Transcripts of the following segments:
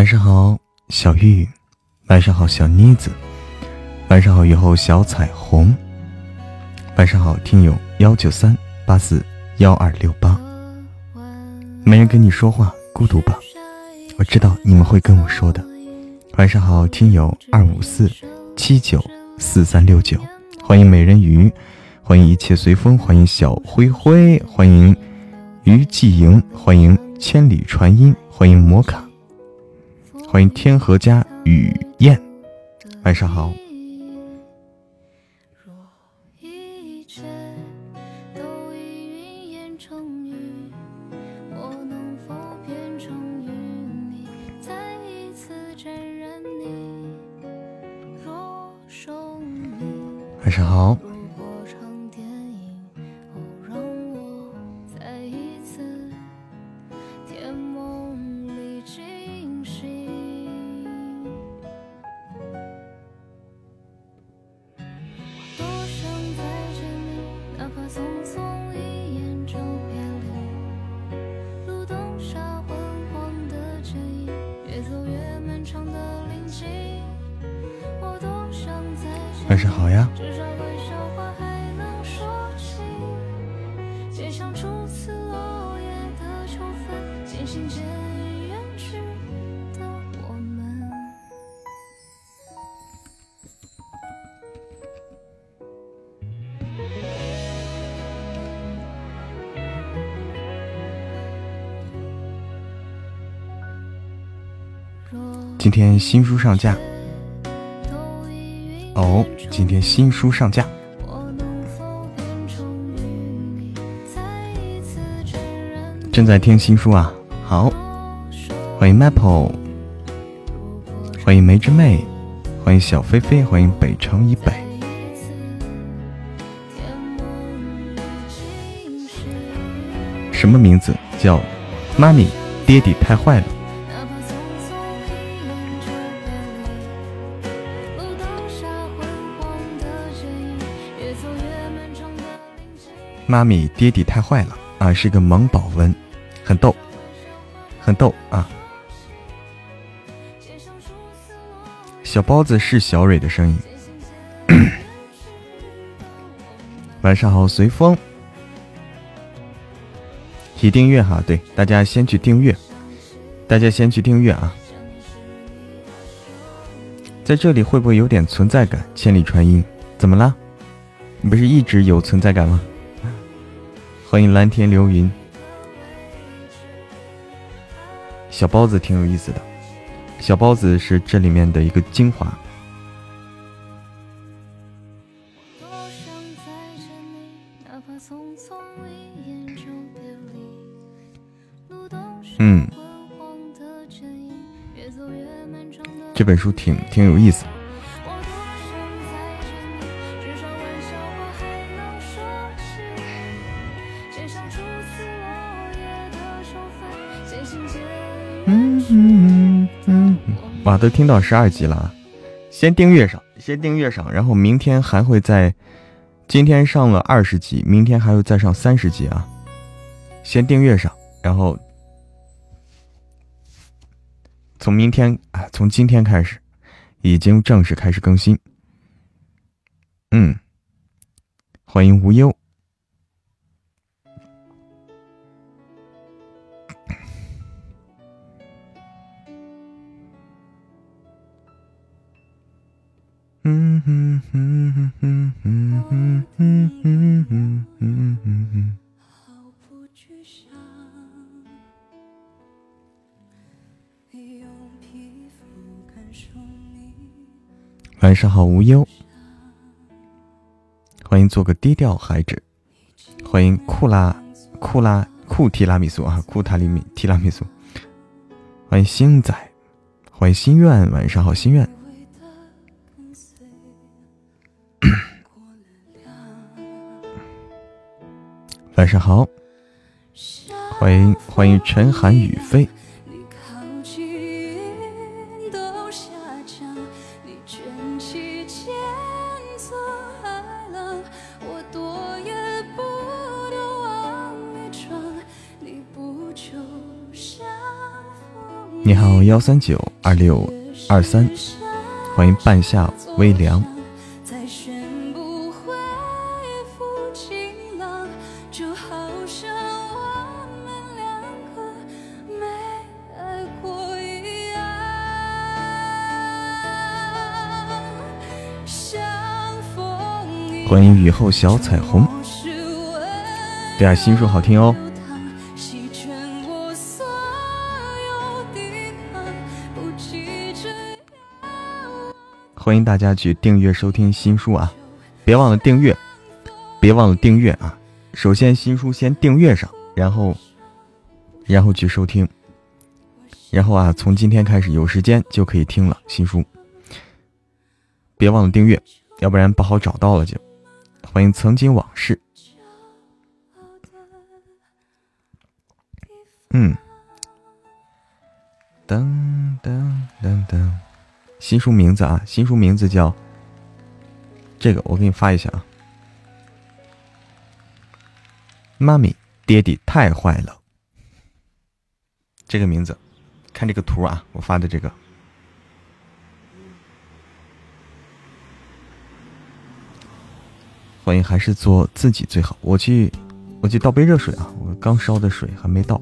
晚上好，小玉。晚上好，小妮子。晚上好，雨后小彩虹。晚上好，听友幺九三八四幺二六八。没人跟你说话，孤独吧？我知道你们会跟我说的。晚上好，听友二五四七九四三六九。欢迎美人鱼，欢迎一切随风，欢迎小灰灰，欢迎于季莹，欢迎千里传音，欢迎摩卡，欢迎天河家雨燕。晚上好。今天新书上架哦，今天新书上架，正在听新书啊，好，欢迎 Maple，欢迎梅之妹，欢迎小菲菲，欢迎北城以北，什么名字叫妈咪？爹地太坏了。妈咪，爹地太坏了啊！是个萌宝文，很逗，很逗啊！小包子是小蕊的声音。晚上好，随风。提订阅哈，对，大家先去订阅，大家先去订阅啊！在这里会不会有点存在感？千里传音，怎么了？你不是一直有存在感吗？欢迎蓝天流云，小包子挺有意思的，小包子是这里面的一个精华。嗯，这本书挺挺有意思。都听到十二集了，先订阅上，先订阅上，然后明天还会在，今天上了二十集，明天还会再上三十集啊！先订阅上，然后从明天啊，从今天开始，已经正式开始更新。嗯，欢迎无忧。晚上好，无忧。欢迎做个低调孩子。欢迎库拉库拉库提拉米苏啊，库塔里米提拉米苏。欢迎星仔，欢迎心愿。晚上好，心愿。晚上好，欢迎欢迎陈寒雨飞。你好，幺三九二六二三，欢迎半夏微凉。欢迎雨后小彩虹，对啊，新书好听哦。欢迎大家去订阅收听新书啊，别忘了订阅，别忘了订阅啊。首先新书先订阅上，然后，然后去收听，然后啊，从今天开始有时间就可以听了新书。别忘了订阅，要不然不好找到了就。欢迎曾经往事。嗯，噔噔噔噔，新书名字啊，新书名字叫这个，我给你发一下啊。妈咪，爹地太坏了。这个名字，看这个图啊，我发的这个。欢迎，还是做自己最好。我去，我去倒杯热水啊！我刚烧的水还没倒。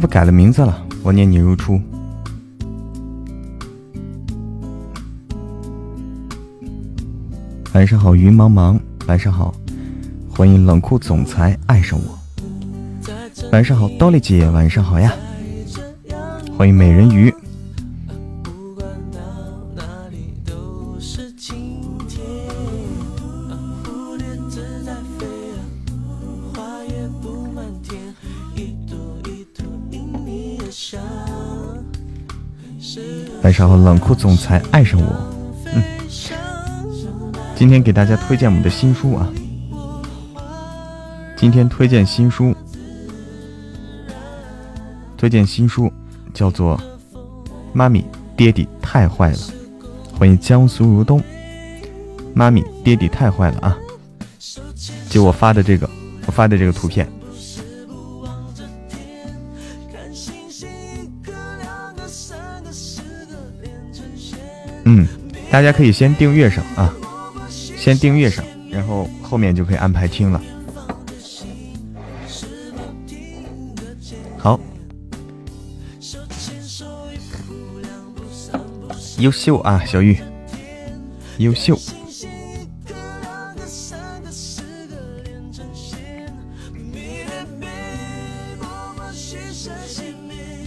不改了名字了？我念你如初。晚上好，云茫茫。晚上好，欢迎冷酷总裁爱上我。晚上好，，Dolly 姐。晚上好呀，欢迎美人鱼。然后，冷酷总裁爱上我。嗯，今天给大家推荐我们的新书啊。今天推荐新书，推荐新书叫做《妈咪爹地太坏了》。欢迎江苏如东。妈咪爹地太坏了啊！就我发的这个，我发的这个图片。大家可以先订阅上啊，先订阅上，然后后面就可以安排听了。好，优秀啊，小玉，优秀。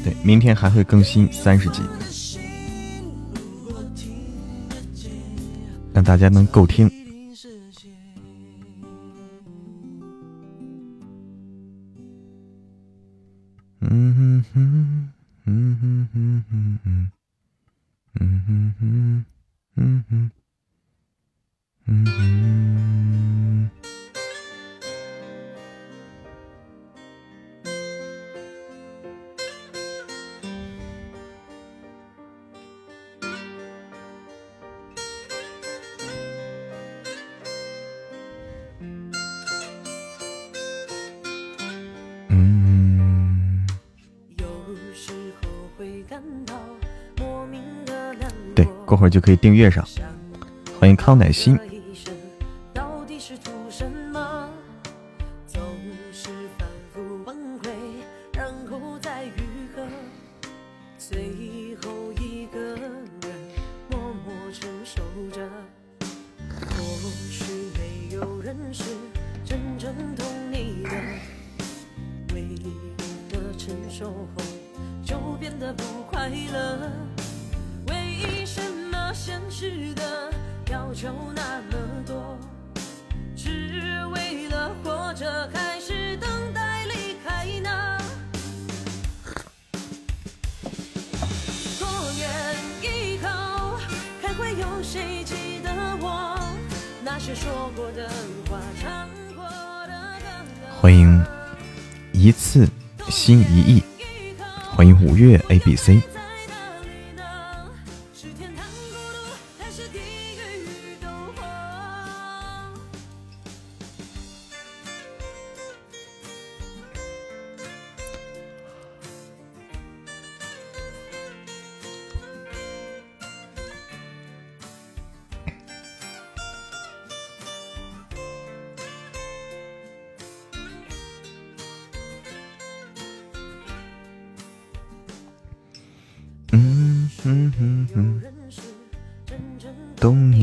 对，明天还会更新三十集，大家能够听。就可以订阅上，欢迎康乃馨。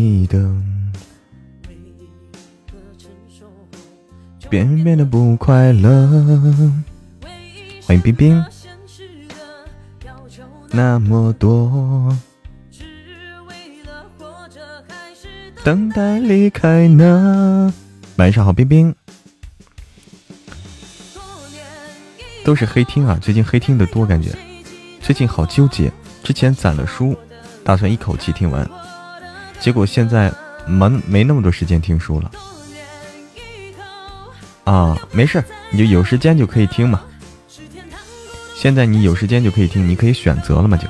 你的。变变得不快乐，欢迎冰冰。那么多，等待离开呢。晚上好，冰冰。都是黑听啊，最近黑听的多，感觉最近好纠结。之前攒了书，打算一口气听完，结果现在没没那么多时间听书了。啊，没事，你就有时间就可以听嘛。现在你有时间就可以听，你可以选择了嘛，就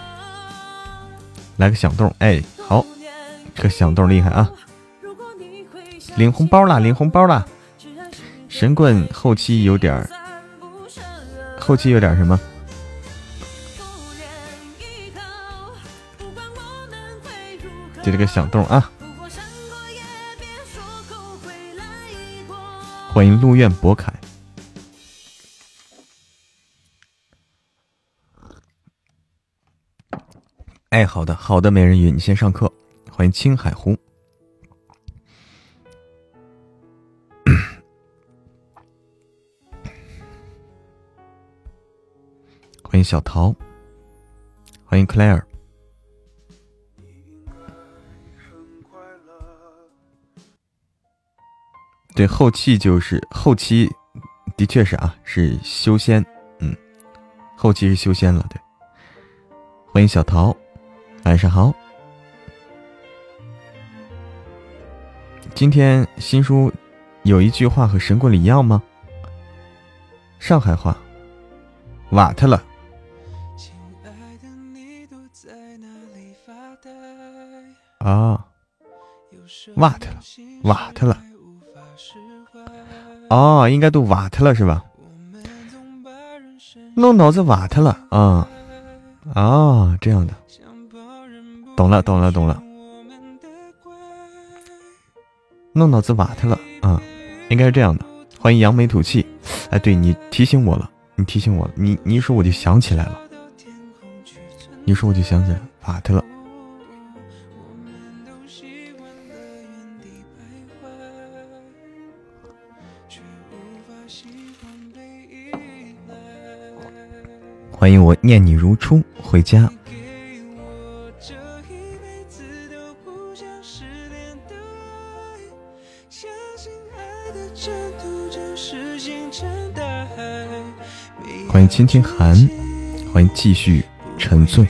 来个响动，哎，好，这个响动厉害啊！领红包啦，领红包啦！神棍后期有点儿，后期有点什么？这个响动啊！欢迎陆苑博凯。哎，好的，好的，美人鱼，你先上课。欢迎青海湖，欢迎小桃，欢迎 Claire。对，后期就是后期，的确是啊，是修仙，嗯，后期是修仙了。对，欢迎小桃，晚上好。今天新书有一句话和神棍里一样吗？上海话，瓦特了。啊，瓦特了，瓦特了。哦，应该都瓦特了是吧？弄脑子瓦特了啊！哦，这样的，懂了，懂了，懂了。弄脑子瓦特了啊，应该是这样的。欢迎扬眉吐气。哎，对你提醒我了，你提醒我了，你你一说我就想起来了。你说我就想起来瓦特了。欢迎我念你如初回家。欢迎青青寒，欢迎继续沉醉。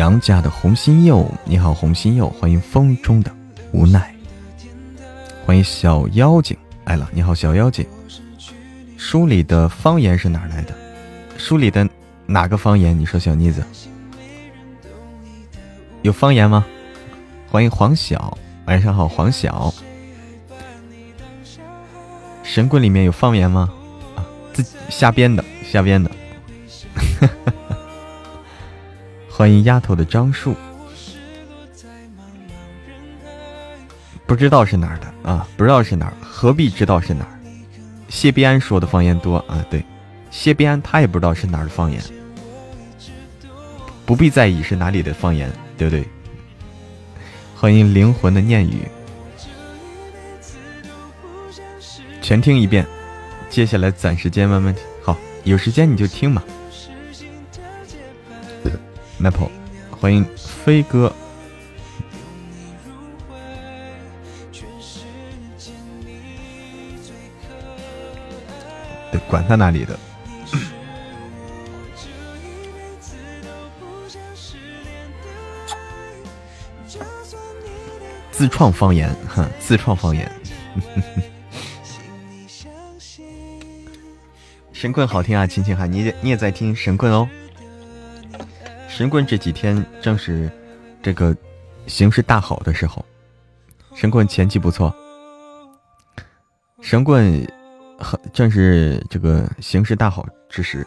牧羊家的红心柚，你好，红心柚，欢迎风中的无奈，欢迎小妖精来了，你好，小妖精。书里的方言是哪来的？书里的哪个方言？你说，小妮子有方言吗？欢迎黄晓，晚上好，黄小。神棍里面有方言吗？啊，自己瞎编的，瞎编的。欢迎丫头的樟树，不知道是哪儿的啊？不知道是哪儿，何必知道是哪儿？谢必安说的方言多啊，对，谢必安他也不知道是哪儿的方言，不必在意是哪里的方言，对不对？欢迎灵魂的念语，全听一遍，接下来攒时间慢慢听，好，有时间你就听嘛。Maple，欢迎飞哥。对，管他哪里的。自创方言，哼，自创方言。神棍好听啊，亲亲哈，你你也在听神棍哦。神棍这几天正是这个形势大好的时候，神棍前期不错。神棍正是这个形势大好之时，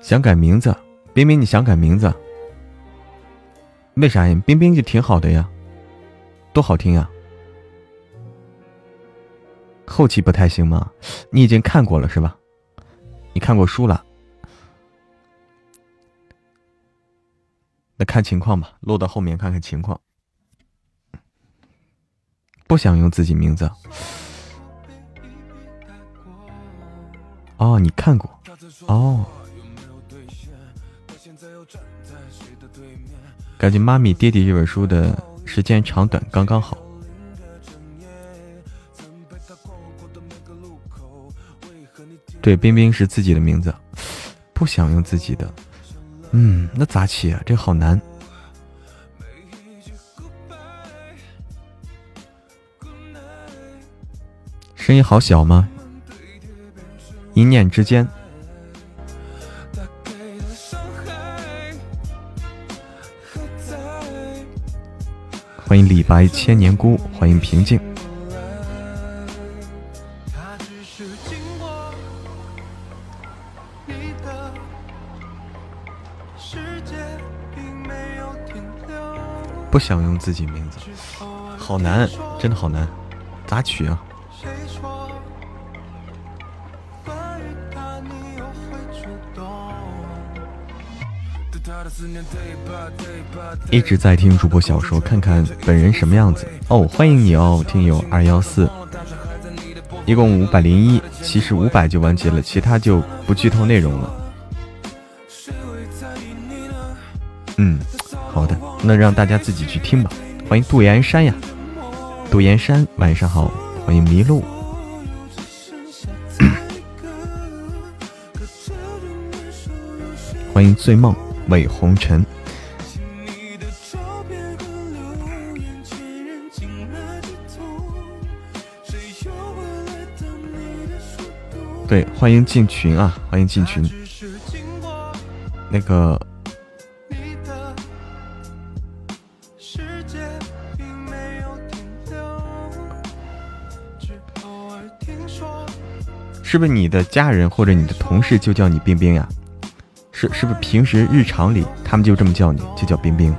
想改名字，冰冰你想改名字？为啥呀？冰冰就挺好的呀，多好听呀！后期不太行吗？你已经看过了是吧？你看过书了？那看情况吧，落到后面看看情况。不想用自己名字。哦，你看过？哦。感觉《妈咪爹地》这本书的时间长短刚刚好。对，冰冰是自己的名字，不想用自己的。嗯，那咋起啊？这好难。声音好小吗？一念之间。欢迎李白千年孤，欢迎平静。不想用自己名字，好难，真的好难，咋取啊？一直在听主播小说，看看本人什么样子哦。欢迎你哦，听友二幺四，一共五百零一，其实五百就完结了，其他就不剧透内容了。嗯。好的，那让大家自己去听吧。欢迎杜岩山呀，杜岩山，晚上好。欢迎迷路，欢迎醉梦魏红尘。对，欢迎进群啊！欢迎进群。那个。是不是你的家人或者你的同事就叫你冰冰呀？是是不是平时日常里他们就这么叫你，就叫冰冰？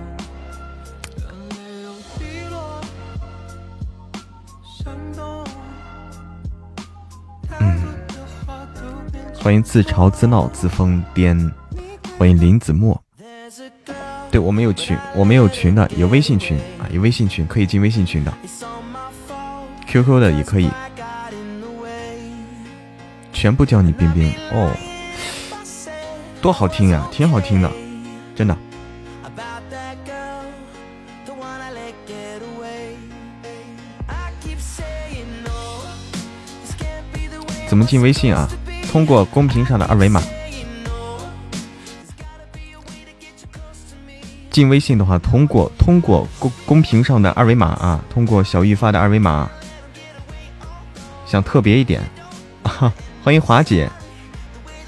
嗯，欢迎自嘲自闹自疯癫，欢迎林子墨。对我们有群，我们有群的，有微信群啊，有微信群可以进微信群的，QQ 的也可以。全部叫你冰冰哦，多好听呀，挺好听的，真的。怎么进微信啊？通过公屏上的二维码。进微信的话，通过通过公公屏上的二维码啊，通过小玉发的二维码。想特别一点，哈。欢迎华姐，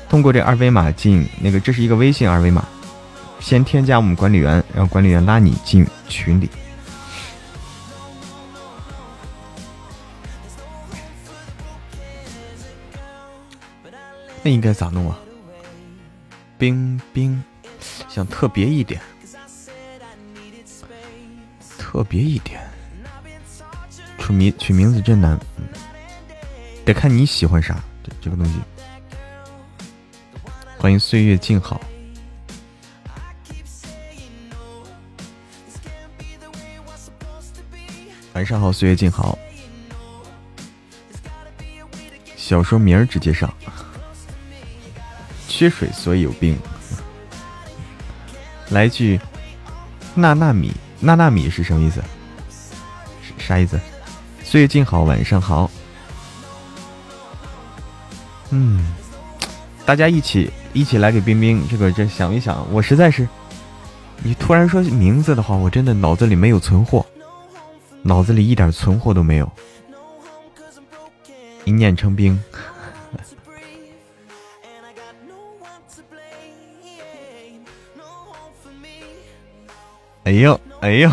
通过这二维码进那个，这是一个微信二维码，先添加我们管理员，让管理员拉你进群里。那应该咋弄啊？冰冰，想特别一点，特别一点，取名取名字真难，得看你喜欢啥。对这个东西，欢迎岁月静好，晚上好，岁月静好，小说名儿直接上，缺水所以有病，来句娜娜米，娜娜米是什么意思？啥意思？岁月静好，晚上好。嗯，大家一起一起来给冰冰这个这想一想，我实在是，你突然说名字的话，我真的脑子里没有存货，脑子里一点存货都没有。一念成冰，哎 呦哎呦。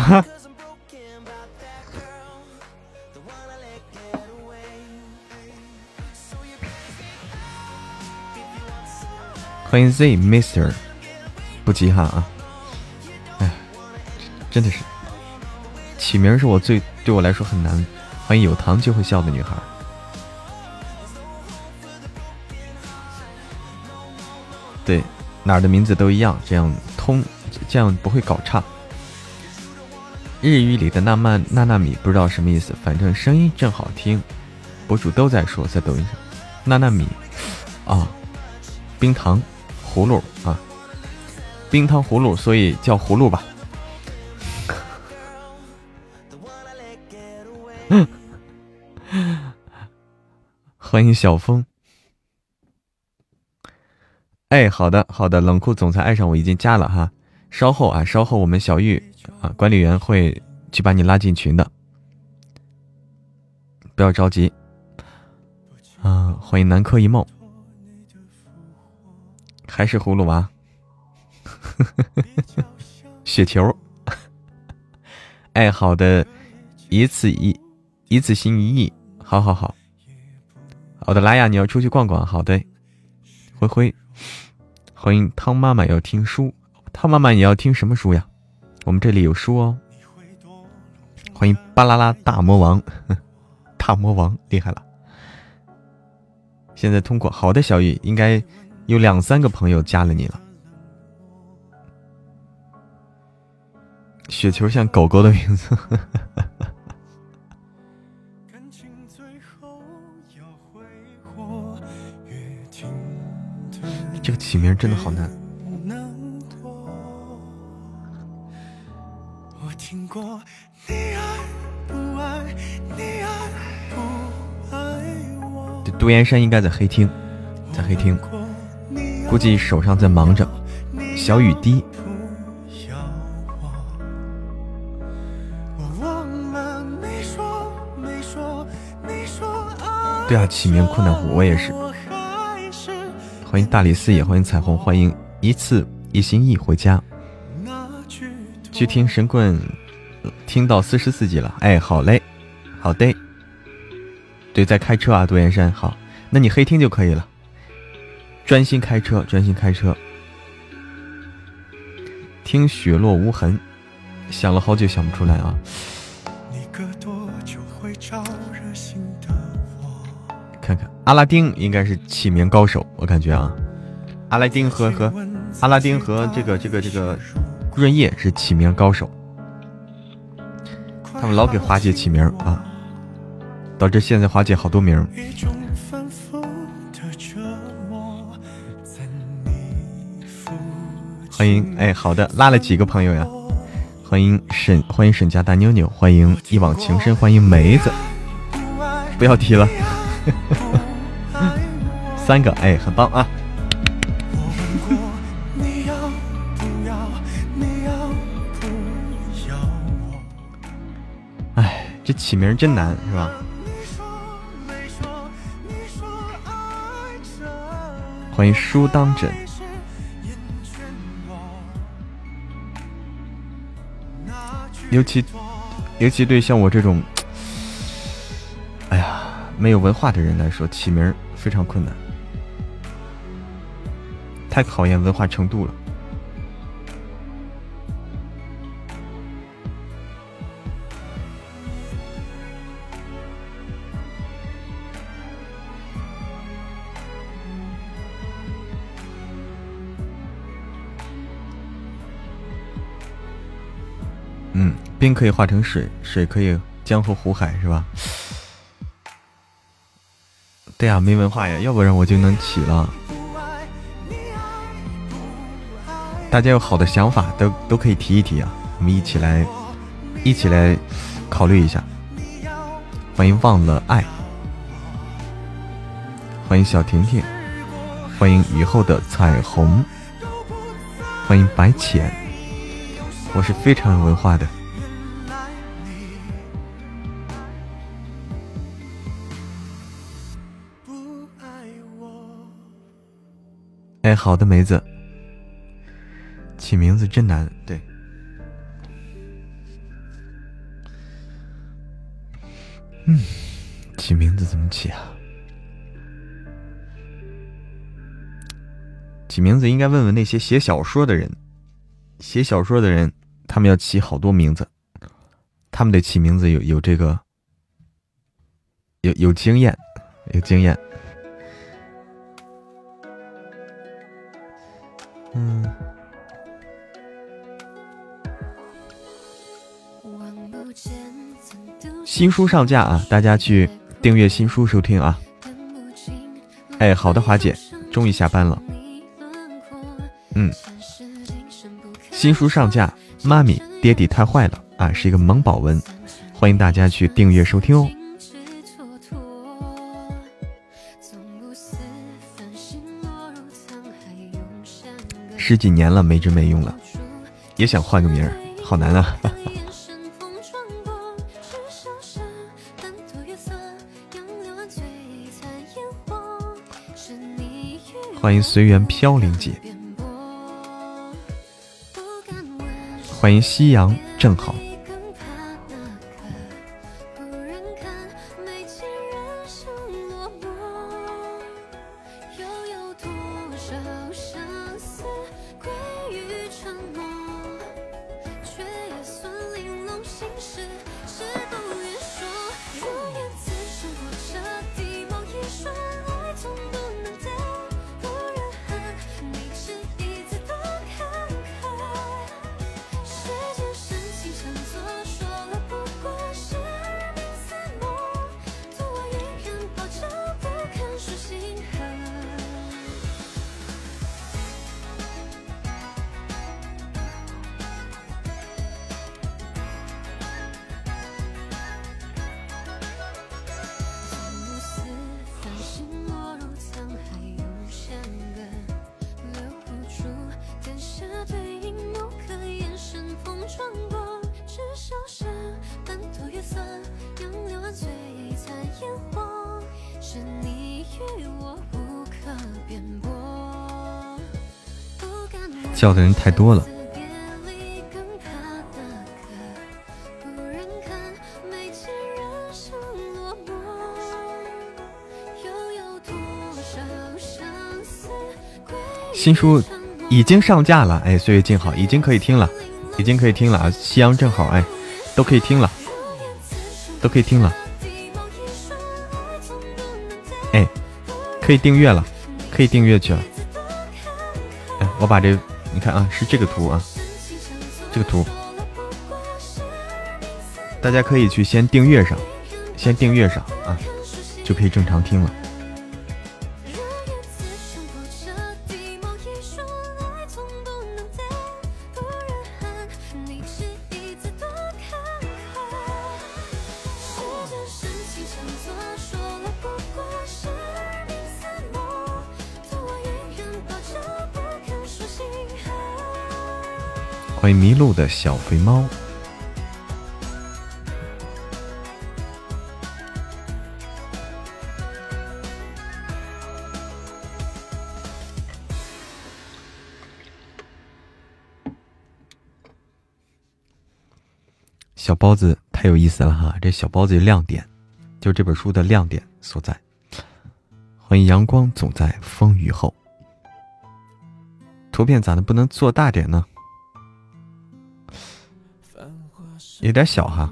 欢迎 Z Mister，不急哈啊！哎，真的是起名是我最对我来说很难。欢迎有糖就会笑的女孩。对，哪儿的名字都一样，这样通，这样不会搞差。日语里的娜曼娜娜米不知道什么意思，反正声音正好听。博主都在说，在抖音上，娜娜米啊，冰糖。葫芦啊，冰糖葫芦，所以叫葫芦吧。欢迎小风。哎，好的好的，冷酷总裁爱上我已经加了哈，稍后啊，稍后我们小玉啊管理员会去把你拉进群的，不要着急。啊，欢迎南柯一梦。还是葫芦娃，雪球，爱 好的。一次一一次心一意，好好好，好的，拉雅，你要出去逛逛，好的，灰灰，欢迎汤妈妈要听书，汤妈妈你要听什么书呀？我们这里有书哦，欢迎巴啦啦大魔王，大魔王厉害了，现在通过好的小雨应该。有两三个朋友加了你了，雪球像狗狗的名字，这个起名真的好难。这杜岩山应该在黑厅，在黑厅。估计手上在忙着，小雨滴。对啊，起名困难户，我也是。欢迎大理寺，也欢迎彩虹，欢迎一次一心意回家。去听神棍，听到四十四集了。哎，好嘞，好的。对，在开车啊，杜岩山。好，那你黑听就可以了，专心开车，专心开车。听雪落无痕，想了好久想不出来啊。看看阿拉丁应该是起名高手，我感觉啊，阿拉丁和和阿拉丁和这个这个这个润叶是起名高手，他们老给华姐起名啊，导致现在华姐好多名。欢迎，哎，好的，拉了几个朋友呀？欢迎沈，欢迎沈家大妞妞，欢迎一往情深，欢迎梅子，不要提了。三个哎，很棒啊！哎，这起名真难，是吧？欢迎书当枕，尤其尤其对像我这种。哎呀没有文化的人来说，起名非常困难，太考验文化程度了。冰可以化成水，水可以江河湖海，是吧？对呀，没文化呀，要不然我就能起了。大家有好的想法，都都可以提一提啊，我们一起来，一起来考虑一下。欢迎忘了爱，欢迎小婷婷，欢迎雨后的彩虹，欢迎白浅，我是非常有文化的。哎，好的，梅子，起名字真难，对。嗯，起名字怎么起啊？起名字应该问问那些写小说的人，写小说的人，他们要起好多名字，他们得起名字有有这个，有有经验，有经验。嗯，新书上架啊！大家去订阅新书收听啊！哎，好的，华姐，终于下班了。嗯，新书上架，妈咪爹地太坏了啊！是一个萌宝文，欢迎大家去订阅收听哦。十几年了没真没用了，也想换个名儿，好难啊！欢迎随缘飘零姐，欢迎夕阳正好。叫的人太多了。新书已经上架了，哎，岁月静好，已经可以听了，已经可以听了啊！夕阳正好，哎，都可以听了，都可以听了，哎，可以订阅了，可以订阅去了。哎，我把这，你看啊，是这个图啊，这个图，大家可以去先订阅上，先订阅上啊，就可以正常听了。欢迎迷路的小肥猫。小包子太有意思了哈！这小包子的亮点，就是这本书的亮点所在。欢迎阳光总在风雨后。图片咋的不能做大点呢？有点小哈。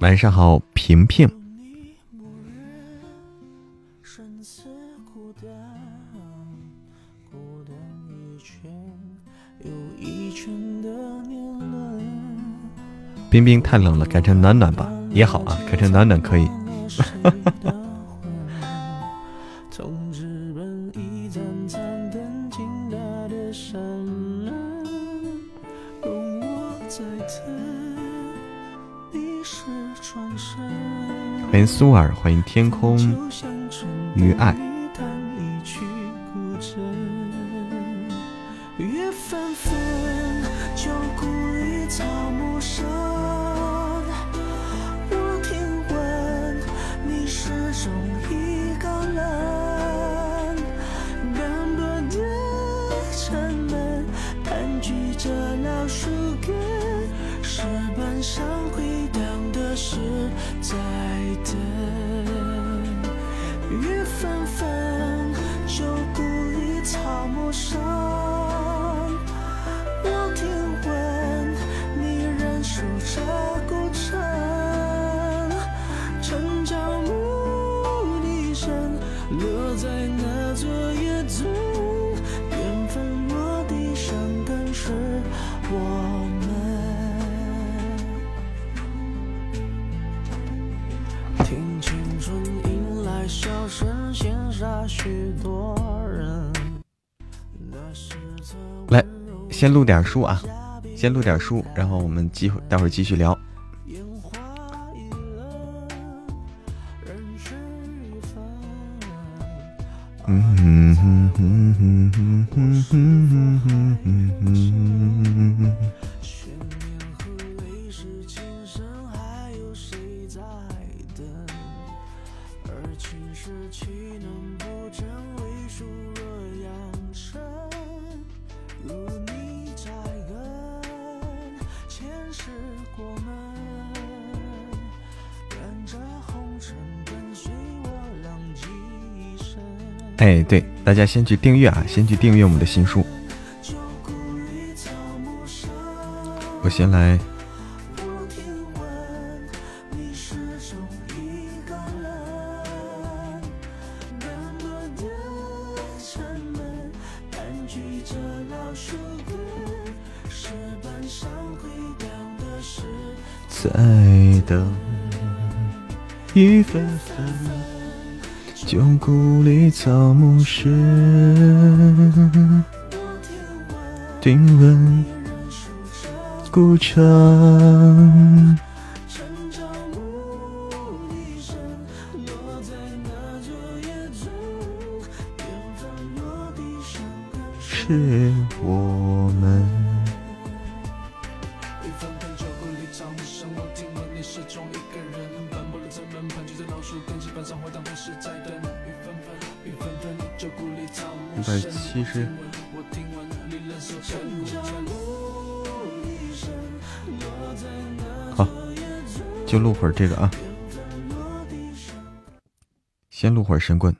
晚上好，平平。冰冰太冷了，改成暖暖吧也好啊，改成暖暖可以。欢迎苏尔，欢迎天空与爱。点书啊，先录点书，然后我们继待会儿继续聊。大家先去订阅啊，先去订阅我们的新书。我先来。爱的一分分。旧故里草木是，听闻古城。神棍，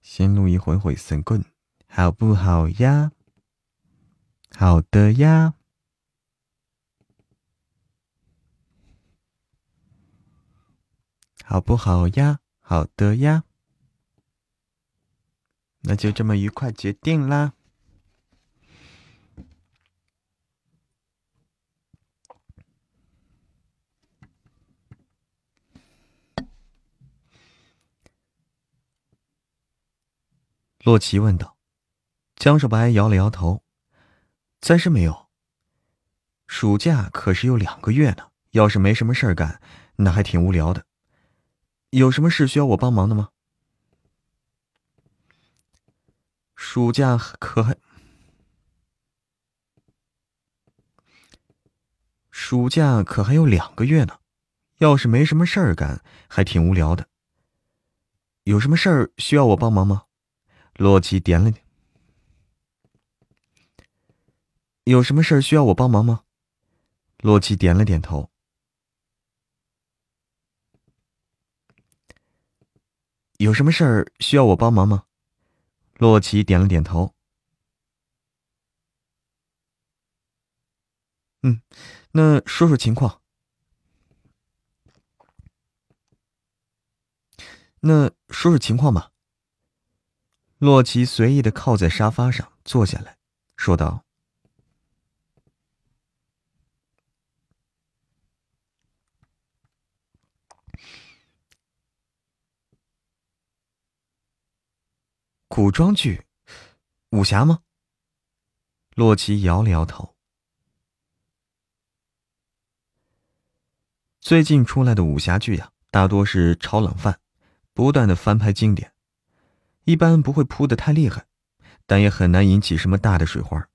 先录一会会神棍，好不好呀？好的呀。好不好呀？好的呀，那就这么愉快决定啦。洛奇问道：“江少白摇了摇头，暂时没有。暑假可是有两个月呢，要是没什么事儿干，那还挺无聊的。”有什么事需要我帮忙的吗？暑假可还暑假可还有两个月呢，要是没什么事儿干，还挺无聊的。有什么事儿需要我帮忙吗？洛奇点了点。有什么事需要我帮忙吗？洛奇点了点头。有什么事需要我帮忙吗？洛奇点了点头。嗯，那说说情况。那说说情况吧。洛奇随意的靠在沙发上坐下来，说道。古装剧，武侠吗？洛奇摇了摇头。最近出来的武侠剧呀，大多是炒冷饭，不断的翻拍经典，一般不会扑的太厉害，但也很难引起什么大的水花。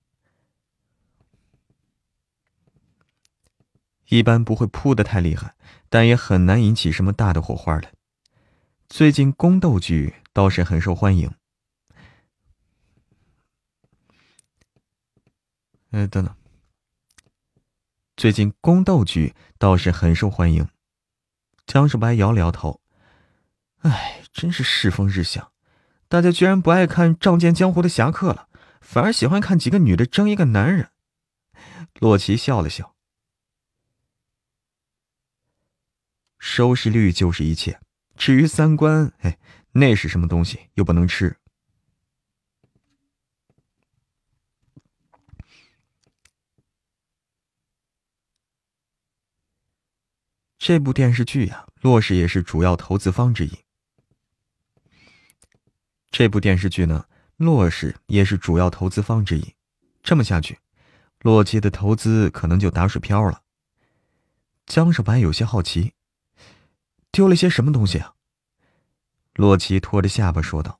一般不会扑的太厉害，但也很难引起什么大的火花来。最近宫斗剧倒是很受欢迎。哎，等等。最近宫斗剧倒是很受欢迎。江少白摇了摇头，哎，真是世风日下，大家居然不爱看仗剑江湖的侠客了，反而喜欢看几个女的争一个男人。洛奇笑了笑，收视率就是一切，至于三观，哎，那是什么东西，又不能吃。这部电视剧呀，洛氏也是主要投资方之一。这部电视剧呢，洛氏也是主要投资方之一。这么下去，洛奇的投资可能就打水漂了。江少白有些好奇，丢了些什么东西啊？洛奇托着下巴说道。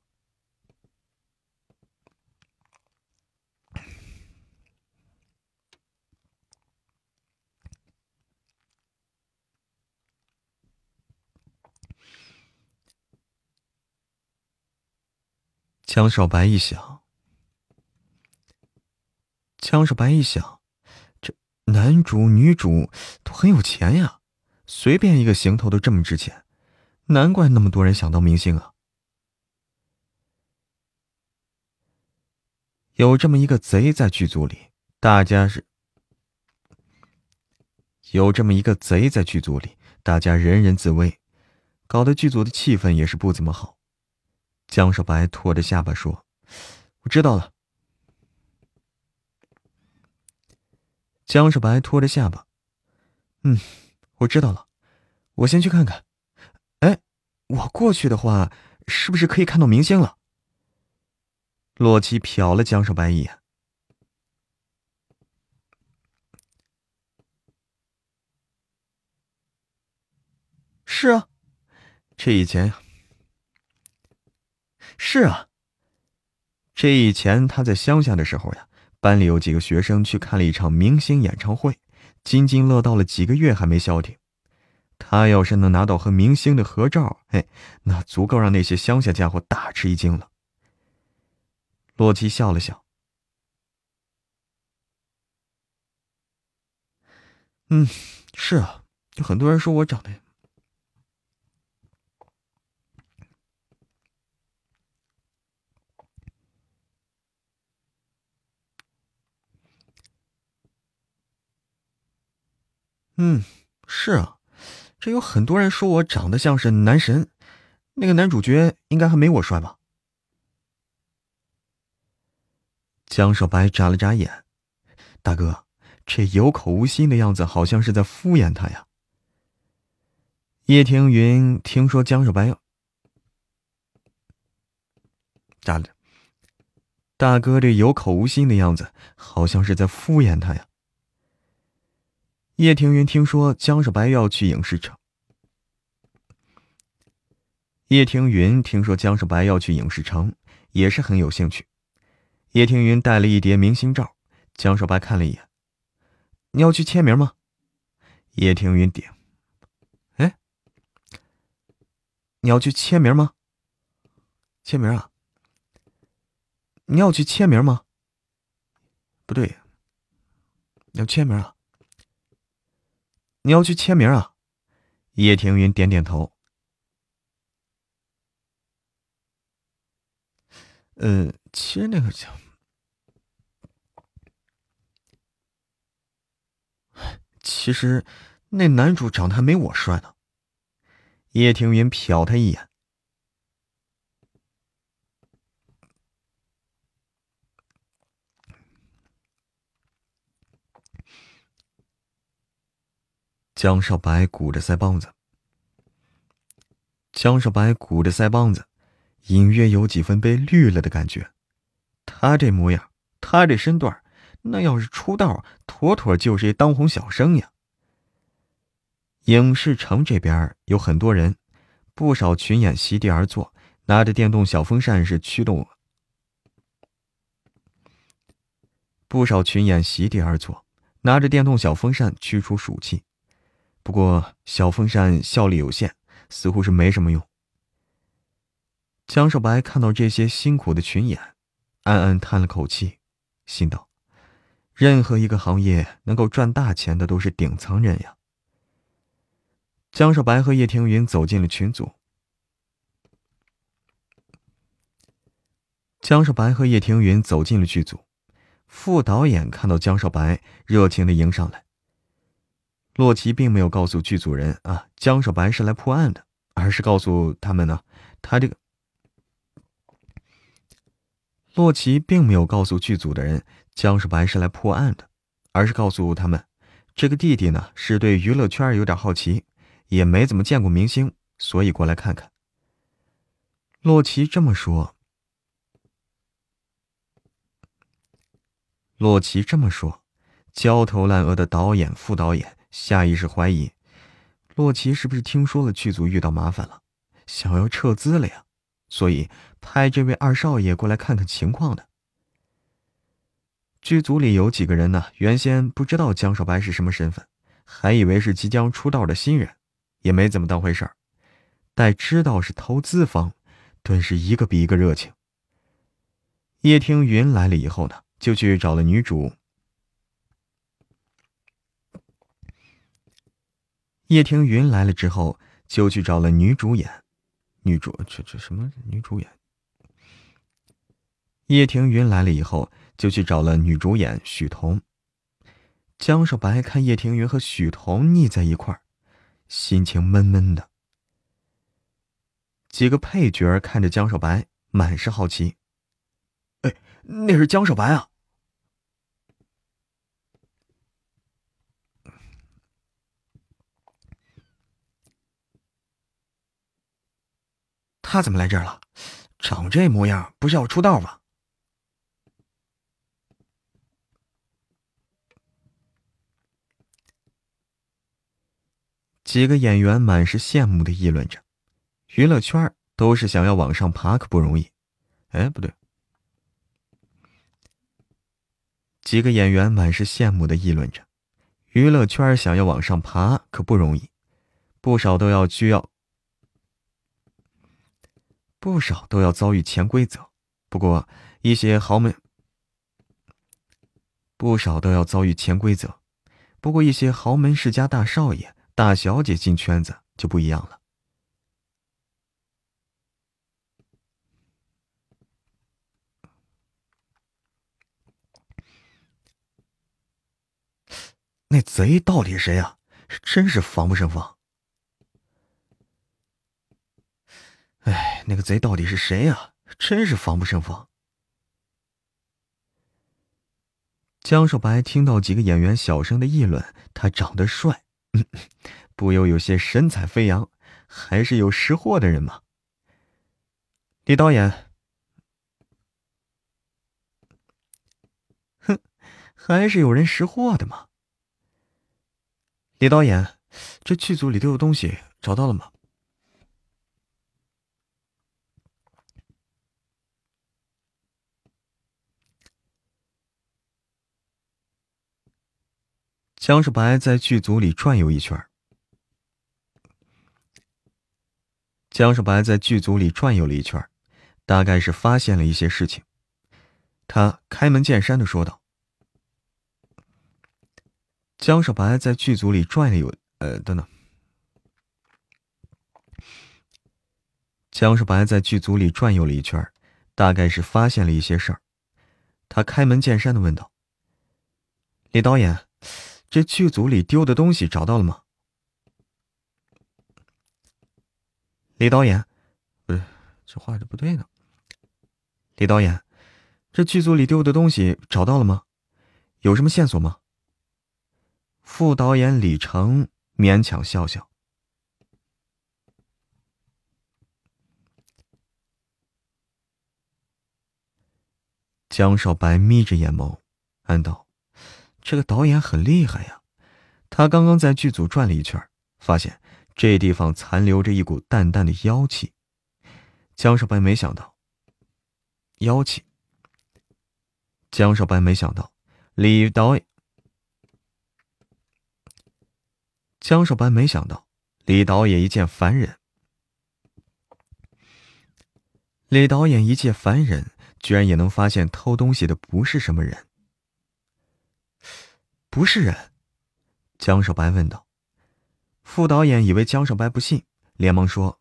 江少白一想，江少白一想，这男主女主都很有钱呀，随便一个行头都这么值钱，难怪那么多人想当明星啊！有这么一个贼在剧组里，大家是有这么一个贼在剧组里，大家人人自危，搞得剧组的气氛也是不怎么好。江少白拖着下巴说：“我知道了。”江少白拖着下巴：“嗯，我知道了，我先去看看。哎，我过去的话，是不是可以看到明星了？”洛奇瞟了江少白一眼：“是啊，这以前。”是啊，这以前他在乡下的时候呀，班里有几个学生去看了一场明星演唱会，津津乐道了几个月还没消停。他要是能拿到和明星的合照，哎，那足够让那些乡下家伙大吃一惊了。洛奇笑了笑，嗯，是啊，有很多人说我长得……嗯，是啊。这有很多人说我长得像是男神，那个男主角应该还没我帅吧？江少白眨了眨眼，大哥，这有口无心的样子，好像是在敷衍他呀。叶庭云听说江少白要咋的？大哥这有口无心的样子，好像是在敷衍他呀。叶庭云听说江少白要去影视城。叶庭云听说江少白要去影视城，也是很有兴趣。叶庭云带了一叠明星照，江少白看了一眼：“你要去签名吗？”叶庭云点：“哎，你要去签名吗？签名啊？你要去签名吗？不对，要签名啊？”你要去签名啊？叶庭云点点头。呃，其实那个叫……其实那男主长得还没我帅呢。叶庭云瞟他一眼。江少白鼓着腮帮子，江少白鼓着腮帮子，隐约有几分被绿了的感觉。他这模样，他这身段，那要是出道，妥妥就是一当红小生呀。影视城这边有很多人，不少群演席地而坐，拿着电动小风扇是驱动。不少群演席地而坐，拿着电动小风扇驱除暑气。不过，小风扇效力有限，似乎是没什么用。江少白看到这些辛苦的群演，暗暗叹了口气，心道：任何一个行业能够赚大钱的都是顶层人呀。江少白和叶庭云走进了群组。江少白和叶庭云走进了剧组，副导演看到江少白，热情的迎上来。洛奇并没有告诉剧组人啊，江少白是来破案的，而是告诉他们呢，他这个。洛奇并没有告诉剧组的人，江少白是来破案的，而是告诉他们，这个弟弟呢是对娱乐圈有点好奇，也没怎么见过明星，所以过来看看。洛奇这么说。洛奇这么说，焦头烂额的导演、副导演。下意识怀疑，洛奇是不是听说了剧组遇到麻烦了，想要撤资了呀？所以派这位二少爷过来看看情况的。剧组里有几个人呢？原先不知道江少白是什么身份，还以为是即将出道的新人，也没怎么当回事儿。待知道是投资方，顿时一个比一个热情。叶听云来了以后呢，就去找了女主。叶听云来了之后，就去找了女主演，女主这这什么女主演？叶听云来了以后，就去找了女主演许彤。江少白看叶听云和许彤腻在一块儿，心情闷闷的。几个配角看着江少白，满是好奇。哎，那是江少白啊！他怎么来这儿了？长这模样，不是要出道吗？几个演员满是羡慕的议论着，娱乐圈都是想要往上爬，可不容易。哎，不对。几个演员满是羡慕的议论着，娱乐圈想要往上爬可不容易。不少都要需要，不少都要遭遇潜规则。不过一些豪门，不少都要遭遇潜规则。不过一些豪门世家大少爷、大小姐进圈子就不一样了。那贼到底谁呀？真是防不胜防。哎，那个贼到底是谁呀？真是防不胜防。江少白听到几个演员小声的议论他长得帅，不由有些神采飞扬，还是有识货的人嘛。李导演，哼，还是有人识货的嘛。李导演，这剧组里丢的东西找到了吗？江少白在剧组里转悠一圈江少白在剧组里转悠了一圈大概是发现了一些事情。他开门见山的说道：“江少白在剧组里转了有……呃，等等。”江少白在剧组里转悠了一圈大概是发现了一些事儿。他开门见山的问道：“李导演。”这剧组里丢的东西找到了吗？李导演，不对，这话这不对呢。李导演，这剧组里丢的东西找到了吗？有什么线索吗？副导演李成勉强笑笑。江少白眯着眼眸，暗道。这个导演很厉害呀，他刚刚在剧组转了一圈，发现这地方残留着一股淡淡的妖气。江少白没想到，妖气。江少白没想到，李导演。江少白没想到，李导演一介凡人，李导演一介凡人，居然也能发现偷东西的不是什么人。不是人，江少白问道。副导演以为江少白不信，连忙说：“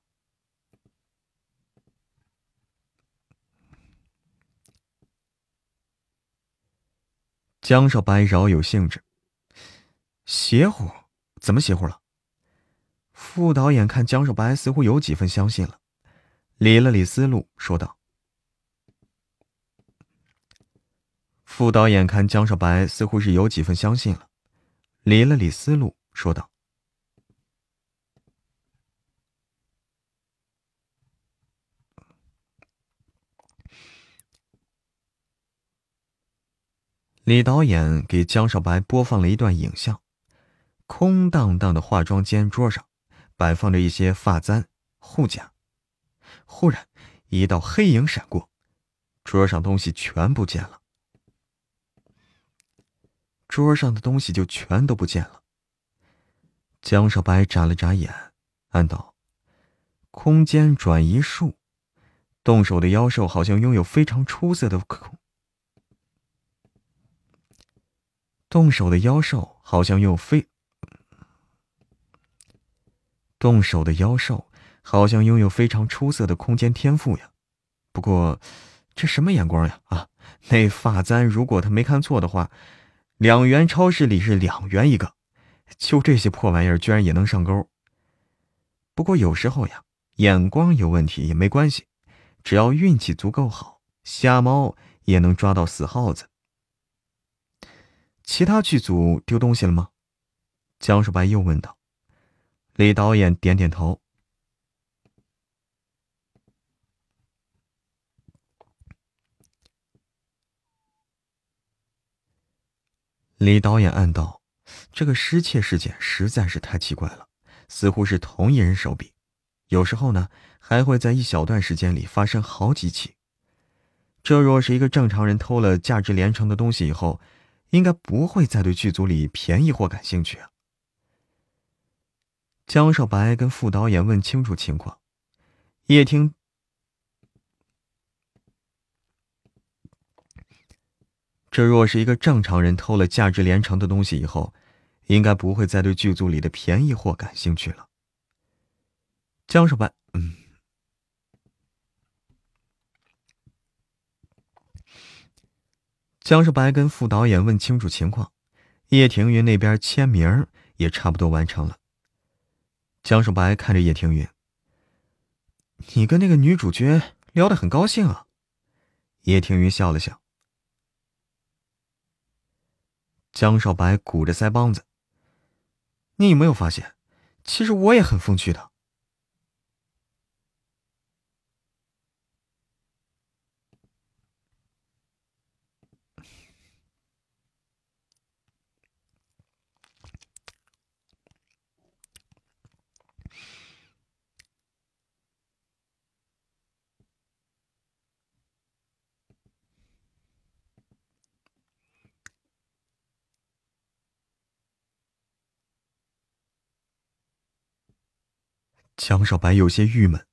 江少白饶有兴致，邪乎？怎么邪乎了？”副导演看江少白似乎有几分相信了，理了理思路，说道。副导演看江少白似乎是有几分相信了，理了理思路，说道：“李导演给江少白播放了一段影像，空荡荡的化妆间桌上摆放着一些发簪、护甲。忽然，一道黑影闪过，桌上东西全不见了。”桌上的东西就全都不见了。江少白眨了眨眼，暗道：“空间转移术，动手的妖兽好像拥有非常出色的空。动手的妖兽好像拥有非……动手的妖兽好像拥有非常出色的空间天赋呀。不过，这什么眼光呀？啊，那发簪，如果他没看错的话。”两元超市里是两元一个，就这些破玩意儿居然也能上钩。不过有时候呀，眼光有问题也没关系，只要运气足够好，瞎猫也能抓到死耗子。其他剧组丢东西了吗？江少白又问道。李导演点点头。李导演暗道：“这个失窃事件实在是太奇怪了，似乎是同一人手笔。有时候呢，还会在一小段时间里发生好几起。这若是一个正常人偷了价值连城的东西以后，应该不会再对剧组里便宜货感兴趣啊。”江少白跟副导演问清楚情况。叶听，这若是一个正常人偷了价值连城的东西以后，应该不会再对剧组里的便宜货感兴趣了。江少白，嗯，江少白跟副导演问清楚情况，叶庭云那边签名也差不多完成了。江少白看着叶庭云。你跟那个女主角聊得很高兴啊，叶庭云笑了笑。江少白鼓着腮帮子：“你有没有发现，其实我也很风趣的。”江少白有些郁闷。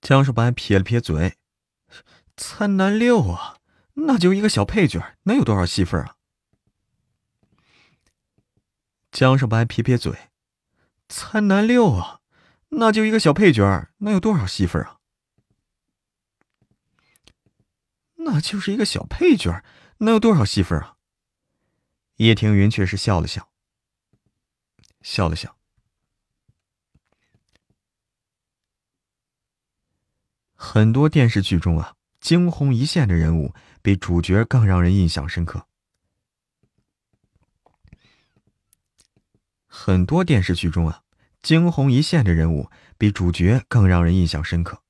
江少白撇了撇嘴：“参南六啊，那就一个小配角，能有多少戏份啊？”江少白撇撇嘴：“参南六啊，那就一个小配角，能有多少戏份啊？”那就是一个小配角，能有多少戏份啊？叶庭云却是笑了笑。笑了笑。很多电视剧中啊，惊鸿一现的人物比主角更让人印象深刻。很多电视剧中啊，惊鸿一现的人物比主角更让人印象深刻。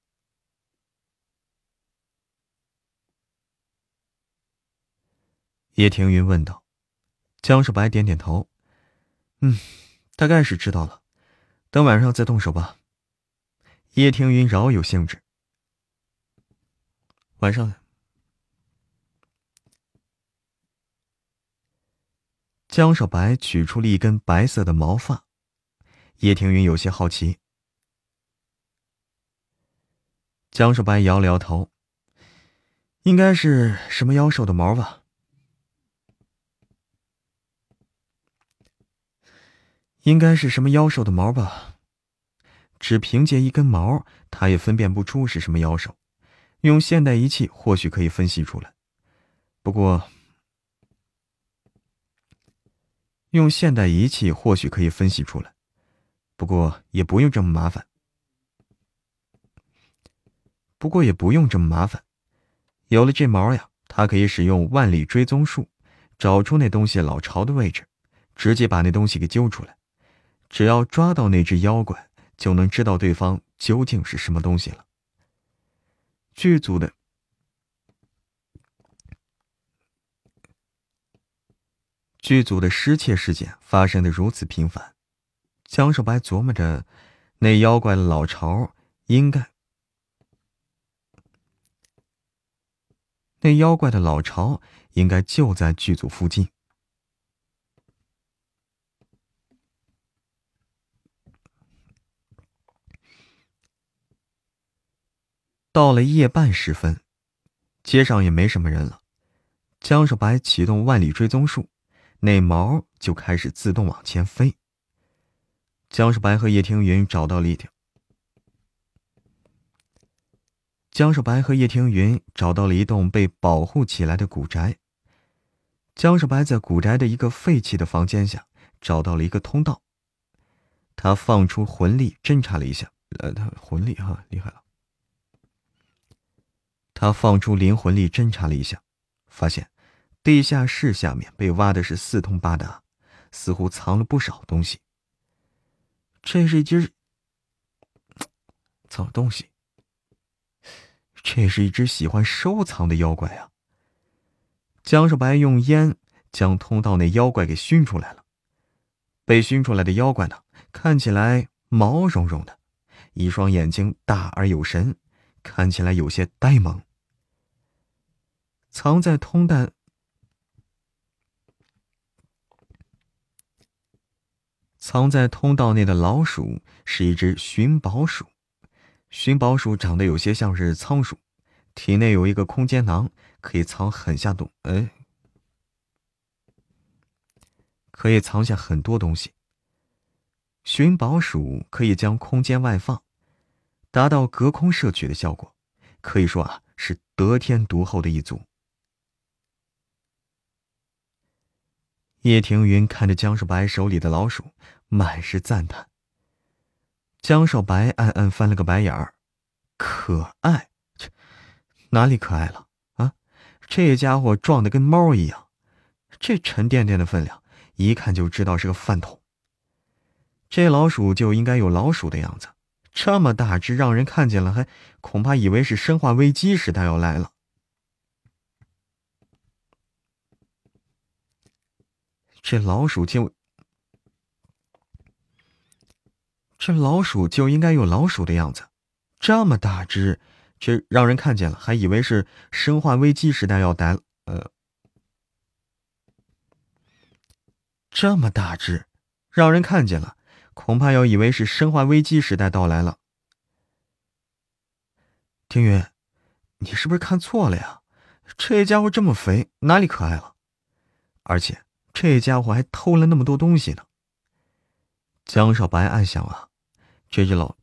叶庭云问道：“江少白点点头，嗯。”大概是知道了，等晚上再动手吧。叶庭云饶有兴致。晚上，江少白取出了一根白色的毛发，叶庭云有些好奇。江少白摇了摇头，应该是什么妖兽的毛吧。应该是什么妖兽的毛吧？只凭借一根毛，他也分辨不出是什么妖兽。用现代仪器或许可以分析出来，不过用现代仪器或许可以分析出来，不过也不用这么麻烦。不过也不用这么麻烦，有了这毛呀，他可以使用万里追踪术，找出那东西老巢的位置，直接把那东西给揪出来。只要抓到那只妖怪，就能知道对方究竟是什么东西了。剧组的剧组的失窃事件发生的如此频繁，江少白琢磨着，那妖怪的老巢应该，那妖怪的老巢应该就在剧组附近。到了夜半时分，街上也没什么人了。江少白启动万里追踪术，那毛就开始自动往前飞。江少白和叶听云找到了一条。江少白和叶听云找到了一栋被保护起来的古宅。江少白在古宅的一个废弃的房间下找到了一个通道。他放出魂力侦查了一下，呃，他魂力哈厉害了。他放出灵魂力侦查了一下，发现地下室下面被挖的是四通八达，似乎藏了不少东西。这是一只藏东西，这是一只喜欢收藏的妖怪啊！江少白用烟将通道内妖怪给熏出来了。被熏出来的妖怪呢，看起来毛茸茸的，一双眼睛大而有神，看起来有些呆萌。藏在通道，藏在通道内的老鼠是一只寻宝鼠，寻宝鼠长得有些像是仓鼠，体内有一个空间囊，可以藏很下东，哎，可以藏下很多东西。寻宝鼠可以将空间外放，达到隔空摄取的效果，可以说啊是得天独厚的一族。叶庭云看着江少白手里的老鼠，满是赞叹。江少白暗暗翻了个白眼儿，可爱？切哪里可爱了啊？这家伙壮的跟猫一样，这沉甸甸的分量，一看就知道是个饭桶。这老鼠就应该有老鼠的样子，这么大只，让人看见了还恐怕以为是生化危机时代要来了。这老鼠就，这老鼠就应该有老鼠的样子，这么大只，这让人看见了还以为是生化危机时代要来了。呃，这么大只，让人看见了，恐怕要以为是生化危机时代到来了。庭云，你是不是看错了呀？这家伙这么肥，哪里可爱了？而且。这家伙还偷了那么多东西呢。江少白暗想啊，这只老……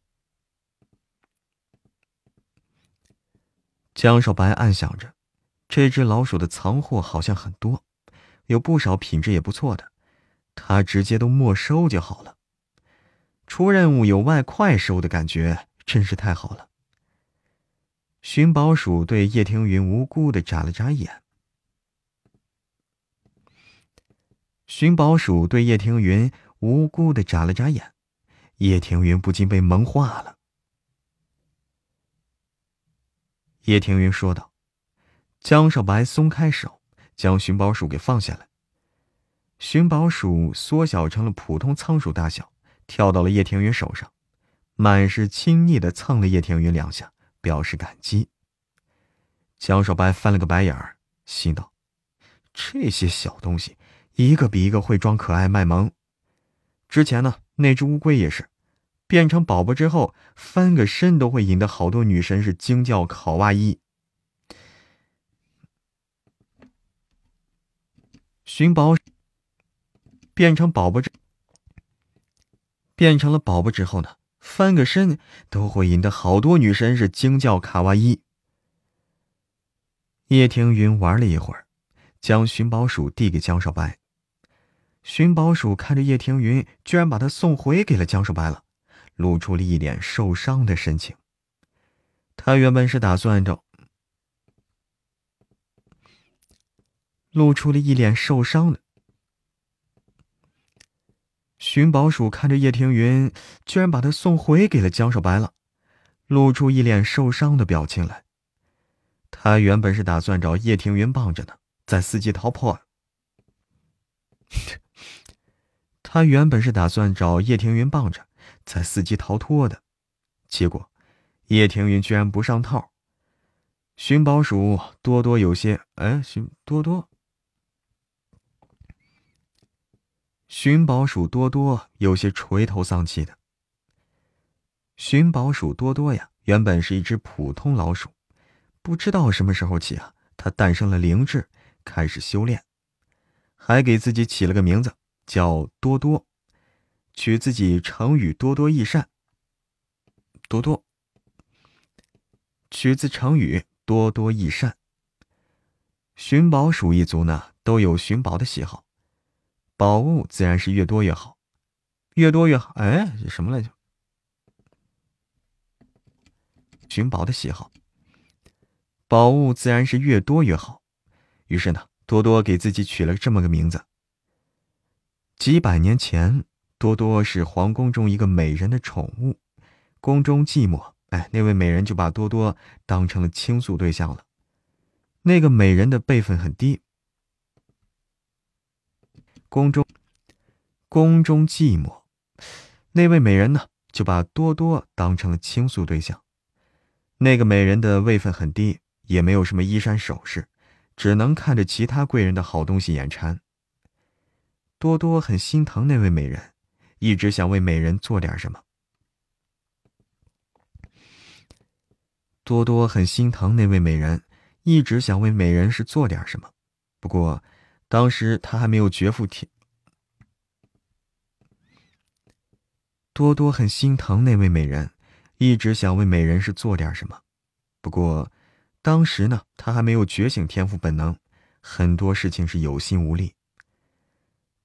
江少白暗想着，这只老鼠的藏货好像很多，有不少品质也不错的，他直接都没收就好了。出任务有外快收的感觉，真是太好了。寻宝鼠对叶庭云无辜的眨了眨眼。寻宝鼠对叶庭云无辜的眨了眨眼，叶庭云不禁被萌化了。叶庭云说道：“江少白，松开手，将寻宝鼠给放下来。”寻宝鼠缩小成了普通仓鼠大小，跳到了叶庭云手上，满是亲昵的蹭了叶庭云两下，表示感激。江少白翻了个白眼儿，心道：“这些小东西。”一个比一个会装可爱卖萌。之前呢，那只乌龟也是，变成宝宝之后翻个身都会引得好多女神是惊叫卡哇伊。寻宝变成宝宝之变成了宝宝之后呢，翻个身都会引得好多女神是惊叫卡哇伊。叶庭云玩了一会儿，将寻宝鼠递给江少白。寻宝鼠看着叶庭云，居然把他送回给了江少白了，露出了一脸受伤的神情。他原本是打算着，露出了一脸受伤的。寻宝鼠看着叶庭云，居然把他送回给了江少白了，露出一脸受伤的表情来。他原本是打算找叶庭云傍着呢，在伺机逃跑。他原本是打算找叶庭云傍着，再伺机逃脱的，结果叶庭云居然不上套。寻宝鼠多多有些……哎，寻多多，寻宝鼠多多有些垂头丧气的。寻宝鼠多多呀，原本是一只普通老鼠，不知道什么时候起啊，它诞生了灵智，开始修炼，还给自己起了个名字。叫多多，取自己成语“多多益善”。多多，取自成语“多多益善”。寻宝鼠一族呢，都有寻宝的喜好，宝物自然是越多越好，越多越好。哎，什么来着？寻宝的喜好，宝物自然是越多越好。于是呢，多多给自己取了这么个名字。几百年前，多多是皇宫中一个美人的宠物。宫中寂寞，哎，那位美人就把多多当成了倾诉对象了。那个美人的辈分很低。宫中，宫中寂寞，那位美人呢，就把多多当成了倾诉对象。那个美人的位分很低，也没有什么衣衫首饰，只能看着其他贵人的好东西眼馋。多多很心疼那位美人，一直想为美人做点什么。多多很心疼那位美人，一直想为美人是做点什么。不过，当时他还没有绝父天。多多很心疼那位美人，一直想为美人是做点什么。不过，当时呢，他还没有觉醒天赋本能，很多事情是有心无力。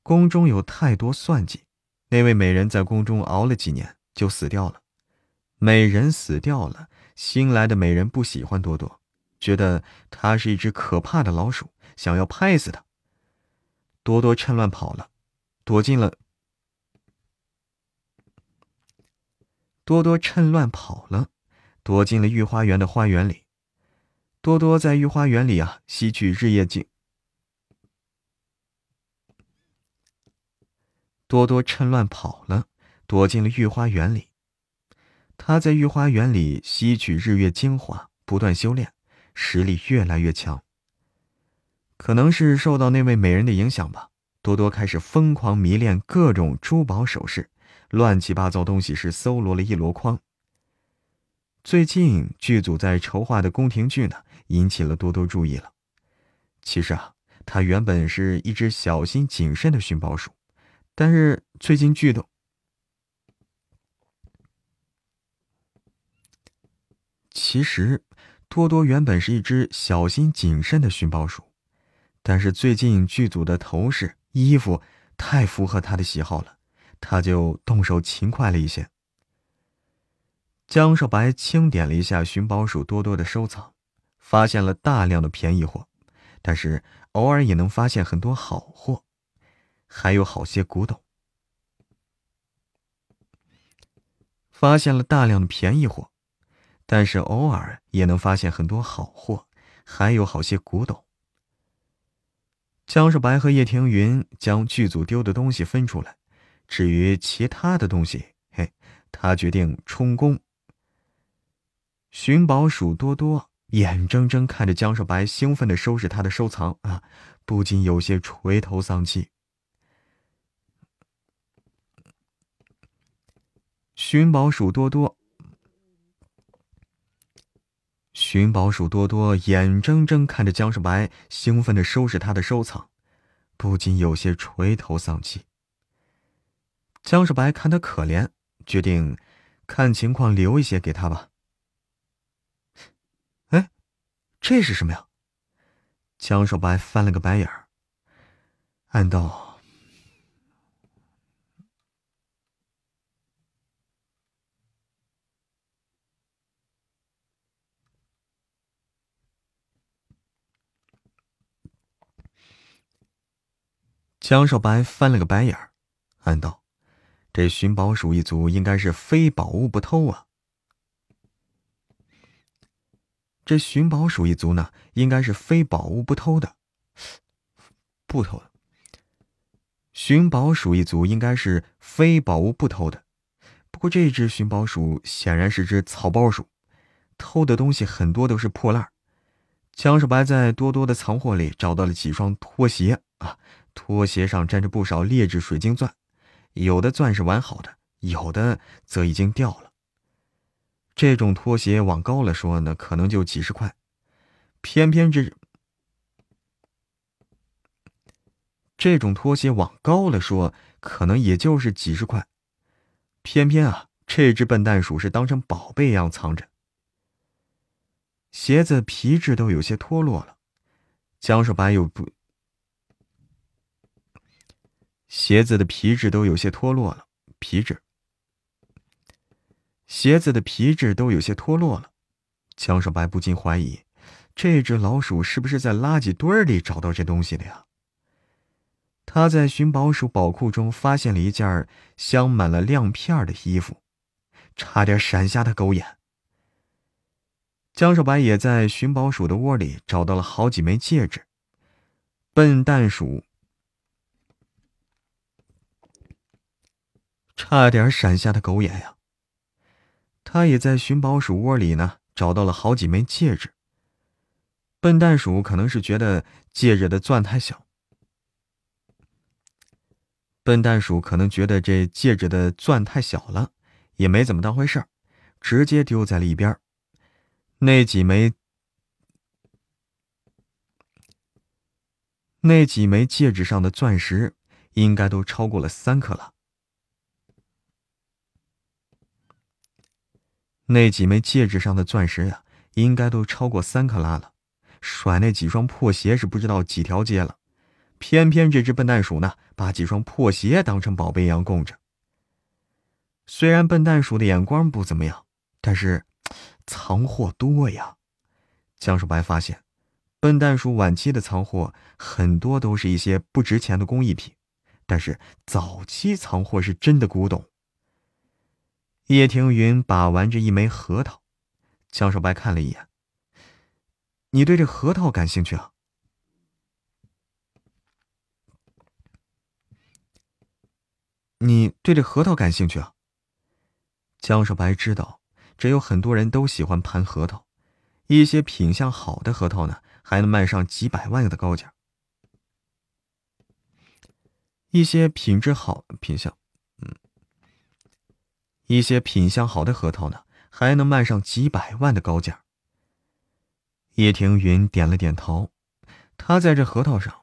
宫中有太多算计，那位美人在宫中熬了几年就死掉了。美人死掉了，新来的美人不喜欢多多，觉得他是一只可怕的老鼠。想要拍死他，多多趁乱跑了，躲进了。多多趁乱跑了，躲进了御花园的花园里。多多在御花园里啊，吸取日夜精。多多趁乱跑了，躲进了御花园里。他在御花园里吸取日月精华，不断修炼，实力越来越强。可能是受到那位美人的影响吧，多多开始疯狂迷恋各种珠宝首饰，乱七八糟东西是搜罗了一箩筐。最近剧组在筹划的宫廷剧呢，引起了多多注意了。其实啊，他原本是一只小心谨慎的寻宝鼠，但是最近剧的，其实多多原本是一只小心谨慎的寻宝鼠。但是最近剧组的头饰、衣服太符合他的喜好了，他就动手勤快了一些。江少白清点了一下寻宝鼠多多的收藏，发现了大量的便宜货，但是偶尔也能发现很多好货，还有好些古董。发现了大量的便宜货，但是偶尔也能发现很多好货，还有好些古董。江少白和叶庭云将剧组丢的东西分出来，至于其他的东西，嘿，他决定充公。寻宝鼠多多眼睁睁看着江少白兴奋的收拾他的收藏啊，不禁有些垂头丧气。寻宝鼠多多。寻宝鼠多多眼睁睁看着江少白兴奋的收拾他的收藏，不禁有些垂头丧气。江少白看他可怜，决定看情况留一些给他吧。哎，这是什么呀？江少白翻了个白眼儿，暗道。江少白翻了个白眼儿，暗道：“这寻宝鼠一族应该是非宝物不偷啊。这寻宝鼠一族呢，应该是非宝物不偷的，不偷的。寻宝鼠一族应该是非宝物不偷的。不过这只寻宝鼠显然是只草包鼠，偷的东西很多都是破烂。江少白在多多的藏货里找到了几双拖鞋啊。”拖鞋上沾着不少劣质水晶钻，有的钻是完好的，有的则已经掉了。这种拖鞋往高了说呢，可能就几十块，偏偏这这种拖鞋往高了说，可能也就是几十块，偏偏啊，这只笨蛋鼠是当成宝贝一样藏着。鞋子皮质都有些脱落了，江少白又不。鞋子的皮质都有些脱落了，皮质。鞋子的皮质都有些脱落了，江少白不禁怀疑，这只老鼠是不是在垃圾堆里找到这东西的呀？他在寻宝鼠宝库中发现了一件镶满了亮片的衣服，差点闪瞎他狗眼。江少白也在寻宝鼠的窝里找到了好几枚戒指，笨蛋鼠。差点闪瞎他狗眼呀！他也在寻宝鼠窝里呢，找到了好几枚戒指。笨蛋鼠可能是觉得戒指的钻太小，笨蛋鼠可能觉得这戒指的钻太小了，也没怎么当回事儿，直接丢在了一边。那几枚那几枚戒指上的钻石，应该都超过了三克拉。那几枚戒指上的钻石呀，应该都超过三克拉了。甩那几双破鞋是不知道几条街了。偏偏这只笨蛋鼠呢，把几双破鞋当成宝贝一样供着。虽然笨蛋鼠的眼光不怎么样，但是藏货多呀。江少白发现，笨蛋鼠晚期的藏货很多都是一些不值钱的工艺品，但是早期藏货是真的古董。叶庭云把玩着一枚核桃，江少白看了一眼：“你对这核桃感兴趣啊？”你对这核桃感兴趣啊？江少白知道，这有很多人都喜欢盘核桃，一些品相好的核桃呢，还能卖上几百万的高价。一些品质好、品相，一些品相好的核桃呢，还能卖上几百万的高价。叶庭云点了点头，他在这核桃上。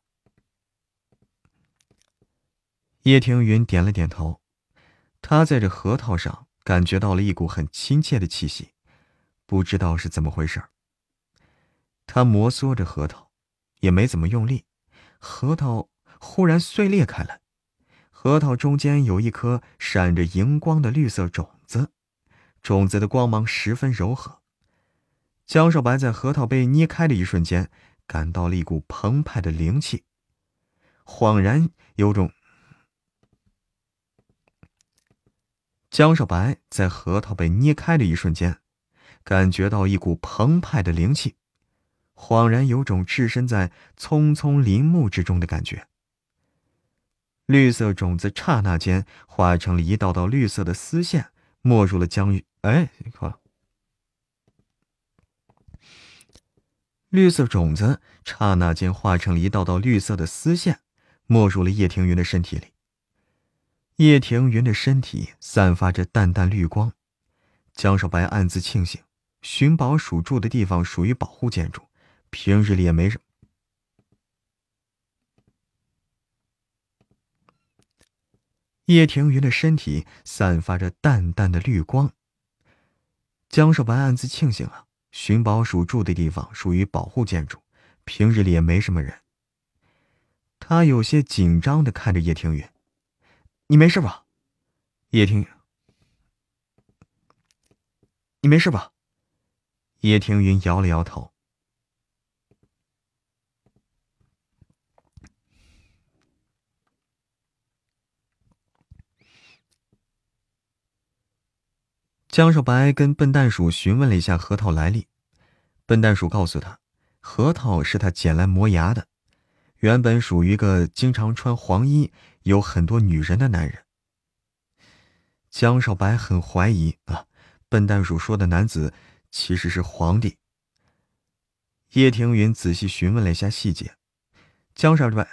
叶庭云点了点头，他在这核桃上感觉到了一股很亲切的气息，不知道是怎么回事他摩挲着核桃，也没怎么用力，核桃忽然碎裂开来，核桃中间有一颗闪着荧光的绿色种子，种子的光芒十分柔和。江少白在核桃被捏开的一瞬间，感到了一股澎湃的灵气，恍然有种。江少白在核桃被捏开的一瞬间，感觉到一股澎湃的灵气，恍然有种置身在葱葱林木之中的感觉。绿色种子刹那间化成了一道道绿色的丝线，没入了江玉。哎，你看，绿色种子刹那间化成了一道道绿色的丝线，没入了叶庭云的身体里。叶庭云的身体散发着淡淡绿光，江少白暗自庆幸，寻宝鼠住的地方属于保护建筑，平日里也没什么。叶庭云的身体散发着淡淡的绿光，江少白暗自庆幸啊，寻宝鼠住的地方属于保护建筑，平日里也没什么人。他有些紧张的看着叶庭云。你没事吧，叶庭？你没事吧？叶庭云摇了摇头。江少白跟笨蛋鼠询问了一下核桃来历，笨蛋鼠告诉他，核桃是他捡来磨牙的。原本属于一个经常穿黄衣、有很多女人的男人。江少白很怀疑啊，笨蛋鼠说的男子其实是皇帝。叶庭云仔细询问了一下细节，江少白。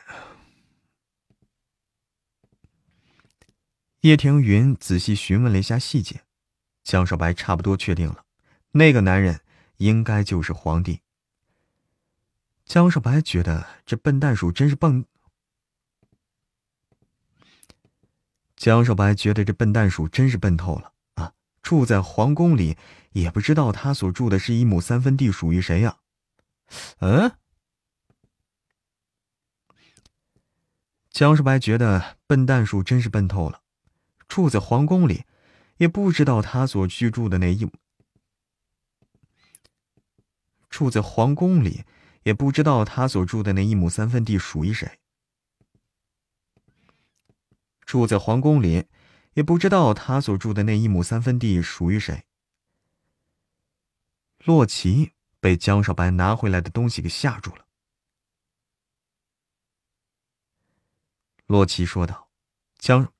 叶庭云仔细询问了一下细节，江少白差不多确定了，那个男人应该就是皇帝。江少白觉得这笨蛋鼠真是笨。江少白觉得这笨蛋鼠真是笨透了啊！住在皇宫里，也不知道他所住的是一亩三分地属于谁呀？嗯？江少白觉得笨蛋鼠真是笨透了，住在皇宫里，也不知道他所居住的那一，住在皇宫里。也不知道他所住的那一亩三分地属于谁。住在皇宫里，也不知道他所住的那一亩三分地属于谁。洛奇被江少白拿回来的东西给吓住了。洛奇说道：“江。”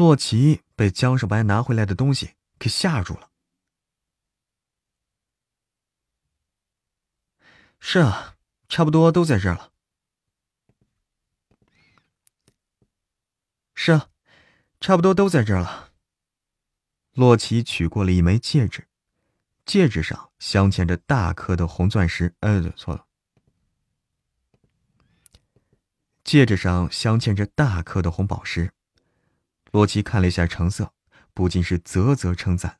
洛奇被江少白拿回来的东西给吓住了。是啊，差不多都在这儿了。是啊，差不多都在这儿了。洛奇取过了一枚戒指，戒指上镶嵌着大颗的红钻石。呃，错了，戒指上镶嵌着大颗的红宝石。洛奇看了一下成色，不禁是啧啧称赞。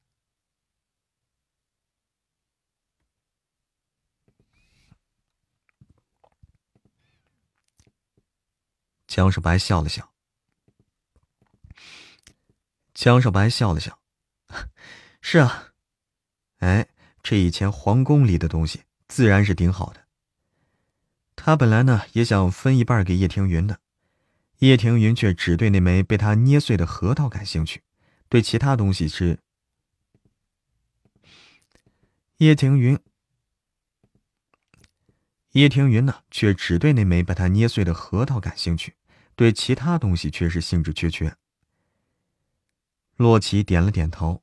江少白笑了笑。江少白笑了笑，是啊，哎，这以前皇宫里的东西自然是顶好的。他本来呢也想分一半给叶庭云的，叶庭云却只对那枚被他捏碎的核桃感兴趣，对其他东西是。叶庭云，叶庭云呢却只对那枚被他捏碎的核桃感兴趣。对其他东西却是兴致缺缺。洛奇点了点头。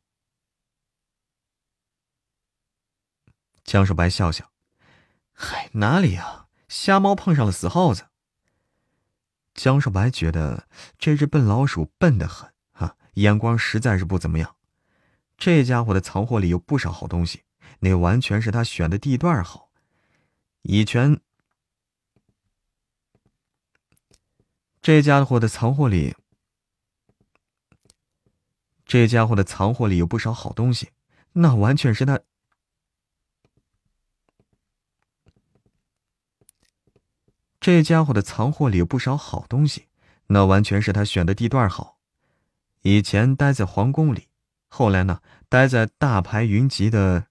江少白笑笑：“嗨，哪里呀？瞎猫碰上了死耗子。”江少白觉得这只笨老鼠笨得很啊，眼光实在是不怎么样。这家伙的藏货里有不少好东西，那完全是他选的地段好。以前。这家伙的藏货里，这家伙的藏货里有不少好东西，那完全是他。这家伙的藏货里有不少好东西，那完全是他选的地段好。以前待在皇宫里，后来呢，待在大牌云集的，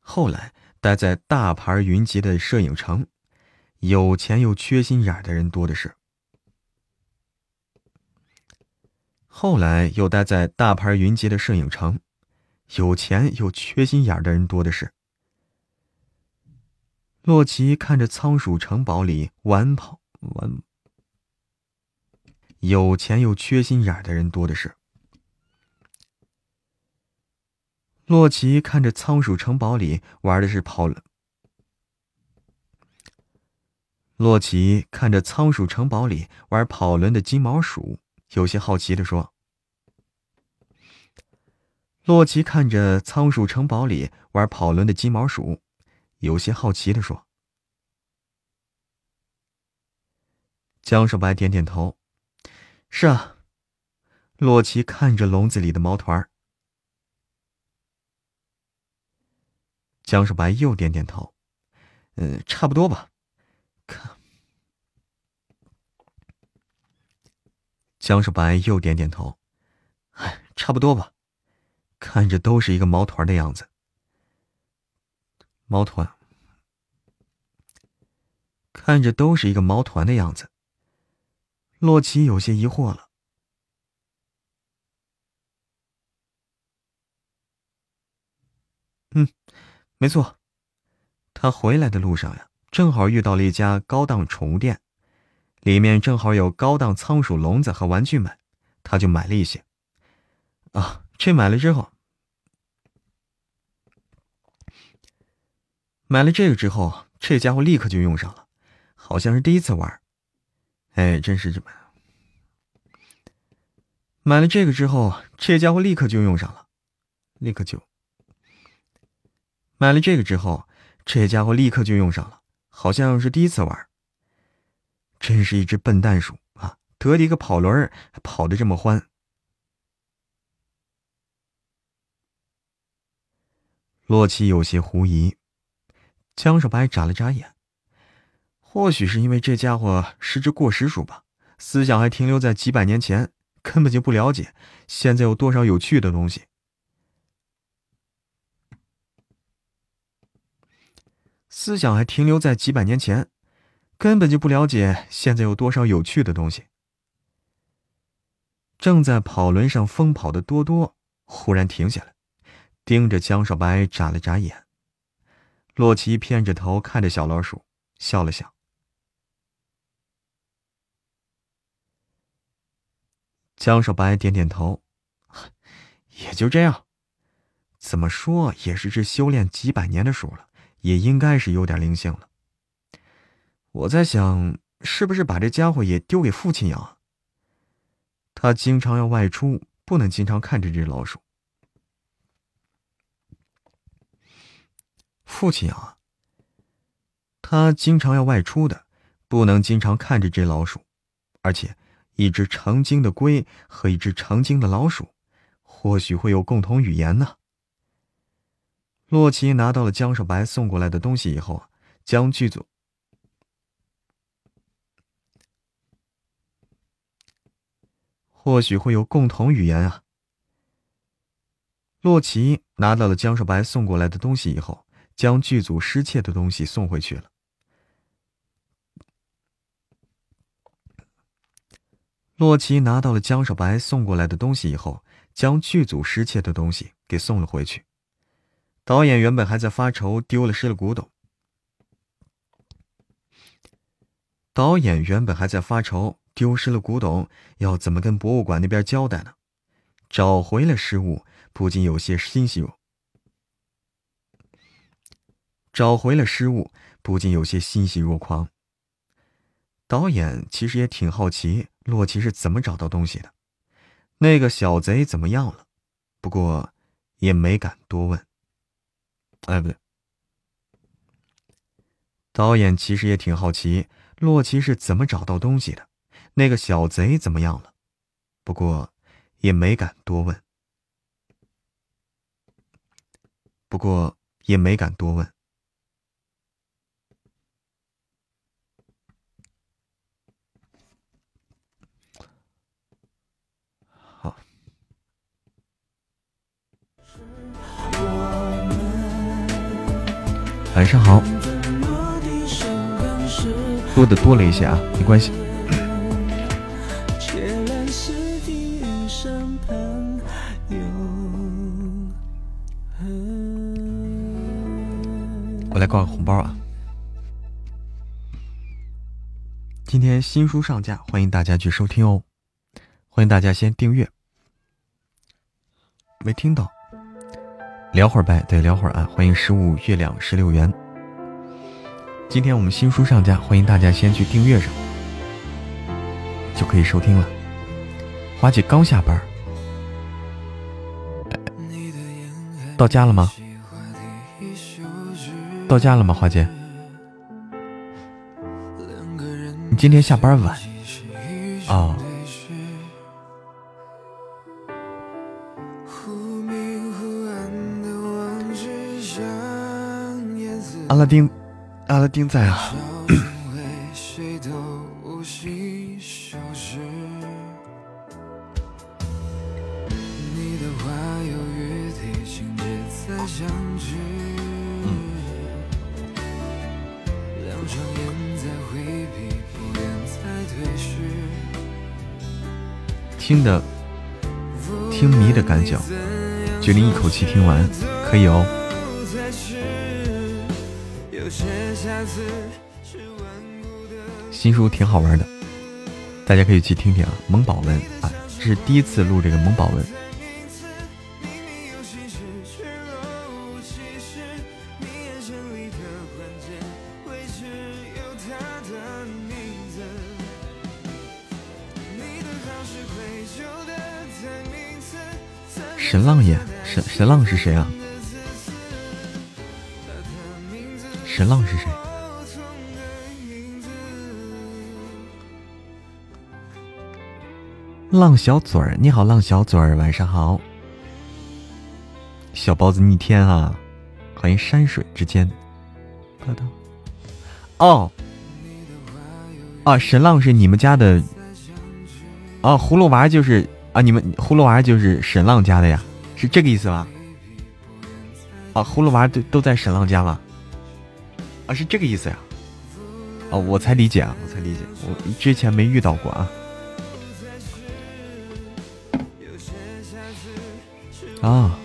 后来待在大牌云集的摄影城。有钱又缺心眼的人多的是。后来又待在大牌云集的摄影城，有钱又缺心眼的人多的是。洛奇看着仓鼠城堡里玩跑玩，有钱又缺心眼的人多的是。洛奇看着仓鼠城堡里玩的是跑了。洛奇看着仓鼠城堡里玩跑轮的金毛鼠，有些好奇的说：“洛奇看着仓鼠城堡里玩跑轮的金毛鼠，有些好奇的说。”江少白点点头：“是啊。”洛奇看着笼子里的毛团江少白又点点头：“嗯，差不多吧。”看，江少白又点点头，哎，差不多吧，看着都是一个毛团的样子。毛团，看着都是一个毛团的样子。洛奇有些疑惑了。嗯，没错，他回来的路上呀。正好遇到了一家高档宠物店，里面正好有高档仓鼠笼子和玩具卖，他就买了一些。啊，这买了之后，买了这个之后，这家伙立刻就用上了，好像是第一次玩。哎，真是这么。买了这个之后，这家伙立刻就用上了，立刻就。买了这个之后，这家伙立刻就用上了。好像是第一次玩，真是一只笨蛋鼠啊！得了一个跑轮，还跑得这么欢。洛奇有些狐疑，江少白眨了眨眼，或许是因为这家伙是只过时鼠吧，思想还停留在几百年前，根本就不了解现在有多少有趣的东西。思想还停留在几百年前，根本就不了解现在有多少有趣的东西。正在跑轮上疯跑的多多忽然停下来，盯着江少白眨了眨眼。洛奇偏着头看着小老鼠，笑了笑。江少白点点头，也就这样。怎么说也是只修炼几百年的鼠了。也应该是有点灵性了。我在想，是不是把这家伙也丢给父亲养？他经常要外出，不能经常看着这只老鼠。父亲啊。他经常要外出的，不能经常看着这老鼠，而且，一只成精的龟和一只成精的老鼠，或许会有共同语言呢。洛奇拿到了江少白送过来的东西以后，将剧组或许会有共同语言啊。洛奇拿到了江少白送过来的东西以后，将剧组失窃的东西送回去了。洛奇拿到了江少白送过来的东西以后，将剧组失窃的东西给送了回去。导演原本还在发愁丢了失了古董，导演原本还在发愁丢失了古董要怎么跟博物馆那边交代呢？找回了失物，不禁有些欣喜找回了失物，不禁有些欣喜若狂。导演其实也挺好奇洛奇是怎么找到东西的，那个小贼怎么样了？不过也没敢多问。哎，不对，导演其实也挺好奇洛奇是怎么找到东西的，那个小贼怎么样了？不过也没敢多问。不过也没敢多问。晚上好，多的多了一些啊，没关系。我来挂个红包啊！今天新书上架，欢迎大家去收听哦。欢迎大家先订阅。没听到。聊会儿呗，对，聊会儿啊！欢迎十五月亮十六元。今天我们新书上架，欢迎大家先去订阅上，就可以收听了。花姐刚下班，到家了吗？到家了吗？花姐，你今天下班晚啊？阿拉丁，阿拉丁在啊。听的，听迷的感觉，决定一口气听完，可以哦。新书挺好玩的，大家可以去听听啊。萌宝文啊，这是第一次录这个萌宝文。神浪爷，神神浪是谁啊？神浪是谁？浪小嘴儿，你好，浪小嘴儿，晚上好。小包子逆天啊！欢迎山水之间。哦，啊，沈浪是你们家的。啊，葫芦娃就是啊，你们葫芦娃就是沈浪家的呀，是这个意思吧？啊，葫芦娃都都在沈浪家吗？啊，是这个意思呀。啊，我才理解啊，我才理解，我之前没遇到过啊。啊！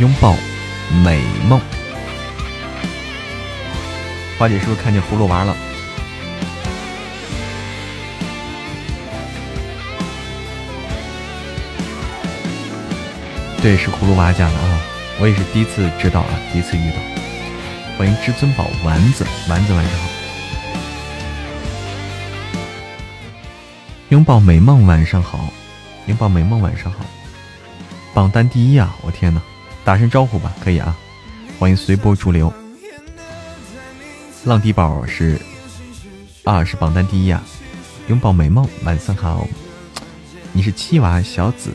拥抱美梦。花姐是不是看见葫芦娃了？对，是葫芦娃家的啊，我也是第一次知道啊，第一次遇到。欢迎至尊宝丸子，丸子晚上好。拥抱美梦晚上好，拥抱美梦晚上好。榜单第一啊，我天呐，打声招呼吧，可以啊。欢迎随波逐流。浪迪宝是啊，是榜单第一啊。拥抱美梦晚上好，你是七娃小紫。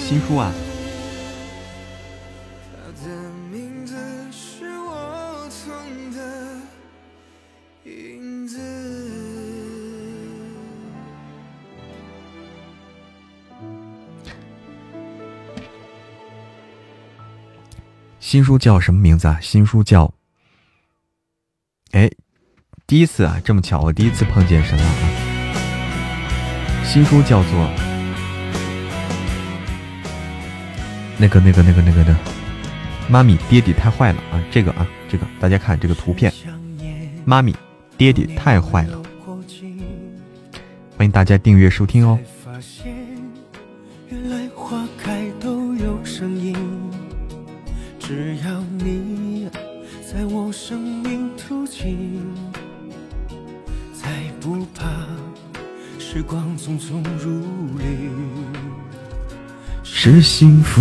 新书啊！新书叫什么名字啊？新书叫……哎，第一次啊，这么巧，我第一次碰见神了啊！新书叫做。那个、那个、那个、那个的，妈咪爹地太坏了啊！这个啊，这个大家看这个图片，妈咪爹地太坏了，欢迎大家订阅收听哦。是幸福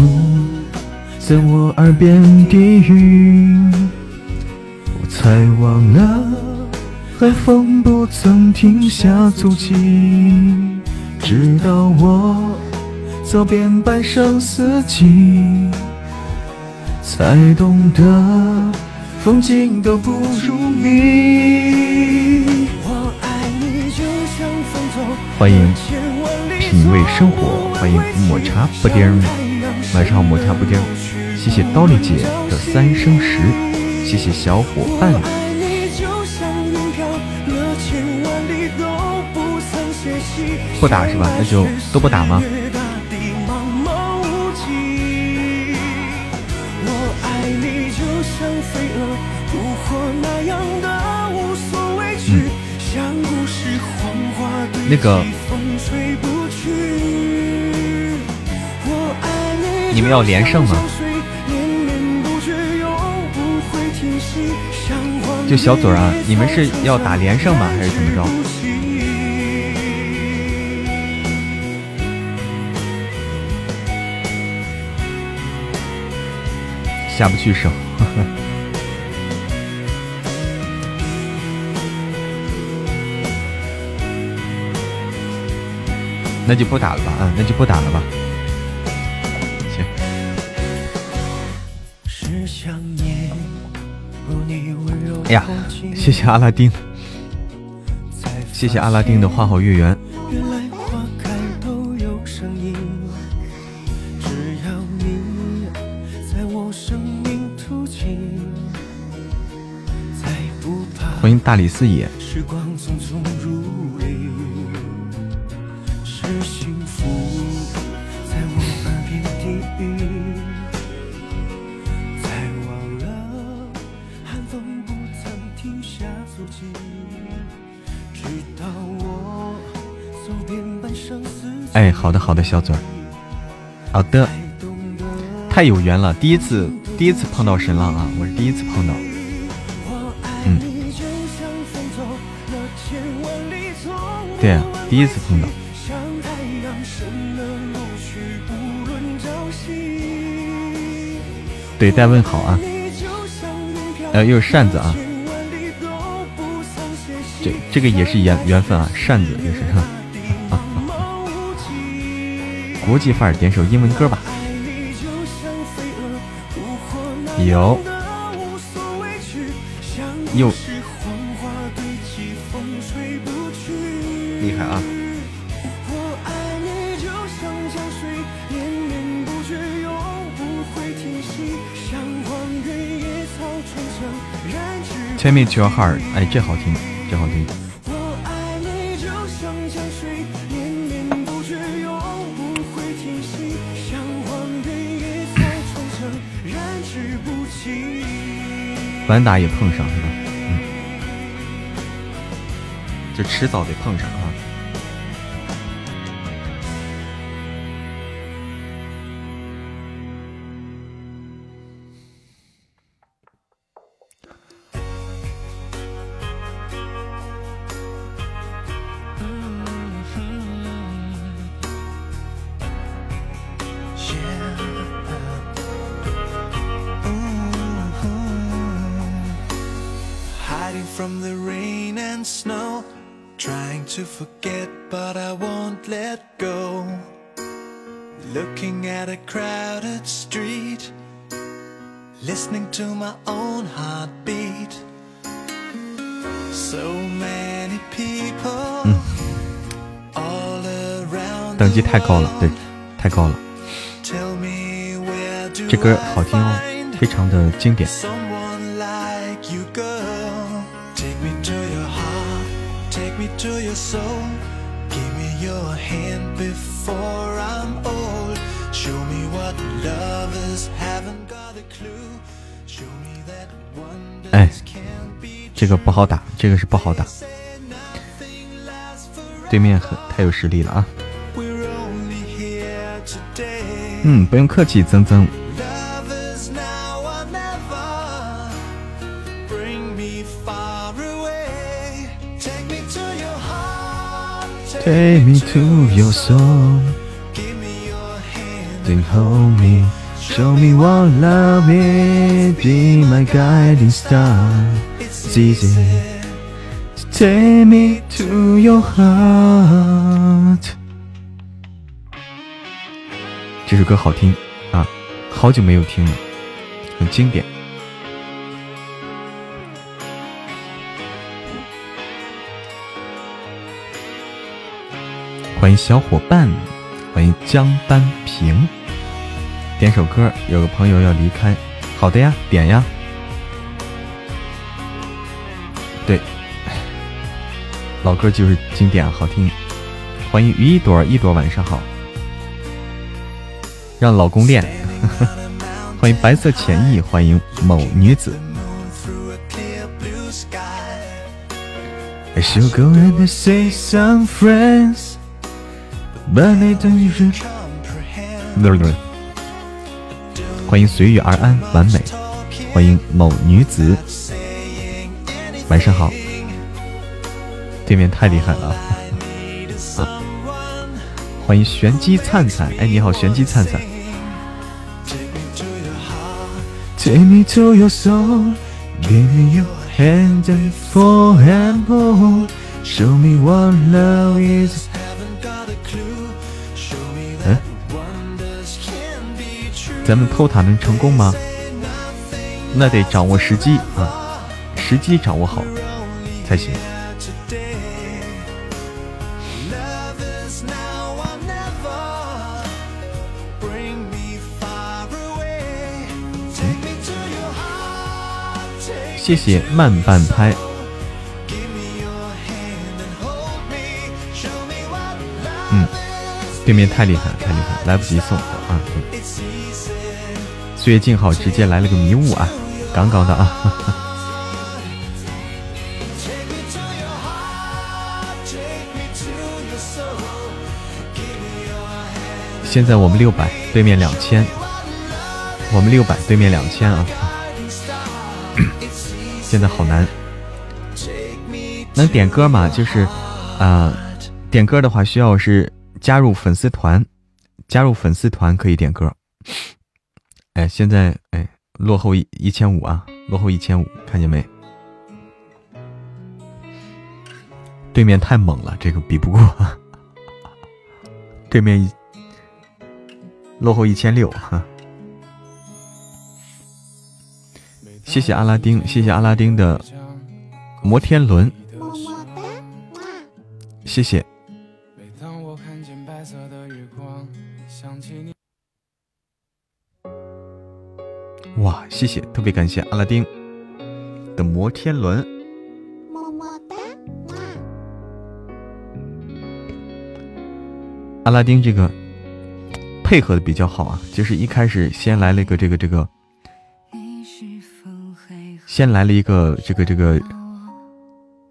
在我耳边低语，我才忘了寒风不曾停下足迹，直到我走遍半生四季，才懂得风景都不如你。欢迎品味生活，欢迎抹茶布丁，晚上好抹茶布丁，谢谢刀丽姐的三生石，谢谢小伙伴。不打是吧？那就都不打吗？那个，你们要连胜吗？就小嘴儿啊，你们是要打连胜吗？还是怎么着？下不去手。那就不打了吧，啊，那就不打了吧。哎呀，谢谢阿拉丁，谢谢阿拉丁的花好月圆。欢迎大理四野。哎，好好的，小嘴儿，好的，太有缘了，第一次第一次碰到神浪啊，我是第一次碰到，嗯，对啊，第一次碰到，对，带问好啊，呃，又是扇子啊，这这个也是缘缘分啊，扇子也是哈。国际范儿，点首英文歌吧。有。又。厉害啊！Tell me to your heart，哎，这好听，这好听。反打也碰上是吧？嗯，就迟早得碰上啊。高了，对，太高了。这歌好听哦，非常的经典。哎，这个不好打，这个是不好打。对面很太有实力了啊！嗯，不用客气，曾曾。Take me to your soul, then hold me, show me what love is, be my guiding star. It's easy. Take me to your heart. 这首歌好听啊，好久没有听了，很经典。欢迎小伙伴，欢迎江丹平。点首歌，有个朋友要离开。好的呀，点呀。对，老歌就是经典，好听。欢迎于一朵一朵，晚上好。让老公练，欢迎白色浅意，欢迎某女子。欢迎随遇而安，完美。欢迎某女子，晚上好。对面太厉害了啊！欢迎玄机灿灿，哎，你好，玄机灿灿。Take me to your soul, give me your hand and fall and hold. Show me what love is. 嗯，咱们偷塔能成功吗？那得掌握时机啊，时机掌握好才行。谢谢慢半拍。嗯，对面太厉害了，太厉害，来不及送啊！岁月静好，直接来了个迷雾啊，杠杠的啊！现在我们六百，对面两千，我们六百，对面两千啊！现在好难，能点歌吗？就是，啊，点歌的话需要是加入粉丝团，加入粉丝团可以点歌。哎，现在哎，落后一一千五啊，落后一千五，看见没？对面太猛了，这个比不过。对面一落后一千六。哈谢谢阿拉丁，谢谢阿拉丁的摩天轮，么么哒，哇谢谢。哇，谢谢，特别感谢阿拉丁，的摩天轮。么么哒！阿拉丁这个配合的比较好啊，就是一开始先来了一个这个这个，先来了一个这个这个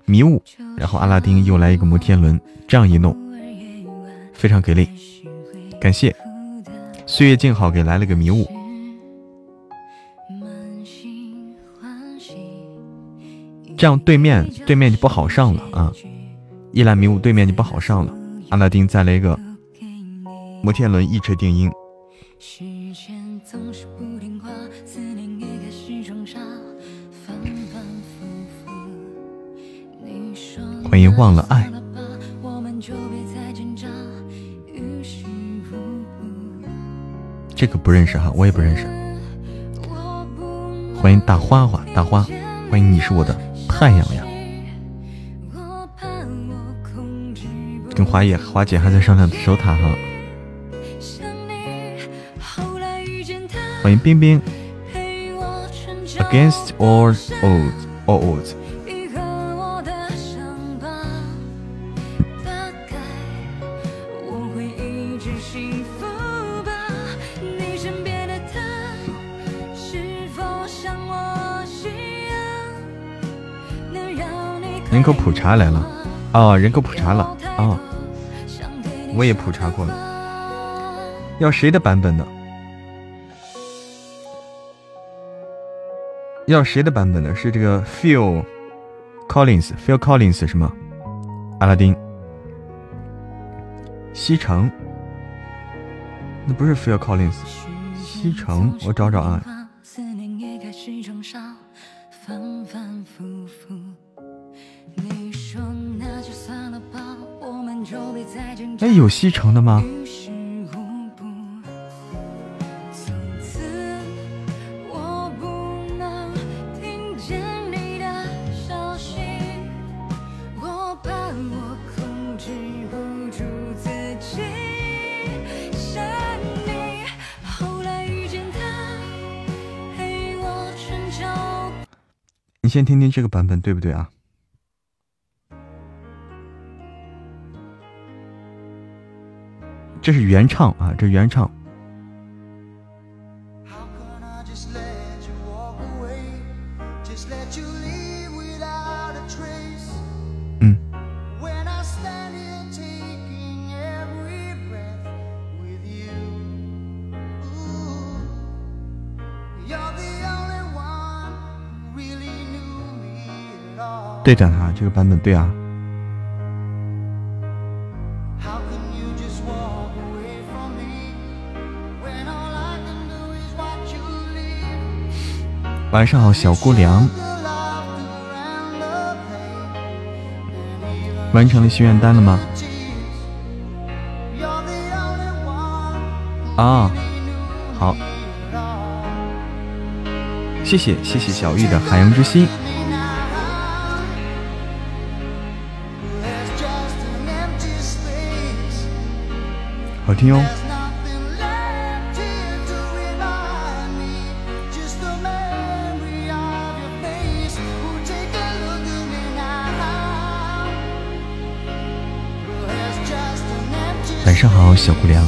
迷雾，然后阿拉丁又来一个摩天轮，这样一弄，非常给力，感谢岁月静好给来了个迷雾。这样对面对面就不好上了啊！一览迷雾对面就不好上了。阿拉丁再来一个摩天轮一锤定音。欢迎忘了爱。这个不认识哈，我也不认识。欢迎大花花，大花，欢迎你是我的。太阳呀，跟华野华姐还在商量守塔哈。欢迎冰冰。Against all odds, all odds。人口普查来了，哦，人口普查了，哦，我也普查过了。要谁的版本呢？要谁的版本呢？是这个 Phil Collins，Phil Collins 是吗？阿拉丁，西城，那不是 Phil Collins，西城，我找找啊。哎，有西城的吗？你先听听这个版本对不对啊？这是原唱啊，这是原唱。嗯。对的哈，这个版本对啊。晚上好，小姑娘。完成了心愿单了吗？啊，好，谢谢谢谢小玉的海洋之心，好听哦。小姑娘。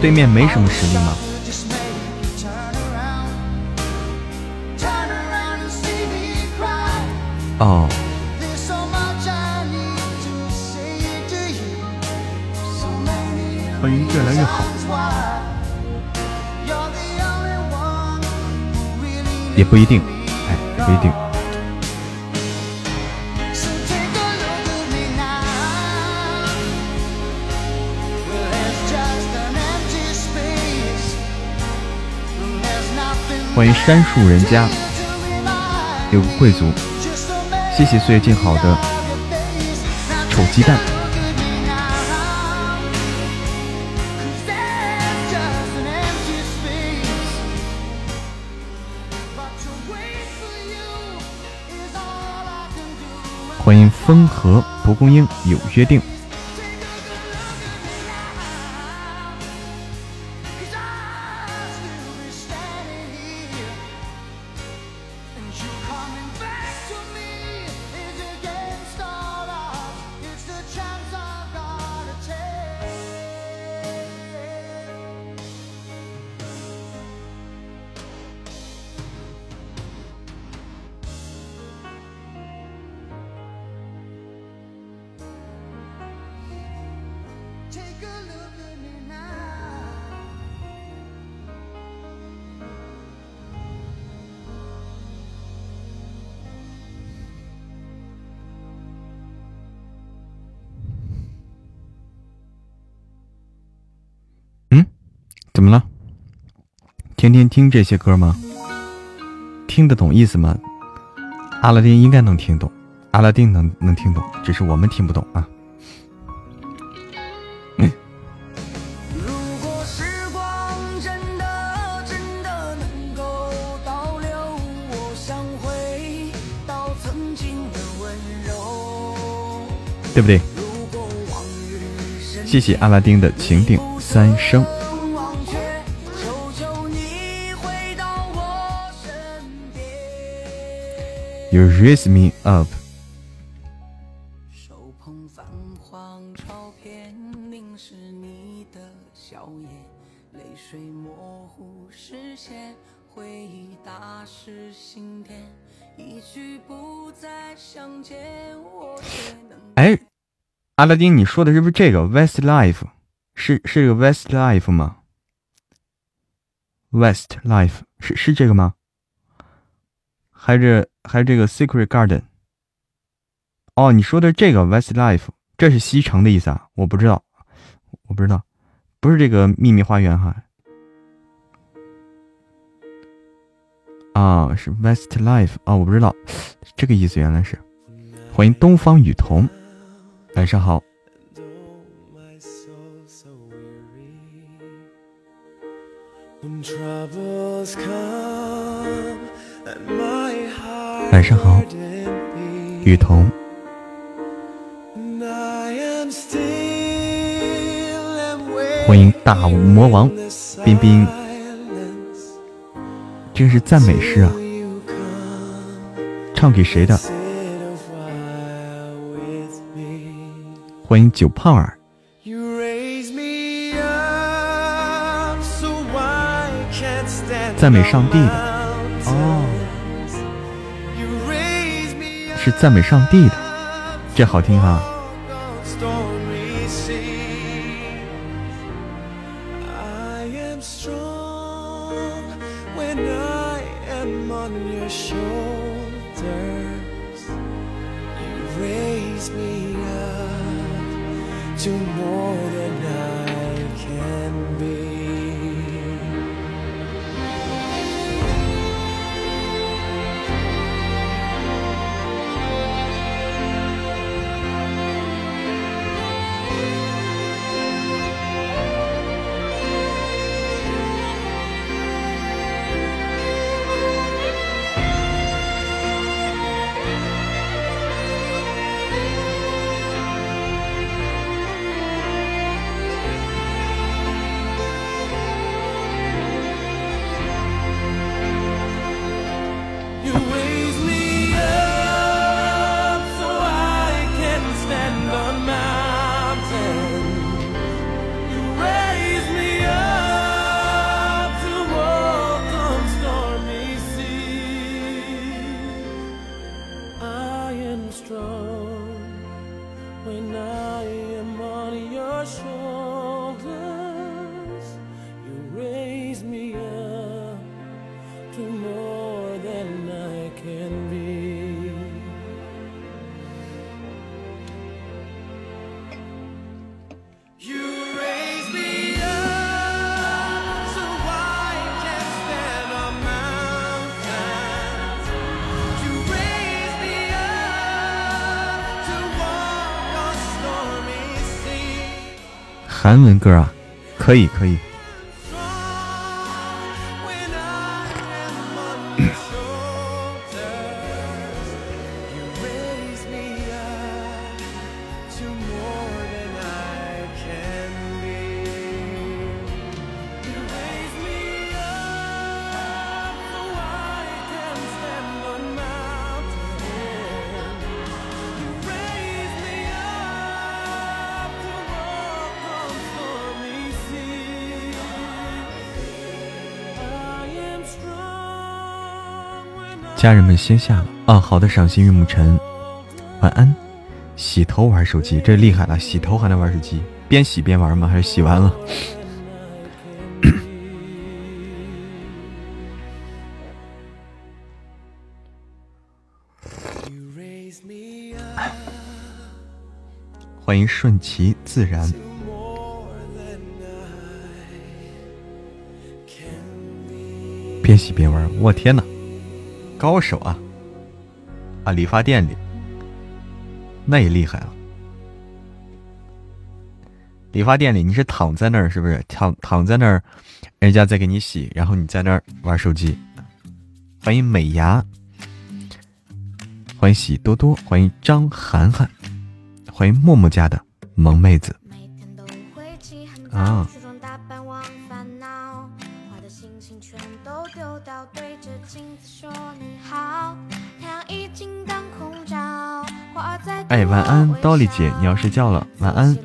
对面没什么实力吗？哦。越来越好，也不一定，哎，不一定。欢迎山树人家，有个贵族，谢谢岁月静好的丑鸡蛋。风和蒲公英有约定。天天听这些歌吗？听得懂意思吗？阿拉丁应该能听懂，阿拉丁能能听懂，只是我们听不懂啊。对不对？谢谢阿拉丁的情定三生。You raise me up。手捧泛黄照片，凝视你的笑颜，泪水模糊视线，回忆打湿心田。一句不再相见，我却能。哎，阿拉丁，你说的是不是这个 West Life？是是这个 West Life 吗？West Life 是是这个吗？还是还是这个 Secret Garden？哦，你说的这个 Westlife，这是西城的意思啊？我不知道，我不知道，不是这个秘密花园哈。啊，是 Westlife 啊，我不知道这个意思，原来是。欢迎东方雨桐，晚上好。晚上好，雨桐。欢迎大魔王彬彬，这是赞美诗啊，唱给谁的？欢迎九胖儿，赞美上帝的。是赞美上帝的，这好听哈。韩文歌啊，可以可以。家人们先下了啊，好的，赏心悦目晨，晚安。洗头玩手机，这厉害了！洗头还能玩手机，边洗边玩吗？还是洗完了？欢迎顺其自然。边洗边玩，我天哪，高手啊！啊，理发店里，那也厉害啊！理发店里，你是躺在那儿是不是？躺躺在那儿，人家在给你洗，然后你在那儿玩手机。欢迎美牙，欢迎喜多多，欢迎张涵涵，欢迎默默家的萌妹子晚安，刀丽姐，你要睡觉了，晚安。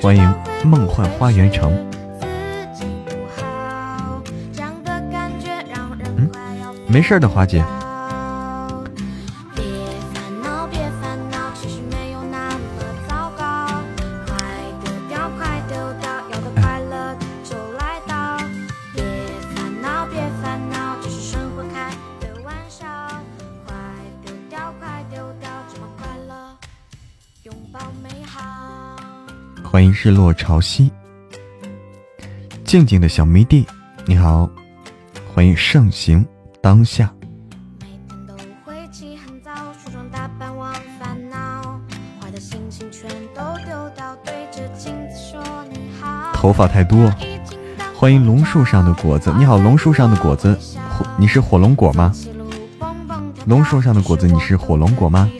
欢迎梦幻花园城。嗯，没事的，花姐。落潮汐，静静的小迷弟，你好，欢迎盛行当下。头发太多，欢迎龙树上的果子，你好，龙树上的果子，你是火龙果吗？龙树上的果子，你是火龙果吗？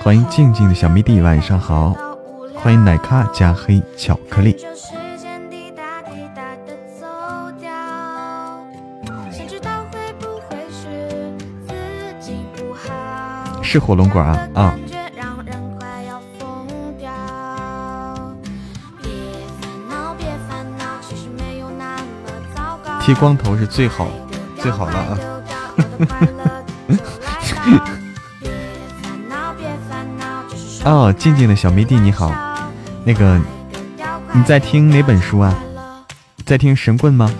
欢迎静静的小迷弟，晚上好。欢迎奶咖加黑巧克力，是火龙果啊啊！剃光头是最好最好了啊！哦，静静的小迷弟你好。那个，你在听哪本书啊？在听神棍吗？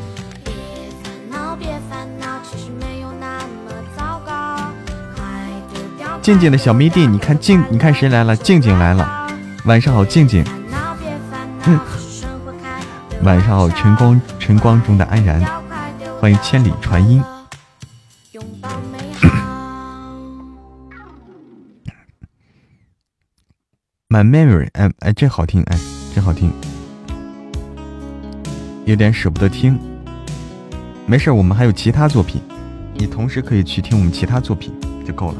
静静的小迷弟，你看静，你看谁来了？静静来了。晚上好，静静。晚上好，晨光晨光中的安然。欢迎千里传音。My memory，哎哎，这好听，哎，真好听，有点舍不得听。没事，我们还有其他作品，你同时可以去听我们其他作品就够了。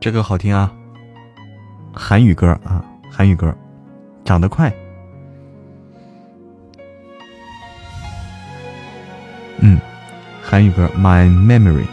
这个好听啊，韩语歌啊，韩语歌，长得快。嗯，韩语歌《My Memory》。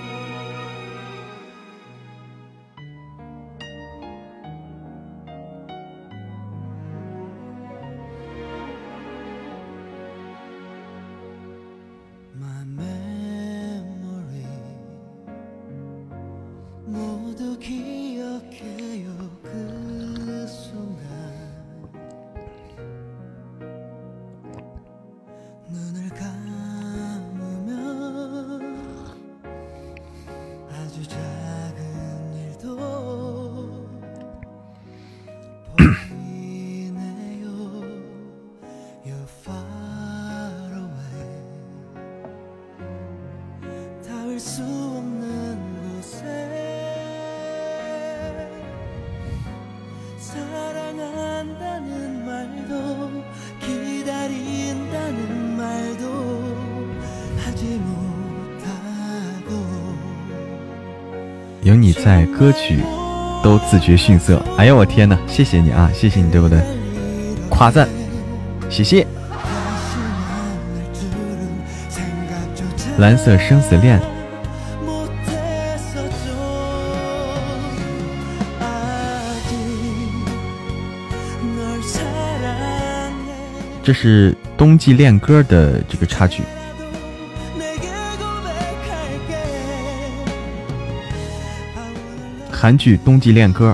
歌曲都自觉逊色。哎呀，我天哪！谢谢你啊，谢谢你，对不对？夸赞，谢谢。蓝色生死恋，这是冬季恋歌的这个插曲。韩剧《冬季恋歌》，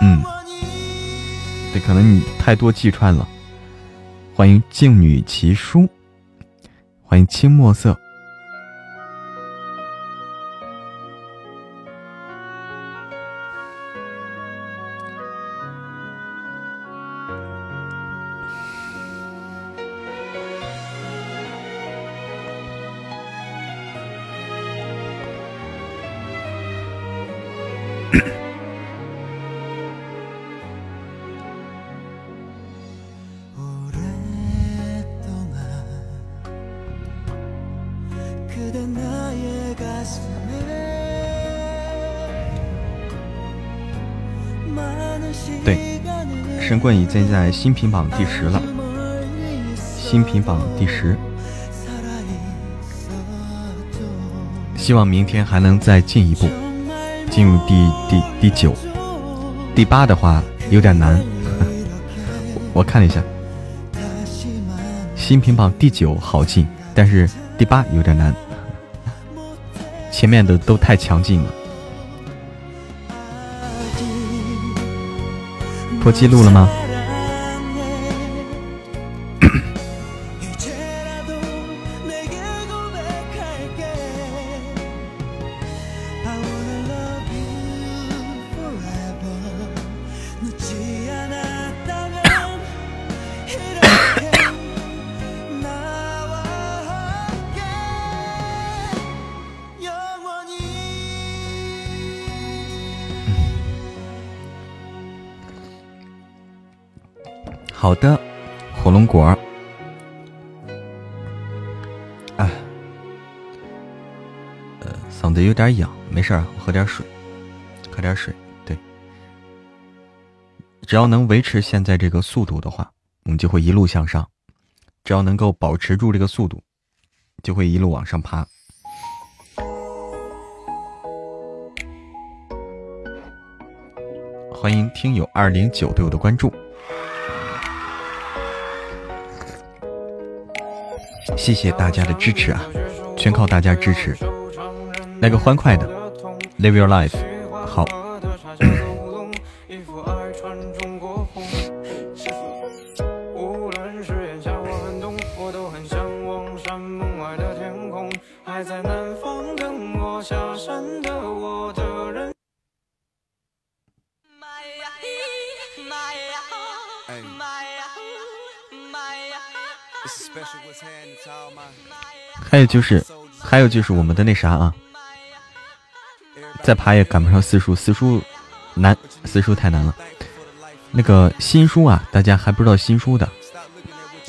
嗯，对，可能你太多记串了。欢迎静女奇书，欢迎青墨色。冠已经在新品榜第十了，新品榜第十，希望明天还能再进一步，进入第第第九，第八的话有点难。我看了一下，新品榜第九好进，但是第八有点难，前面的都太强劲了。破纪录了吗？喝点水，喝点水。对，只要能维持现在这个速度的话，我们就会一路向上；只要能够保持住这个速度，就会一路往上爬。欢迎听友二零九对我的关注。谢谢大家的支持啊，全靠大家支持。来个欢快的，Live Your Life，好。还有就是，还有就是我们的那啥啊，再爬也赶不上四叔，四叔难，四叔太难了。那个新书啊，大家还不知道新书的，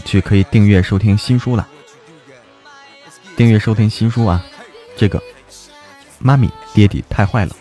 去可以订阅收听新书了。订阅收听新书啊，这个妈咪爹地太坏了。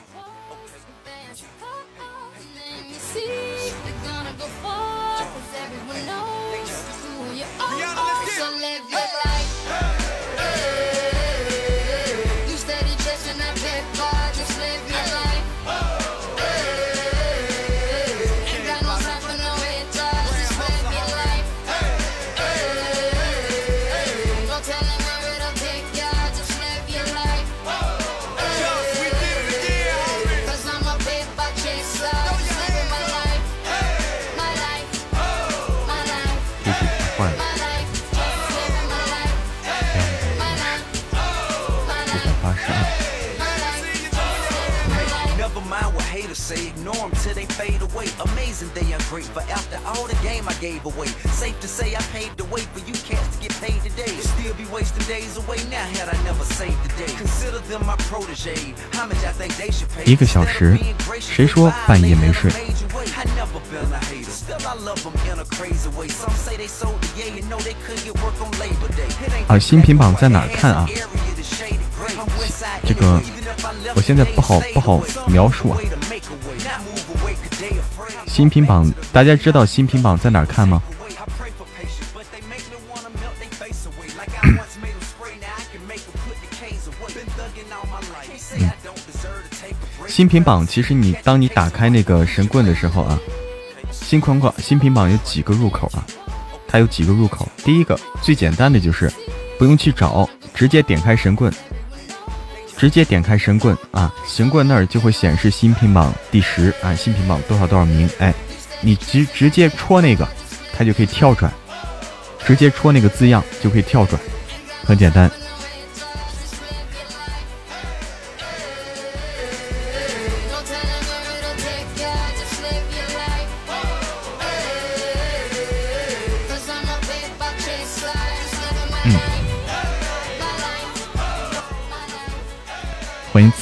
半夜没睡？啊，新品榜在哪看啊？这个我现在不好不好描述啊。新品榜，大家知道新品榜在哪看吗？新品榜其实你当你打开那个神棍的时候啊，新框框新品榜有几个入口啊？它有几个入口？第一个最简单的就是不用去找，直接点开神棍。直接点开神棍啊，神棍那儿就会显示新品榜第十啊，新品榜多少多少名，哎，你直直接戳那个，它就可以跳转，直接戳那个字样就可以跳转，很简单。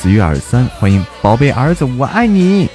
一月二三，欢迎宝贝儿子，我爱你。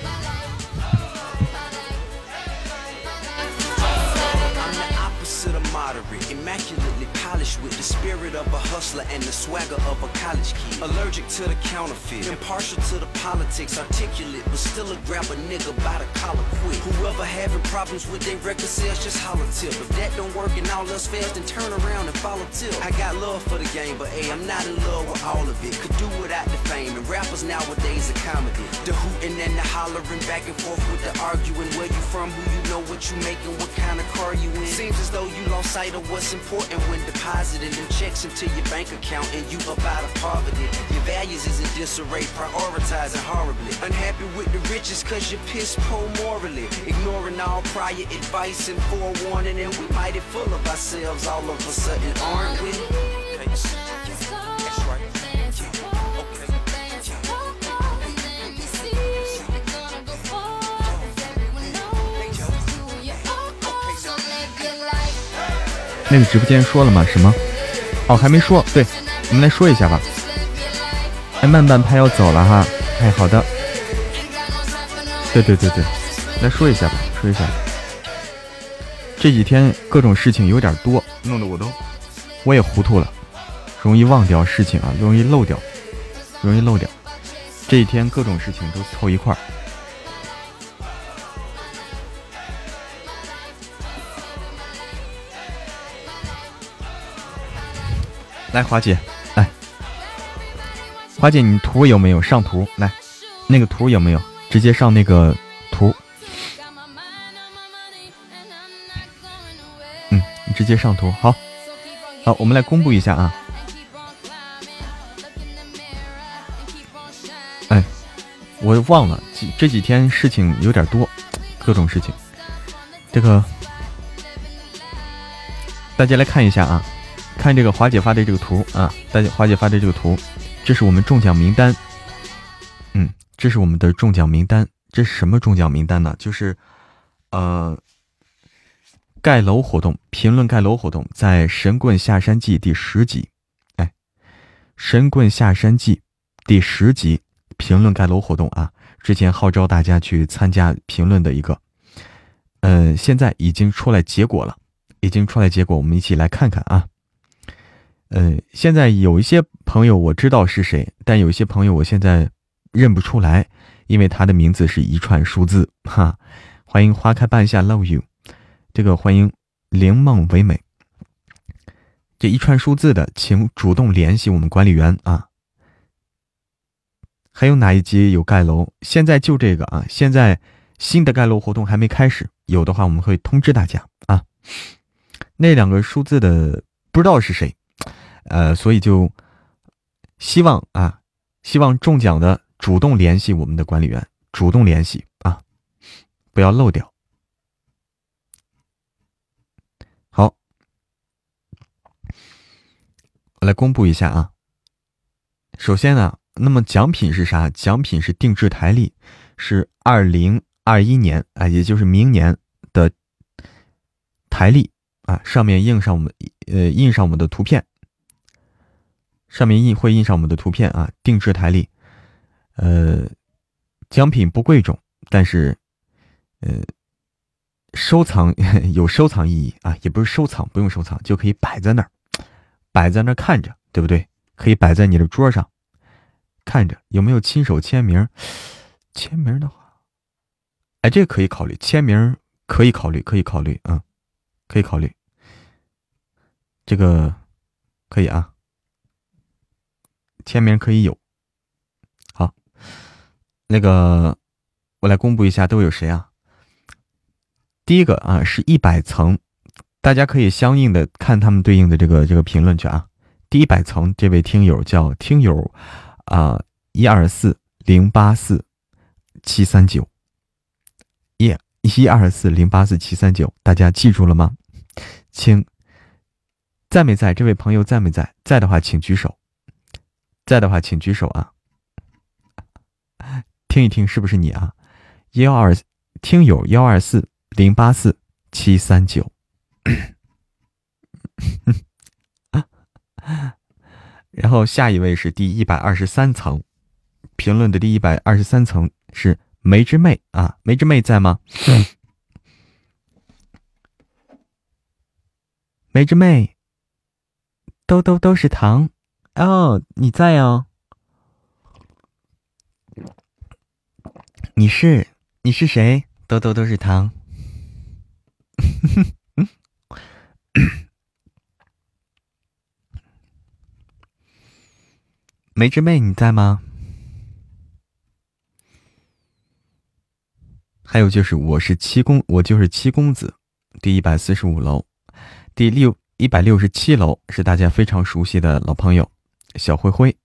那个直播间说了吗？什么？ 哦，还没说。对，我们来说一下吧。哎，慢半拍要走了哈。哎，好的。对对对对，来说一下吧，说一下。这几天各种事情有点多，弄得我都我也糊涂了，容易忘掉事情啊，容易漏掉，容易漏掉。这几天各种事情都凑一块儿。来，华姐，来，华姐，你图有没有上图？来，那个图有没有？直接上那个图。嗯，你直接上图。好，好，我们来公布一下啊。哎，我忘了，这几天事情有点多，各种事情。这个，大家来看一下啊。看这个华姐发的这个图啊，大家华姐发的这个图，这是我们中奖名单。嗯，这是我们的中奖名单。这是什么中奖名单呢？就是，呃，盖楼活动，评论盖楼活动，在《神棍下山记》第十集。哎，《神棍下山记》第十集评论盖楼活动啊，之前号召大家去参加评论的一个，呃，现在已经出来结果了，已经出来结果，我们一起来看看啊。呃，现在有一些朋友我知道是谁，但有一些朋友我现在认不出来，因为他的名字是一串数字哈。欢迎花开半夏，Love you。这个欢迎灵梦唯美。这一串数字的，请主动联系我们管理员啊。还有哪一集有盖楼？现在就这个啊，现在新的盖楼活动还没开始，有的话我们会通知大家啊。那两个数字的不知道是谁。呃，所以就希望啊，希望中奖的主动联系我们的管理员，主动联系啊，不要漏掉。好，我来公布一下啊。首先呢，那么奖品是啥？奖品是定制台历，是二零二一年啊，也就是明年的台历啊，上面印上我们呃印上我们的图片，上面印会印上我们的图片啊，定制台历，呃，奖品不贵重，但是呃收藏 有收藏意义啊，也不是收藏，不用收藏就可以摆在那儿，摆在那儿看着，对不对？可以摆在你的桌上。看着有没有亲手签名？签名的话，哎，这个可以考虑。签名可以考虑，可以考虑，嗯，可以考虑。这个可以啊，签名可以有。好，那个我来公布一下都有谁啊？第一个啊是一百层，大家可以相应的看他们对应的这个这个评论去啊。第一百层这位听友叫听友。啊，一二四零八四七三九，耶一二四零八四七三九，大家记住了吗？请在没在？这位朋友在没在？在的话，请举手。在的话，请举手啊！听一听，是不是你啊？幺二听友幺二四零八四七三九。然后下一位是第一百二十三层，评论的第一百二十三层是梅之妹啊，梅之妹在吗？梅之妹，兜兜都是糖哦，你在哦？你是你是谁？兜兜都是糖。梅之妹，你在吗？还有就是，我是七公，我就是七公子，第一百四十五楼，第六一百六十七楼是大家非常熟悉的老朋友小灰灰。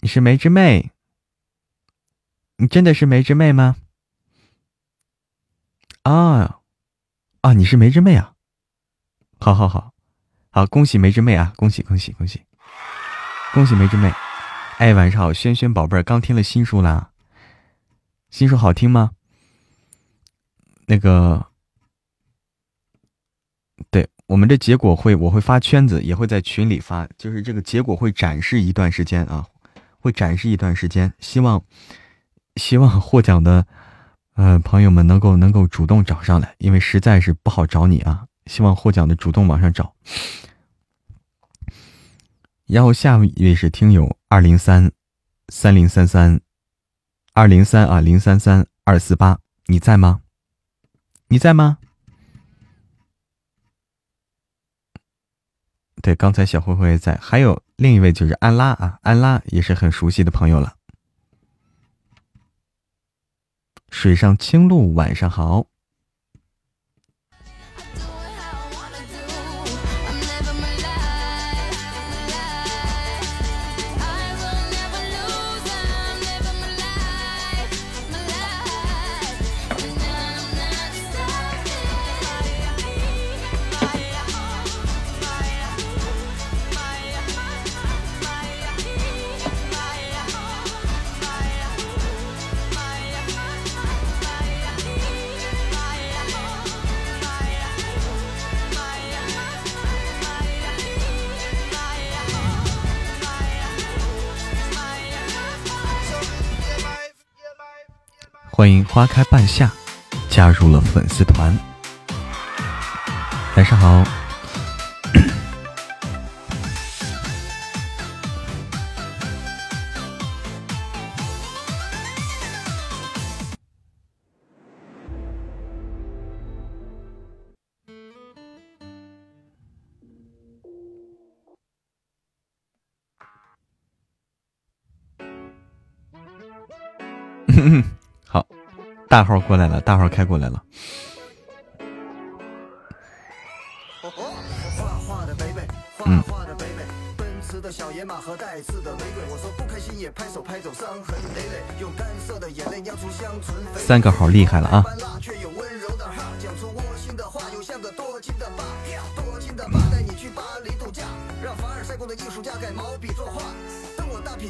你是梅之妹？你真的是梅之妹吗？啊啊！你是梅之妹啊！好好好，好恭喜梅之妹啊！恭喜恭喜恭喜！恭喜梅之妹，哎，晚上好，轩轩宝贝儿，刚听了新书啦，新书好听吗？那个，我们这结果会，我会发圈子，也会在群里发，就是这个结果会展示一段时间啊，会展示一段时间，希望希望获奖的呃朋友们能够能够主动找上来，因为实在是不好找你啊，希望获奖的主动往上找。然后下一位是听友二零三三零三三二零三啊零三三二四八，你在吗？你在吗？对，刚才小灰灰在，还有另一位就是安拉啊，安拉也是很熟悉的朋友了。水上青露，晚上好。欢迎花开半夏加入了粉丝团，晚上好。大号过来了，大号开过来了。嗯。三个号厉害了啊！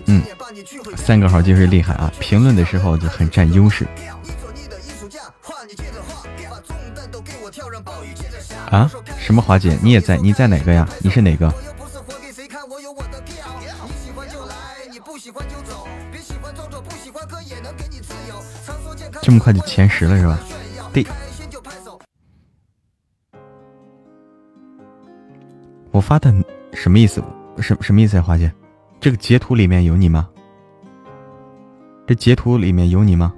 嗯，三个号就是厉害啊！评论的时候就很占优势。啊？什么华姐？你也在？你在哪个呀？你是哪个？这么快就前十了是吧？对。我发的什么意思？什什么意思呀，华姐？这个截图里面有你吗？这截图里面有你吗？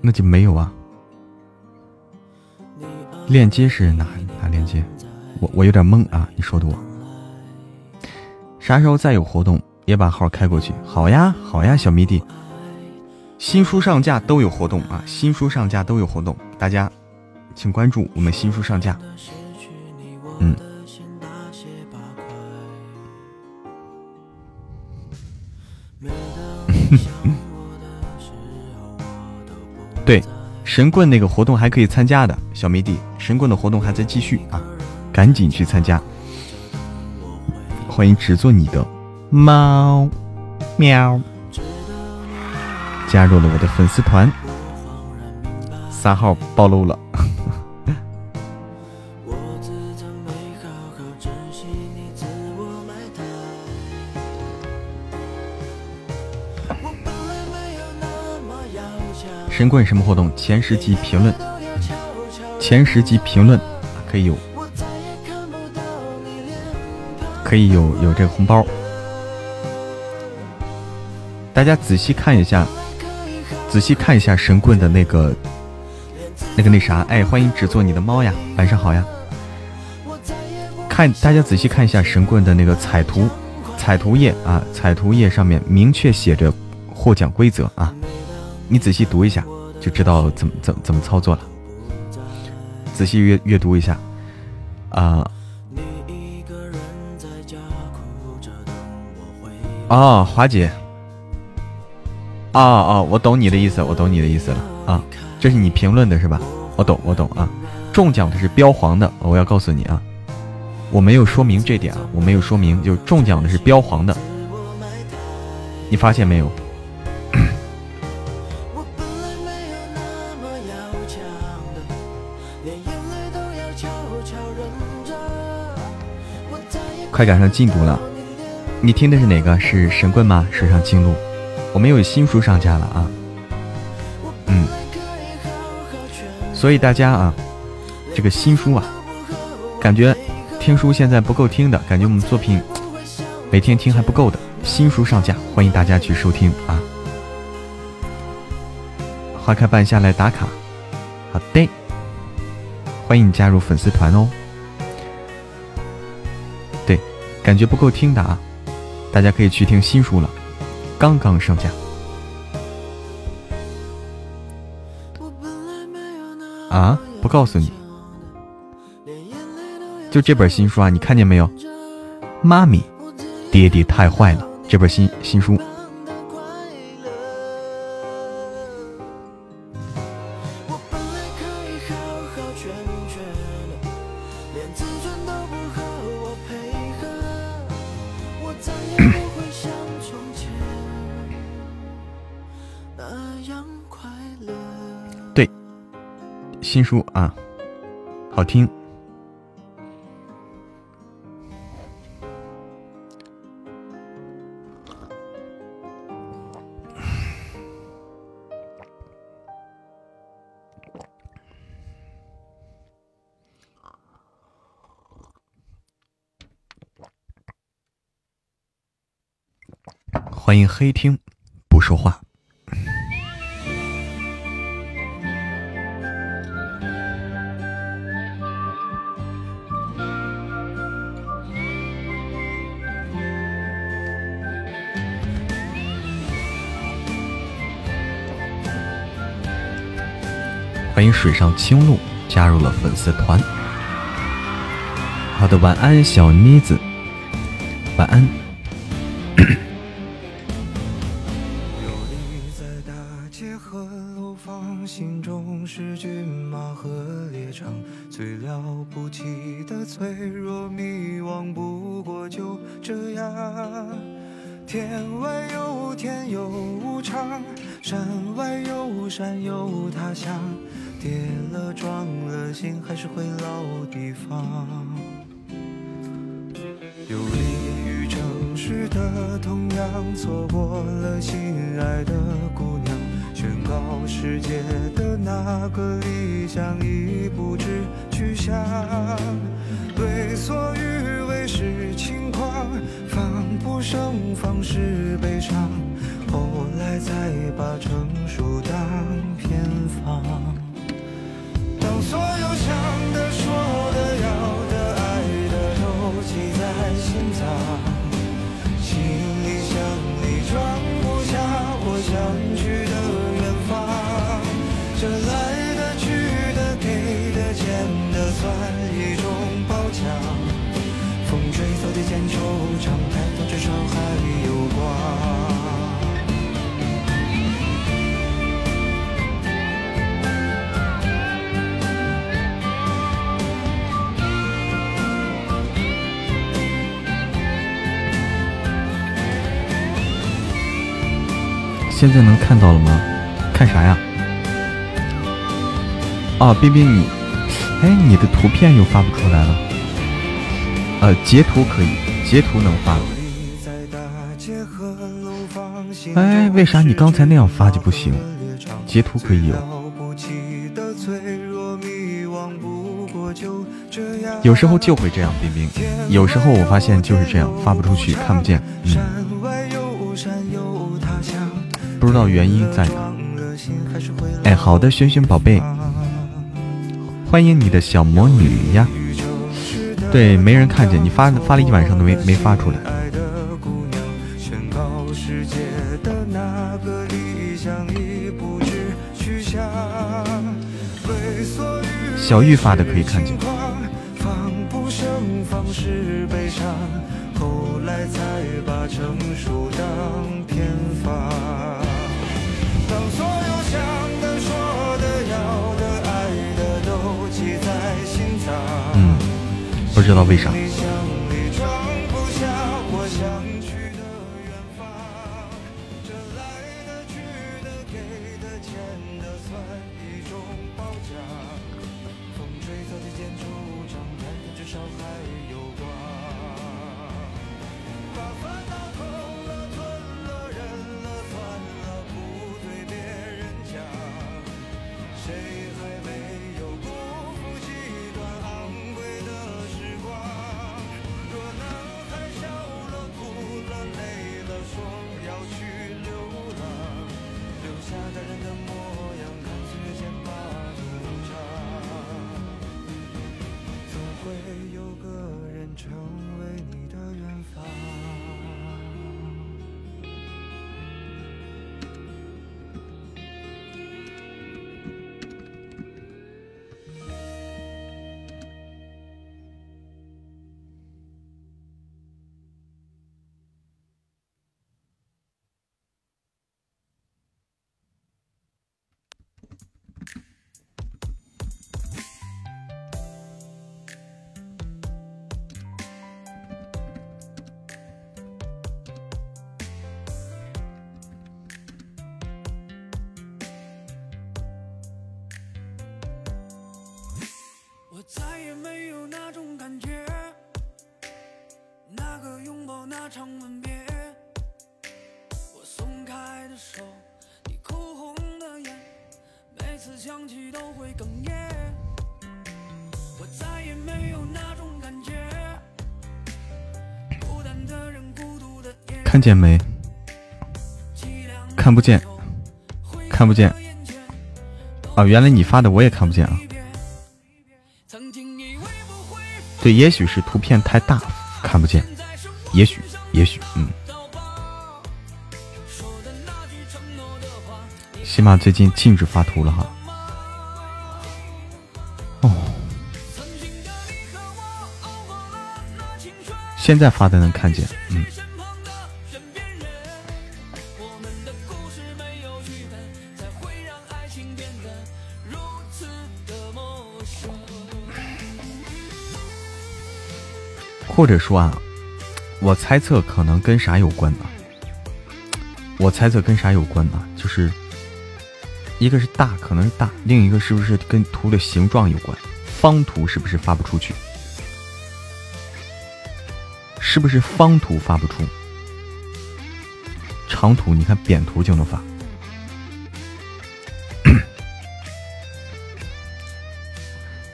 那就没有啊。链接是哪哪链接？我我有点懵啊！你说的我。啥时候再有活动？也把号开过去，好呀，好呀，小迷弟，新书上架都有活动啊！新书上架都有活动，大家请关注我们新书上架。嗯，对，神棍那个活动还可以参加的，小迷弟，神棍的活动还在继续啊，赶紧去参加。欢迎只做你的。猫，喵，加入了我的粉丝团，三号暴露了。神棍什么活动？前十级评论，前十级评论可以有，可以有有这个红包。大家仔细看一下，仔细看一下神棍的那个、那个、那啥，哎，欢迎只做你的猫呀，晚上好呀。看，大家仔细看一下神棍的那个彩图，彩图页啊，彩图页上面明确写着获奖规则啊，你仔细读一下，就知道怎么怎怎么操作了。仔细阅阅读一下啊。哦，华姐。啊啊！我懂你的意思，我懂你的意思了啊！这是你评论的是吧？我懂，我懂啊！中奖的是标黄的，我要告诉你啊，我没有说明这点啊，我没有说明，就中奖的是标黄的，你发现没有？快赶上进度了，你听的是哪个？是神棍吗？水上青鹿。我们有新书上架了啊，嗯，所以大家啊，这个新书啊，感觉听书现在不够听的，感觉我们作品每天听还不够的，新书上架，欢迎大家去收听啊。花开半夏来打卡，好的，欢迎加入粉丝团哦。感觉不够听的啊，大家可以去听新书了。刚刚上架啊！不告诉你，就这本新书啊，你看见没有？妈咪，爹爹太坏了！这本新新书。新书啊，好听。欢迎黑听不说话。欢迎水上青露加入了粉丝团。好的，晚安，小妮子，晚安。冰冰你，哎，你的图片又发不出来了。呃，截图可以，截图能发。哎，为啥你刚才那样发就不行？截图可以有。有时候就会这样，冰冰。有时候我发现就是这样，发不出去，看不见。嗯。不知道原因在哪。哎，好的，萱萱宝贝。欢迎你的小魔女呀！对，没人看见你发发了一晚上都没没发出来。小玉发的可以看见。看见没？看不见，看不见。啊，原来你发的我也看不见啊。对，也许是图片太大，看不见。也许，也许，嗯。起码最近禁止发图了哈。哦。现在发的能看见，嗯。或者说啊，我猜测可能跟啥有关呢？我猜测跟啥有关呢？就是一个是大，可能是大；另一个是不是跟图的形状有关？方图是不是发不出去？是不是方图发不出？长图你看扁图就能发。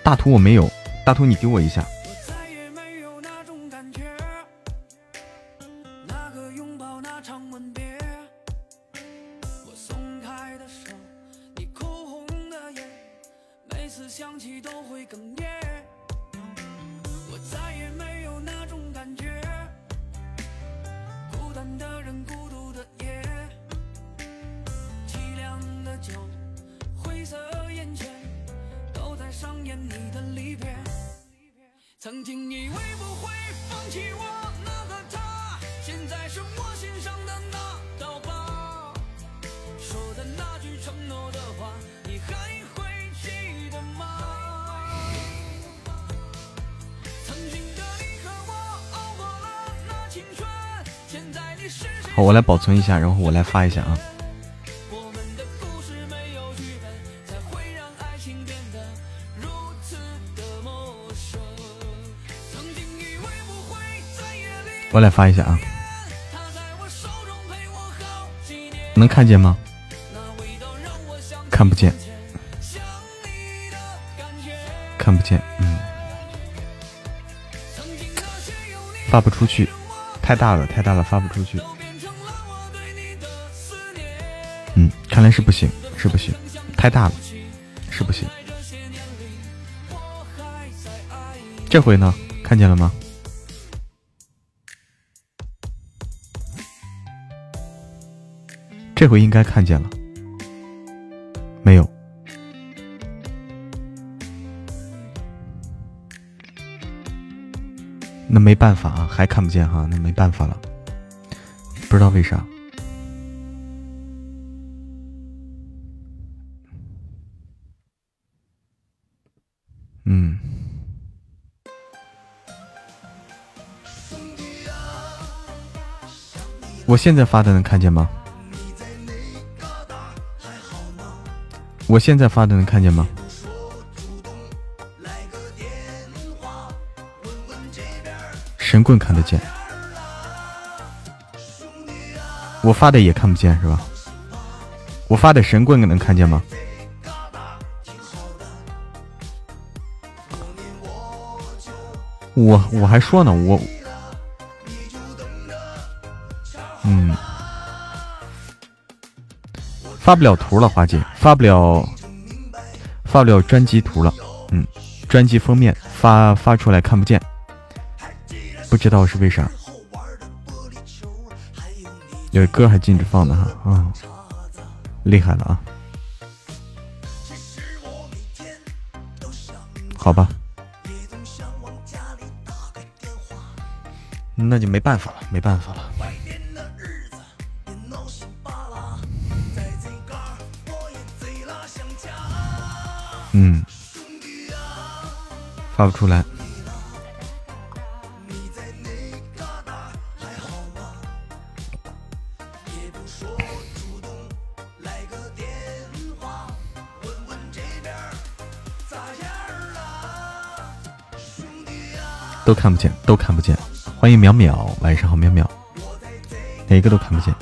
大图我没有，大图你给我一下。来保存一下，然后我来发一下啊。我来发一下啊，能看见吗？看不见，看不见，嗯，发不出去，太大了，太大了，发不出去。来是不行，是不行，太大了，是不行。这回呢，看见了吗？这回应该看见了，没有？那没办法啊，还看不见哈，那没办法了，不知道为啥。现在发的能看见吗？我现在发的能看见吗？神棍看得见，我发的也看不见是吧？我发的神棍能看见吗？我我还说呢，我。发不了图了，华姐发不了，发不了专辑图了。嗯，专辑封面发发出来看不见，不知道是为啥。有歌还禁止放的哈，啊，厉害了啊！好吧，那就没办法了，没办法了。发不出来。都看不见，都看不见。欢迎淼淼，晚上好，淼淼。哪个都看不见。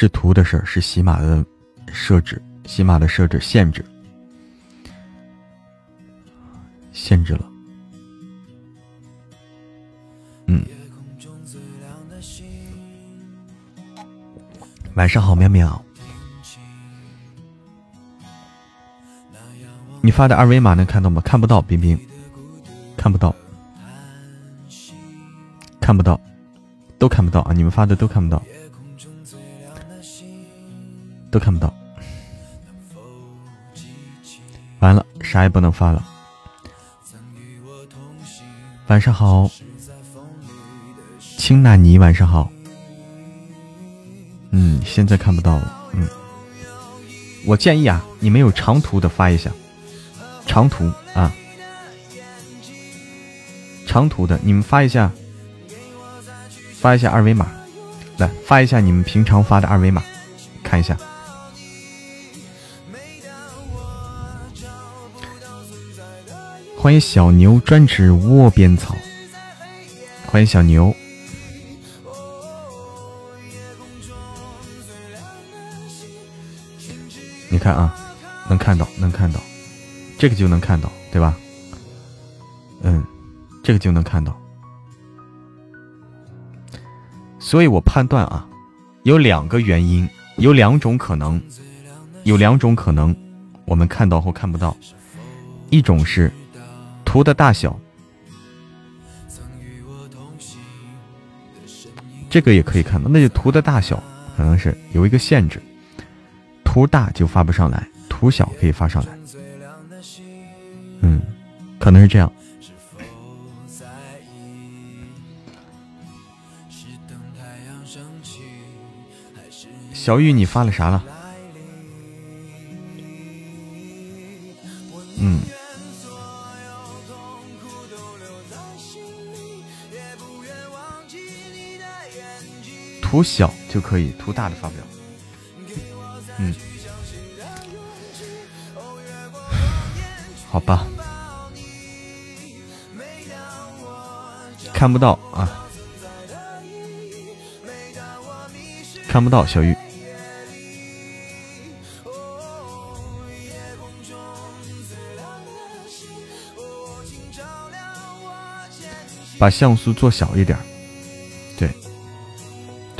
是图的事儿，是喜马的设置，喜马的设置限制，限制了。嗯。晚上好，喵喵。你发的二维码能看到吗？看不到，冰冰，看不到，看不到，都看不到啊！你们发的都看不到。都看不到，完了，啥也不能发了。晚上好，青纳尼，晚上好。嗯，现在看不到了。嗯，我建议啊，你们有长图的发一下，长图啊，长图的你们发一下，发一下二维码，来发一下你们平常发的二维码，看一下。欢迎小牛专吃窝边草，欢迎小牛。你看啊，能看到，能看到，这个就能看到，对吧？嗯，这个就能看到。所以我判断啊，有两个原因，有两种可能，有两种可能，我们看到或看不到。一种是。图的大小，这个也可以看到，那就图的大小可能是有一个限制，图大就发不上来，图小可以发上来。嗯，可能是这样。小雨，你发了啥了？嗯。图小就可以，图大的发不了。嗯，好吧，看不到啊，看不到小玉，把像素做小一点。对，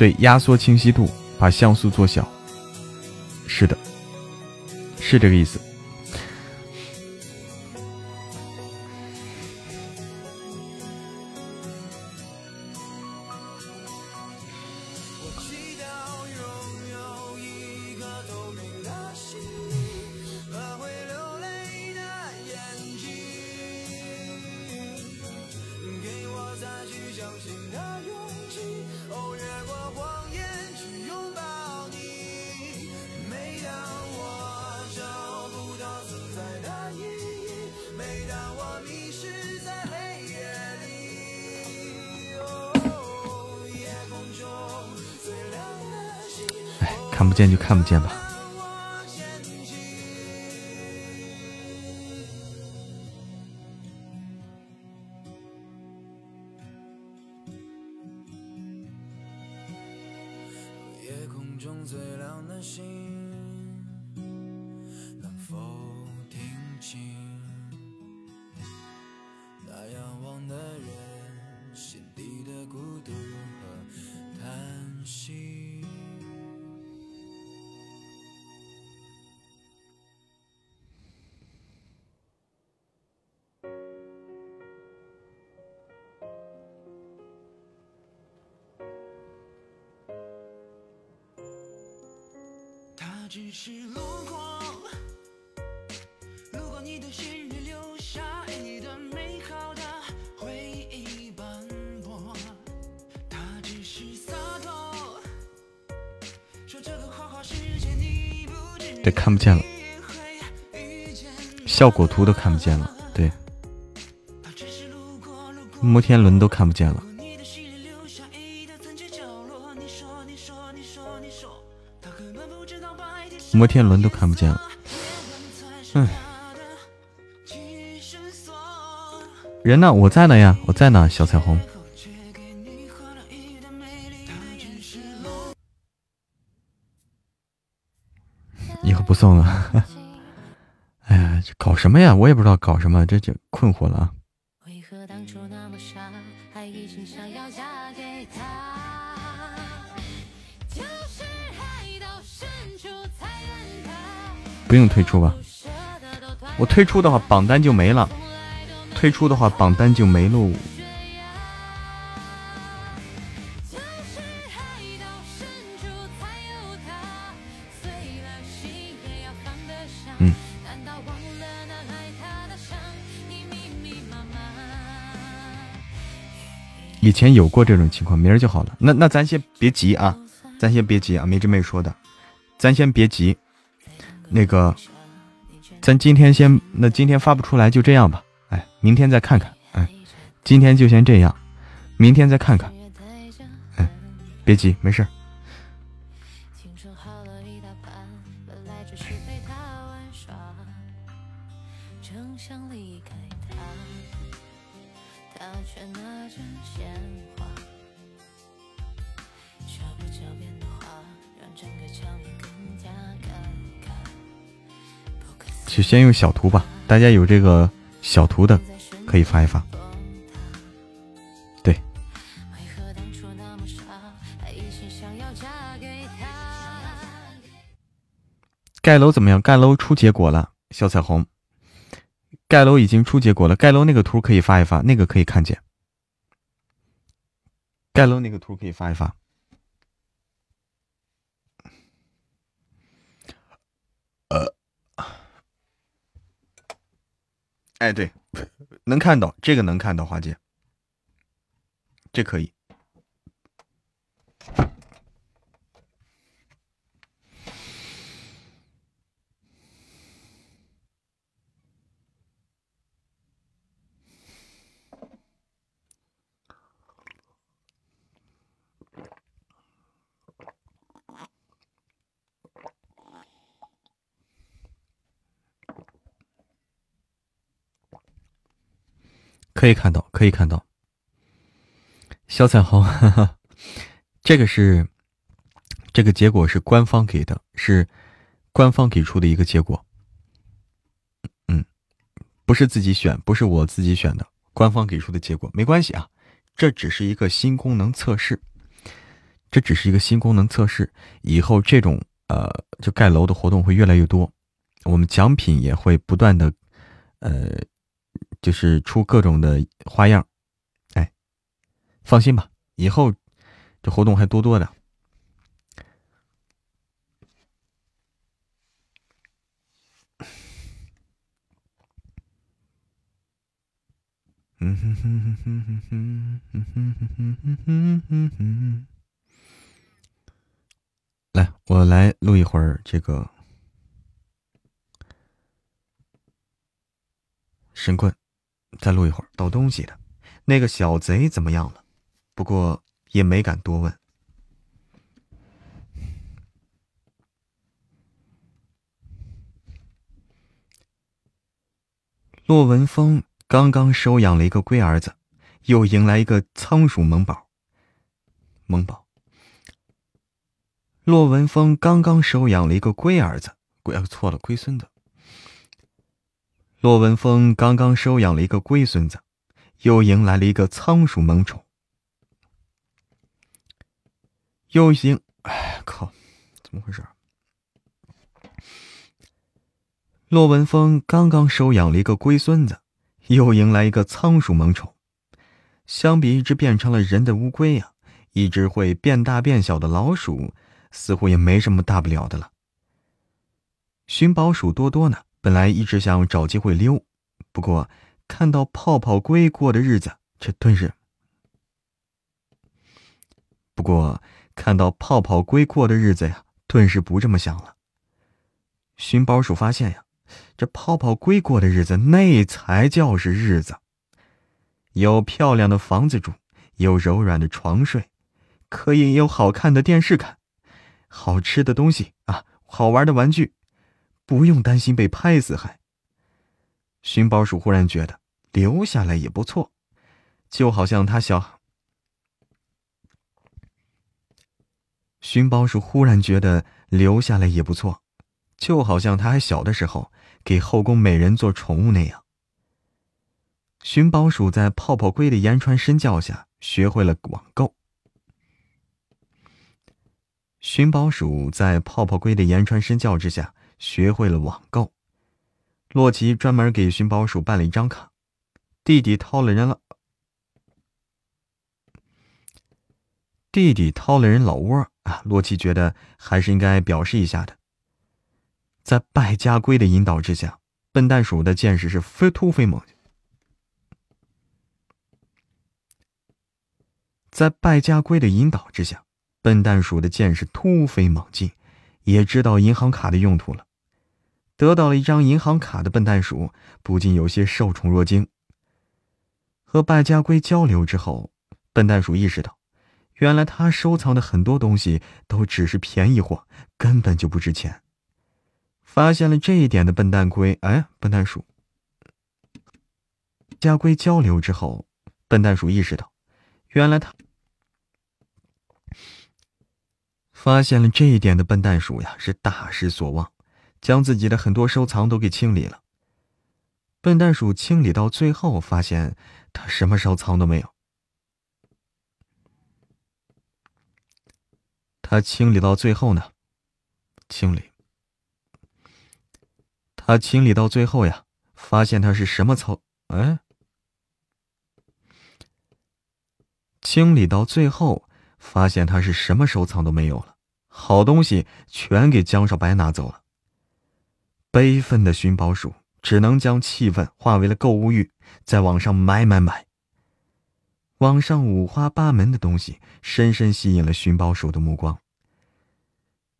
对压缩清晰度，把像素做小。是的，是这个意思。见就看不见吧。看不见了，效果图都看不见了。对，摩天轮都看不见了，摩天轮都看不见了。嗯，人呢？我在呢呀，我在呢，小彩虹。什么呀？我也不知道搞什么，这就困惑了啊！不用退出吧？我退出的话，榜单就没了。退出的话，榜单就没喽。以前有过这种情况，明儿就好了。那那咱先别急啊，咱先别急啊。没这没说的，咱先别急。那个，咱今天先，那今天发不出来就这样吧。哎，明天再看看。哎，今天就先这样，明天再看看。哎，别急，没事。先用小图吧，大家有这个小图的可以发一发。对，盖楼怎么样？盖楼出结果了，小彩虹。盖楼已经出结果了，盖楼那个图可以发一发，那个可以看见。盖楼那个图可以发一发。哎，对，能看到这个能看到，花姐，这可以，可以看到，可以看到，小彩虹，这个是这个结果是官方给的，是官方给出的一个结果。嗯，不是自己选，不是我自己选的，官方给出的结果没关系啊，这只是一个新功能测试，这只是一个新功能测试，以后这种呃就盖楼的活动会越来越多，我们奖品也会不断的呃。就是出各种的花样，哎，放心吧，以后这活动还多多的。嗯哼哼哼哼哼哼哼哼哼哼哼哼。来，我来录一会儿这个神棍。再录一会儿，倒东西的那个小贼怎么样了？不过也没敢多问。骆文峰刚刚收养了一个龟儿子，又迎来一个仓鼠萌宝。萌宝。骆文峰刚刚收养了一个龟儿子，龟错了，龟孙子。骆文峰刚刚收养了一个龟孙子，又迎来了一个仓鼠萌宠。又行，哎靠，怎么回事？骆文峰刚刚收养了一个龟孙子，又迎来一个仓鼠萌宠。相比一只变成了人的乌龟呀，一只会变大变小的老鼠，似乎也没什么大不了的了。寻宝鼠多多呢？本来一直想找机会溜，不过看到泡泡龟过的日子，这顿时……不过看到泡泡龟过的日子呀，顿时不这么想了。寻宝鼠发现呀，这泡泡龟过的日子，那才叫是日子，有漂亮的房子住，有柔软的床睡，可以有好看的电视看，好吃的东西啊，好玩的玩具。不用担心被拍死，还。寻宝鼠忽然觉得留下来也不错，就好像他小。寻宝鼠忽然觉得留下来也不错，就好像他还小的时候给后宫美人做宠物那样。寻宝鼠在泡泡龟的言传身教下学会了网购。寻宝鼠在泡泡龟的言传身教之下。学会了网购，洛奇专门给寻宝鼠办了一张卡。弟弟掏了人了，弟弟掏了人老窝啊！洛奇觉得还是应该表示一下的。在败家龟的引导之下，笨蛋鼠的见识是飞突飞猛。在败家龟的引导之下，笨蛋鼠的见识突飞猛进，也知道银行卡的用途了。得到了一张银行卡的笨蛋鼠不禁有些受宠若惊。和败家龟交流之后，笨蛋鼠意识到，原来他收藏的很多东西都只是便宜货，根本就不值钱。发现了这一点的笨蛋龟，哎，笨蛋鼠。家龟交流之后，笨蛋鼠意识到，原来他发现了这一点的笨蛋鼠呀，是大失所望。将自己的很多收藏都给清理了。笨蛋鼠清理到最后，发现他什么收藏都没有。他清理到最后呢？清理。他清理到最后呀，发现他是什么操？哎，清理到最后，发现他是什么收藏都没有了，好东西全给江少白拿走了。悲愤的寻宝鼠只能将气愤化为了购物欲，在网上买买买。网上五花八门的东西深深吸引了寻宝鼠的目光。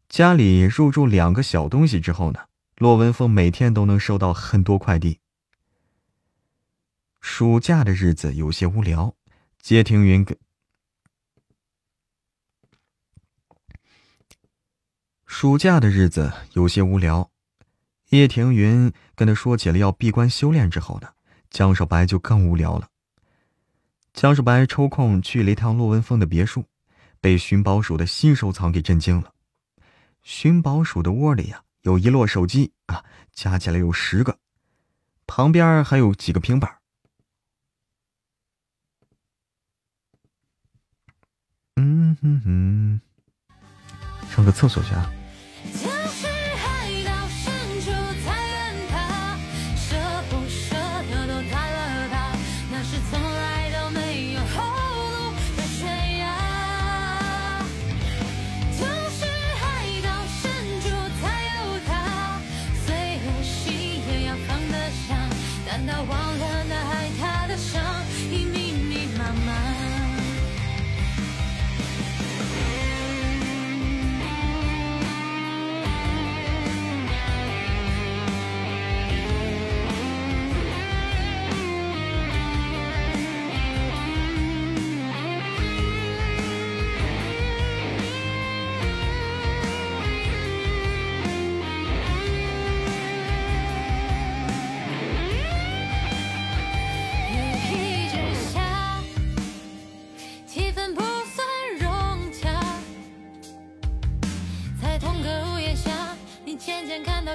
家里入住两个小东西之后呢，骆文峰每天都能收到很多快递。暑假的日子有些无聊，接庭云跟暑假的日子有些无聊。叶庭云跟他说起了要闭关修炼之后呢，江少白就更无聊了。江少白抽空去了一趟洛文峰的别墅，被寻宝鼠的新收藏给震惊了。寻宝鼠的窝里呀，有一摞手机啊，加起来有十个，旁边还有几个平板。嗯哼哼，上个厕所去啊。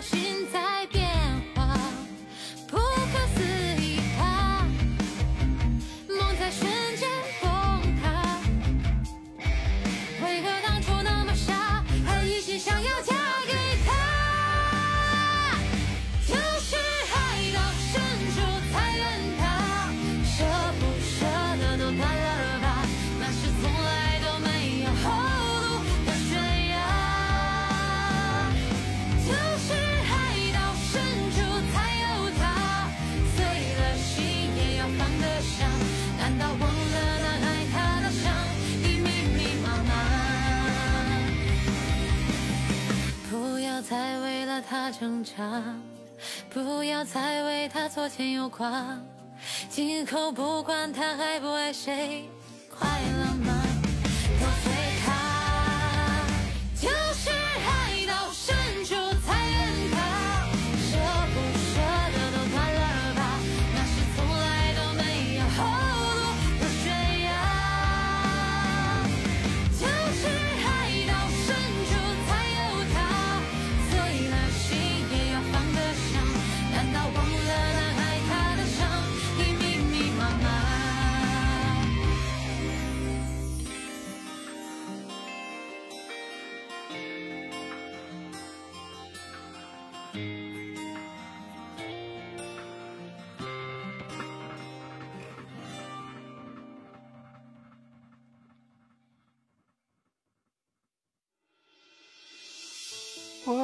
心在他挣扎，不要再为他左牵右挂，今后不管他爱不爱谁，快乐。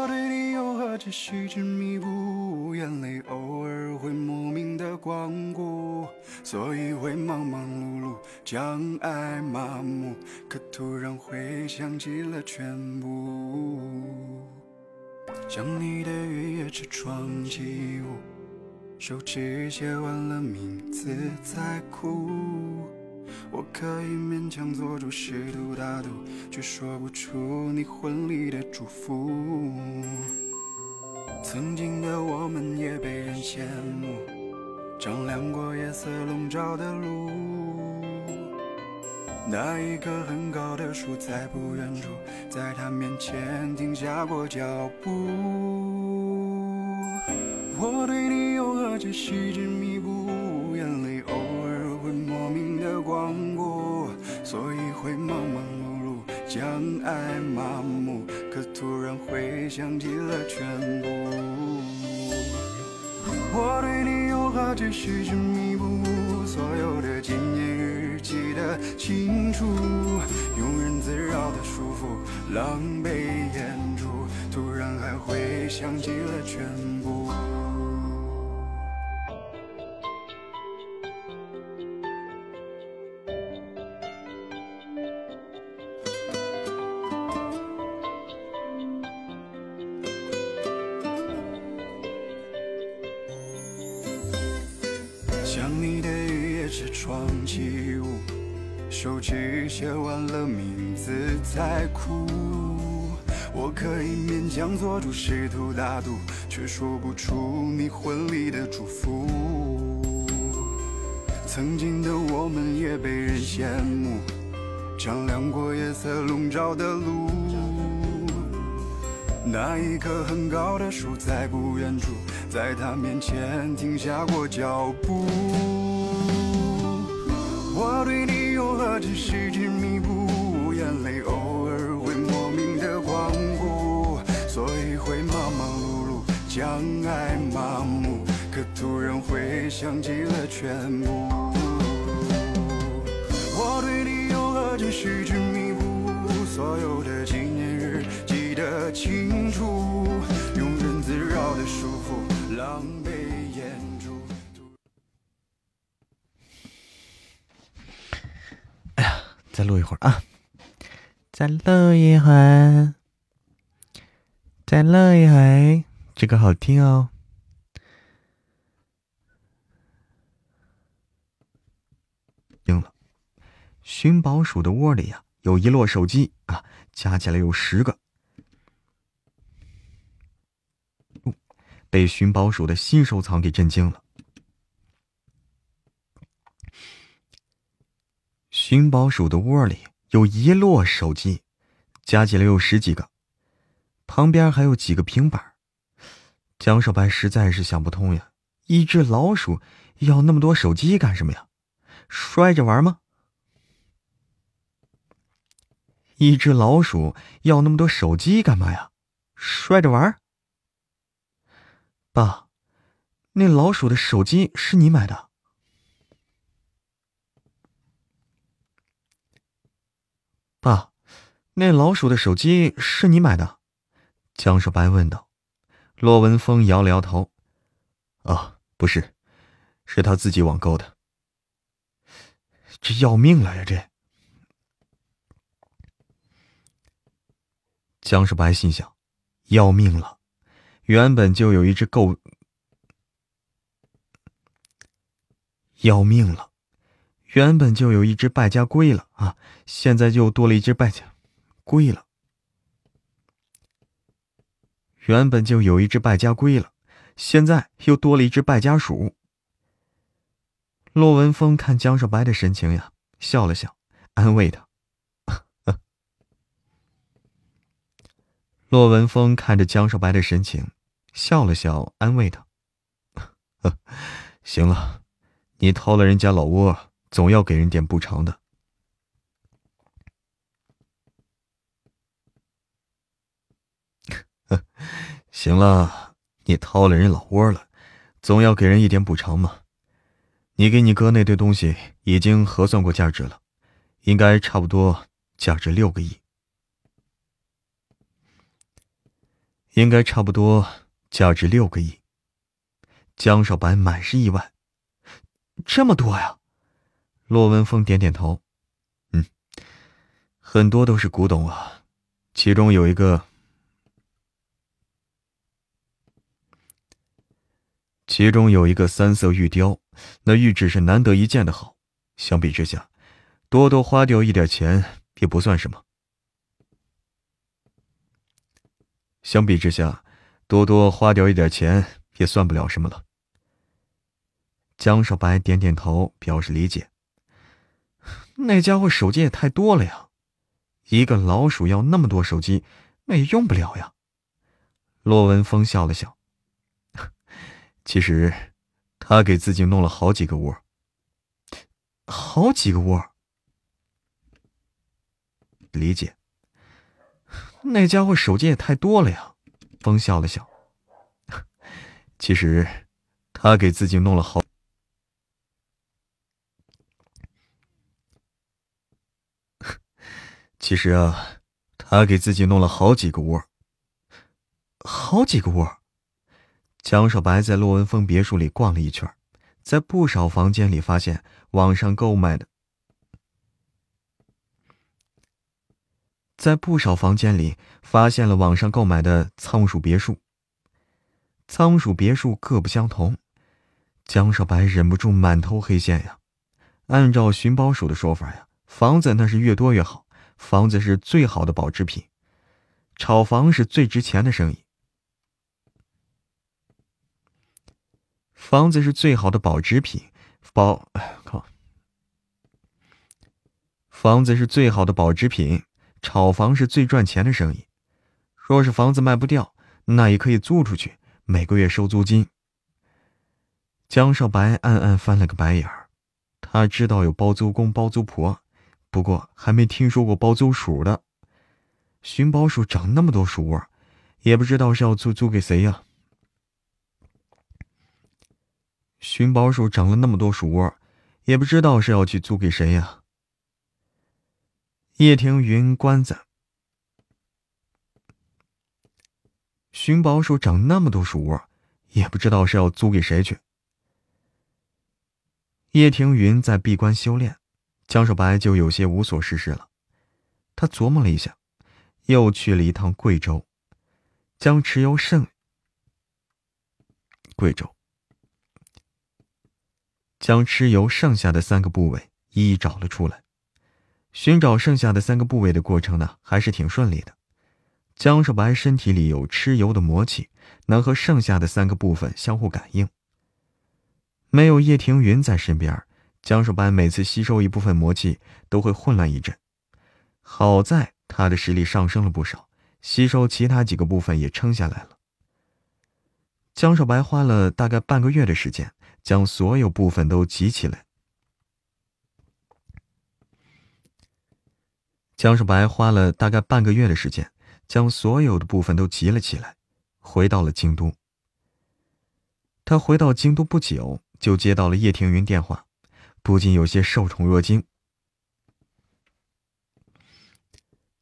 我对你又何止是执迷不悟，眼泪偶尔会莫名的光顾，所以会忙忙碌碌，将爱麻木，可突然回想起了全部。想你的雨夜车窗起雾，手指写完了名字在哭。我可以勉强做主试图大度，却说不出你婚礼的祝福。曾经的我们也被人羡慕，丈量过夜色笼罩的路。那一棵很高的树在不远处，在他面前停下过脚步。我对你有何止细枝弥补，所以会忙忙碌碌，将爱麻木，可突然会想起了全部。我对你有何止细枝弥补，所有的纪念日记得清楚，庸人自扰的束缚，狼狈演出，突然还会想起了全部。想做主试图大度，却说不出你婚礼的祝福。曾经的我们也被人羡慕，丈量过夜色笼罩的路。那一棵很高的树在不远处，在他面前停下过脚步。我对你有何止细枝弥会想起了全部。我对你有何止细枝弥补，所有的纪念日记得清楚，庸人自扰的束缚，狼狈演出。再录一会儿啊，再录一会儿，再录一会儿，这个好听哦。应了，寻宝鼠的窝里呀、有一摞手机啊，加起来有十个。被寻宝鼠的新收藏给震惊了。寻宝鼠的窝里有一摞手机，加起来有十几个，旁边还有几个平板。江少白实在是想不通呀，一只老鼠要那么多手机干什么呀？摔着玩吗？一只老鼠要那么多手机干嘛呀？摔着玩？爸，那老鼠的手机是你买的？爸，那老鼠的手机是你买的？江少白问道。骆文峰摇了摇头：“啊，不是，是他自己网购的。这要命了呀！这。”江少白心想：“要命了！原本就有一只够……要命了！原本就有一只败家龟了啊，现在又多了一只败家龟了。原本就有一只败家龟了，现在又多了一只败家鼠。骆文峰看江少白的神情呀，笑了笑，安慰他。骆文峰看着江少白的神情，笑了笑，安慰他：“ 行了，你偷了人家老窝，总要给人点补偿的。”行了，你掏了人老窝了，总要给人一点补偿嘛。你给你哥那堆东西已经核算过价值了，应该差不多价值六个亿。应该差不多价值六个亿。江少白满是意外这么多呀？洛文峰点点头。嗯很多都是古董啊。其中有一个其中有一个三色玉雕那玉质是难得一见的好。相比之下多多花掉一点钱也不算什么。相比之下，多多花掉一点钱也算不了什么了。江少白点点头，表示理解。那家伙手机也太多了呀，一个老鼠要那么多手机，那也用不了呀。骆文峰笑了笑，其实他给自己弄了好几个窝，好几个窝。理解。那家伙手机也太多了呀，风笑了笑。其实他给自己弄了好。其实啊，他给自己弄了好几个窝，好几个窝。江少白在骆文峰别墅里逛了一圈，在不少房间里发现网上购买的，在不少房间里发现了网上购买的仓鼠别墅。仓鼠别墅各不相同，江少白忍不住满头黑线呀。按照寻宝鼠的说法呀，房子那是越多越好。房子是最好的保值品，炒房是最值钱的生意。房子是最好的保值品，保靠。房子是最好的保值品，炒房是最赚钱的生意。若是房子卖不掉，那也可以租出去，每个月收租金。江少白暗暗翻了个白眼儿，他知道有包租公、包租婆。不过还没听说过包租鼠的，寻宝鼠长那么多鼠窝，也不知道是要租租给谁呀。寻宝鼠长了那么多鼠窝，也不知道是要去租给谁呀。叶庭云关子，寻宝鼠长那么多鼠窝，也不知道是要租给谁去。叶庭云在闭关修炼。江少白就有些无所事事了，他琢磨了一下，又去了一趟贵州，将蚩尤剩贵州将蚩尤剩下的三个部位一一找了出来。寻找剩下的三个部位的过程呢，还是挺顺利的。江少白身体里有蚩尤的魔气，能和剩下的三个部分相互感应。没有叶庭云在身边。江少白每次吸收一部分魔气都会混乱一阵，好在他的实力上升了不少，吸收其他几个部分也撑下来了。江少白花了大概半个月的时间，将所有部分都集起来。江少白花了大概半个月的时间，将所有的部分都集了起来，回到了京都。他回到京都不久，就接到了叶庭云电话。不禁有些受宠若惊。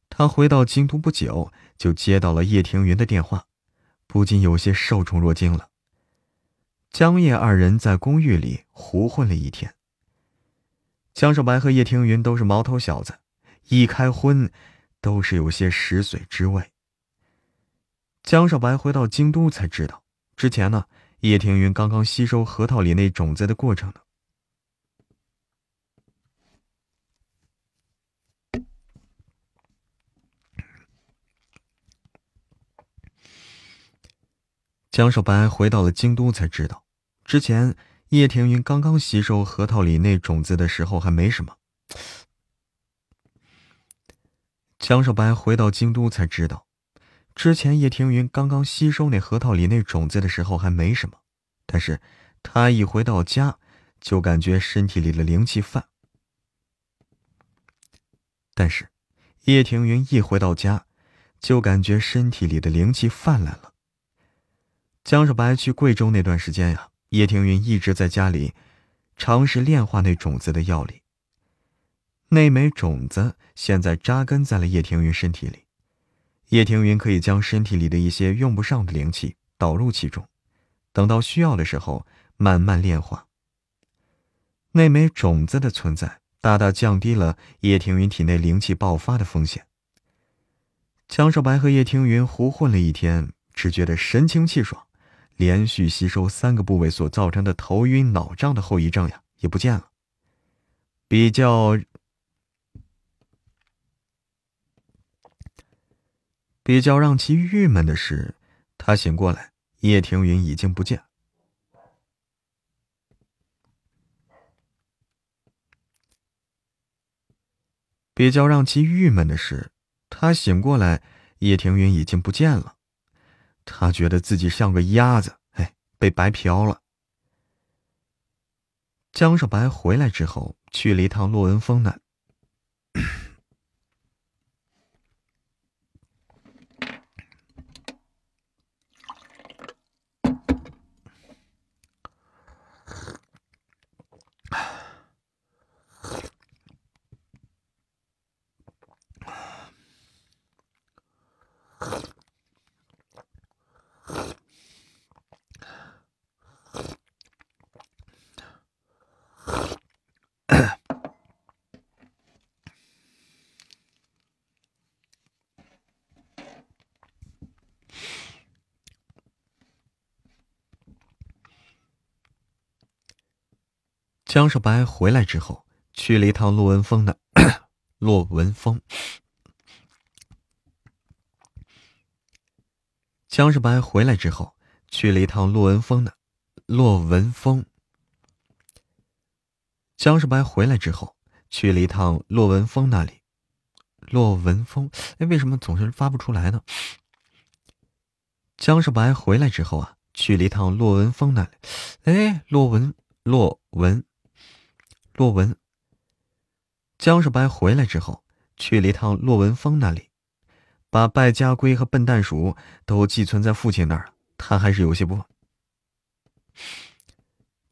他回到京都不久，就接到了叶庭云的电话，不禁有些受宠若惊了。江叶二人在公寓里胡混了一天。江少白和叶庭云都是毛头小子，一开荤，都是有些食髓之味。江少白回到京都才知道，之前呢，叶庭云刚刚吸收核桃里那种子的过程呢。江少白回到了京都，才知道，之前叶庭云刚刚吸收核桃里那种子的时候还没什么。江少白回到京都才知道，之前叶庭云刚刚吸收那核桃里那种子的时候还没什么，但是他一回到家，就感觉身体里的灵气泛。但是，叶庭云一回到家，就感觉身体里的灵气泛滥了。江少白去贵州那段时间呀，叶庭云一直在家里尝试炼化那种子的药力。那枚种子现在扎根在了叶庭云身体里，叶庭云可以将身体里的一些用不上的灵气导入其中，等到需要的时候慢慢炼化。那枚种子的存在大大降低了叶庭云体内灵气爆发的风险。江少白和叶庭云胡混了一天，只觉得神清气爽。连续吸收三个部位所造成的头晕脑胀的后遗症呀，也不见了。比较比较让其郁闷的是，他醒过来，叶庭云已经不见。比较让其郁闷的是，他醒过来，叶庭云已经不见了。他觉得自己像个鸭子，哎，被白嫖了。江少白回来之后，去了一趟洛文峰那。江少白回来之后，去了一趟洛文峰的 洛文峰。江少白回来之后，去了一趟洛文峰的洛文峰。江少白回来之后，去了一趟洛文峰那里。洛文峰，哎，为什么总是发不出来呢？江少白回来之后啊，去了一趟洛文峰那里。哎，洛文，洛文。洛文，江少白回来之后，去了一趟洛文峰那里，把败家龟和笨蛋鼠都寄存在父亲那儿他还是有些不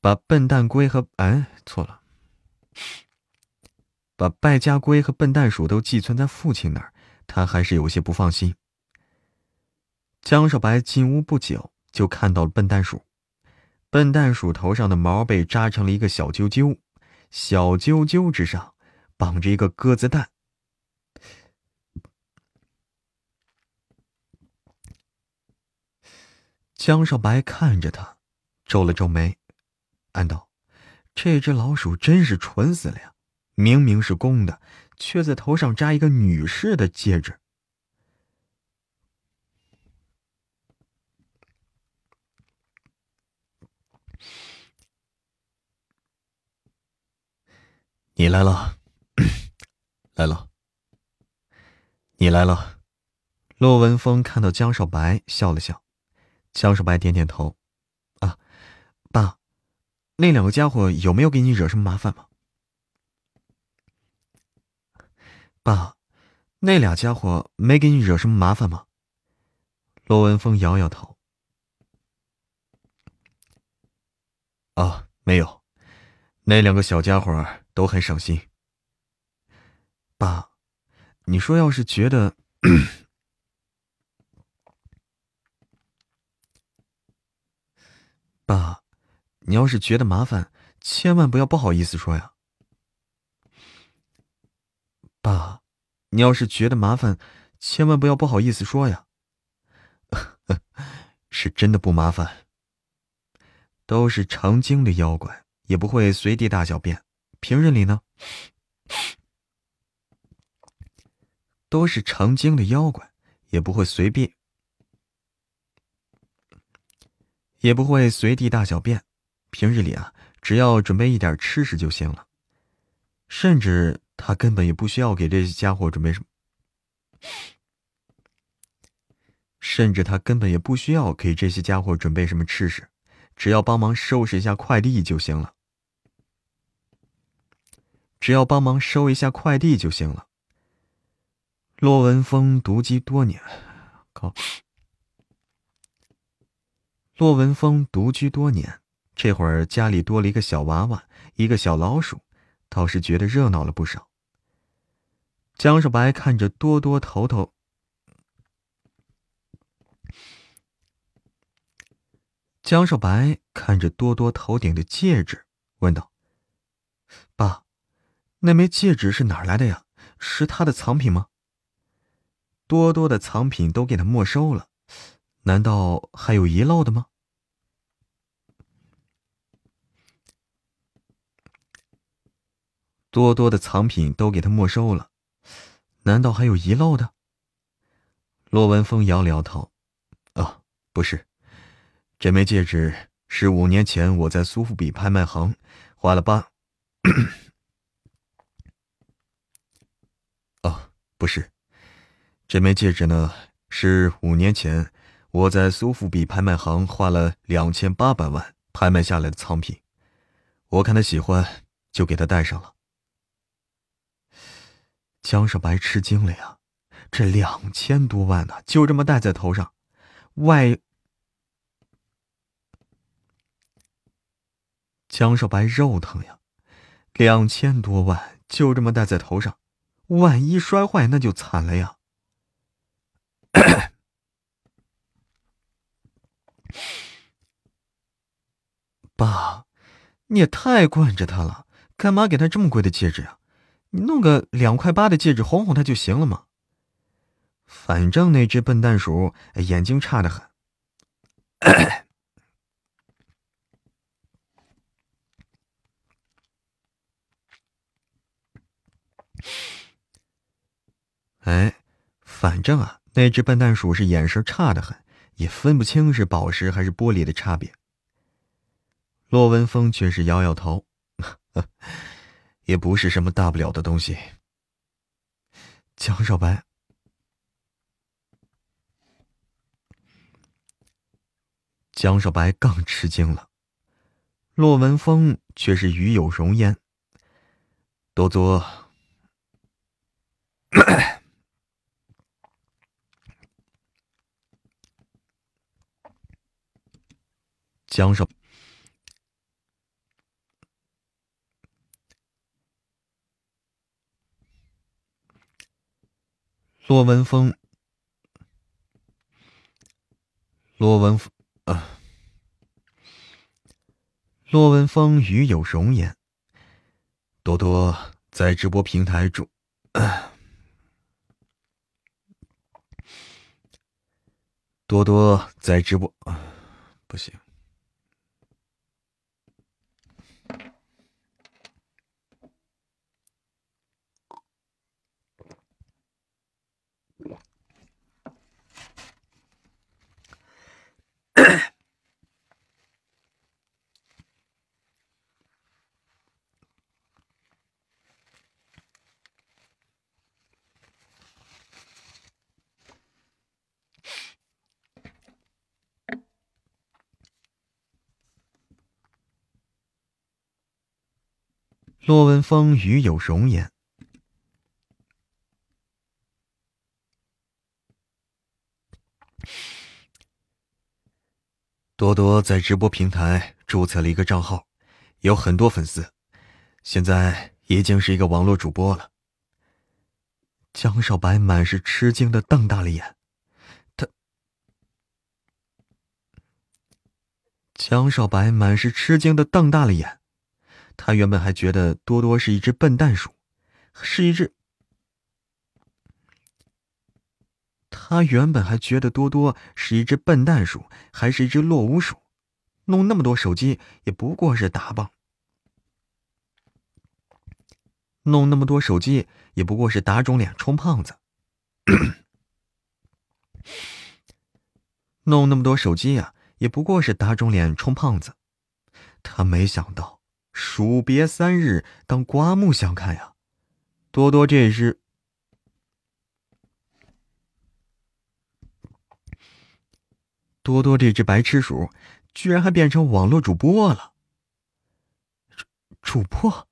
把笨蛋龟和哎错了，把败家龟和笨蛋鼠都寄存在父亲那儿，他还是有些不放心。江少白进屋不久，就看到了笨蛋鼠，笨蛋鼠头上的毛被扎成了一个小揪揪。小啾啾之上绑着一个鸽子蛋。江少白看着他，皱了皱眉，暗道：“这只老鼠真是蠢死了呀！明明是公的，却在头上扎一个女士的戒指。”你来了，来了。你来了。骆文峰看到江少白，笑了笑。江少白点点头。啊，爸，那两个家伙有没有给你惹什么麻烦吗？爸，那俩家伙没给你惹什么麻烦吗？骆文峰摇摇头。啊，没有。那两个小家伙都很省心。爸，你说要是觉得，爸，你要是觉得麻烦，千万不要不好意思说呀。爸，你要是觉得麻烦，千万不要不好意思说呀。是真的不麻烦，都是成精的妖怪。也不会随地大小便，平日里呢，都是成精的妖怪，也不会随便，也不会随地大小便。平日里啊，只要准备一点吃食就行了，甚至他根本也不需要给这些家伙准备什么，甚至他根本也不需要给这些家伙准备什么吃食，只要帮忙收拾一下快递就行了。只要帮忙收一下快递就行了。骆文峰独居多年，靠！骆文峰独居多年，这会儿家里多了一个小娃娃，一个小老鼠，倒是觉得热闹了不少。江少白看着多多头头，江少白看着多多头顶的戒指，问道：“爸。”那枚戒指是哪来的呀？是他的藏品吗？多多的藏品都给他没收了难道还有遗漏的吗？多多的藏品都给他没收了难道还有遗漏的？洛文峰摇了摇头啊不是这枚戒指是五年前我在苏富比拍卖行花了八不是，这枚戒指呢是五年前我在苏富比拍卖行花了两千八百万拍卖下来的藏品，我看他喜欢，就给他戴上了。”江少白吃惊了呀，这两千多万呢，就这么戴在头上，外……江少白肉疼呀，两千多万就这么戴在头上，万一摔坏那就惨了呀！爸，你也太惯着他了，干嘛给他这么贵的戒指啊？你弄个两块八的戒指哄哄他就行了嘛。反正那只笨蛋鼠眼睛差得很。哎，反正啊，那只笨蛋鼠是眼神差得很，也分不清是宝石还是玻璃的差别。骆文峰却是摇摇头。也不是什么大不了的东西。江少白，江少白更吃惊了，骆文峰却是与有容焉。多多，江少。骆文峰，骆文峰啊，骆文峰与有容颜。多多在直播平台中，多多在直播，不行。洛文峰与有容颜。多多在直播平台注册了一个账号，有很多粉丝，现在已经是一个网络主播了。江少白满是吃惊的瞪大了眼，他，江少白满是吃惊的瞪大了眼。他原本还觉得多多是一只笨蛋鼠，是一只。他原本还觉得多多是一只笨蛋鼠，还是一只落伍鼠，弄那么多手机也不过是打棒，弄那么多手机也不过是打肿脸充胖子，弄那么多手机呀，也不过是打肿脸充胖子。他没想到。鼠别三日，当刮目相看呀！多多这只，多多这只白痴鼠，居然还变成网络主播了。主主播，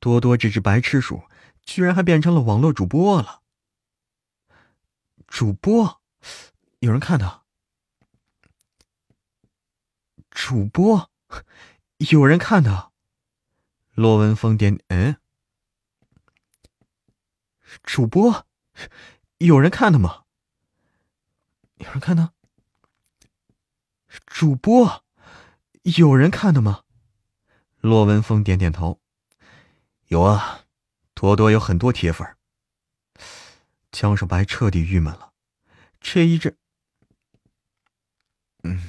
多多这只白痴鼠，居然还变成了网络主播了。主播，有人看到。主播，有人看的。骆文峰点嗯，主播，有人看的吗？有人看的。主播，有人看的吗？骆文峰点点头。有啊，多多有很多铁粉。江少白彻底郁闷了，这一阵，嗯。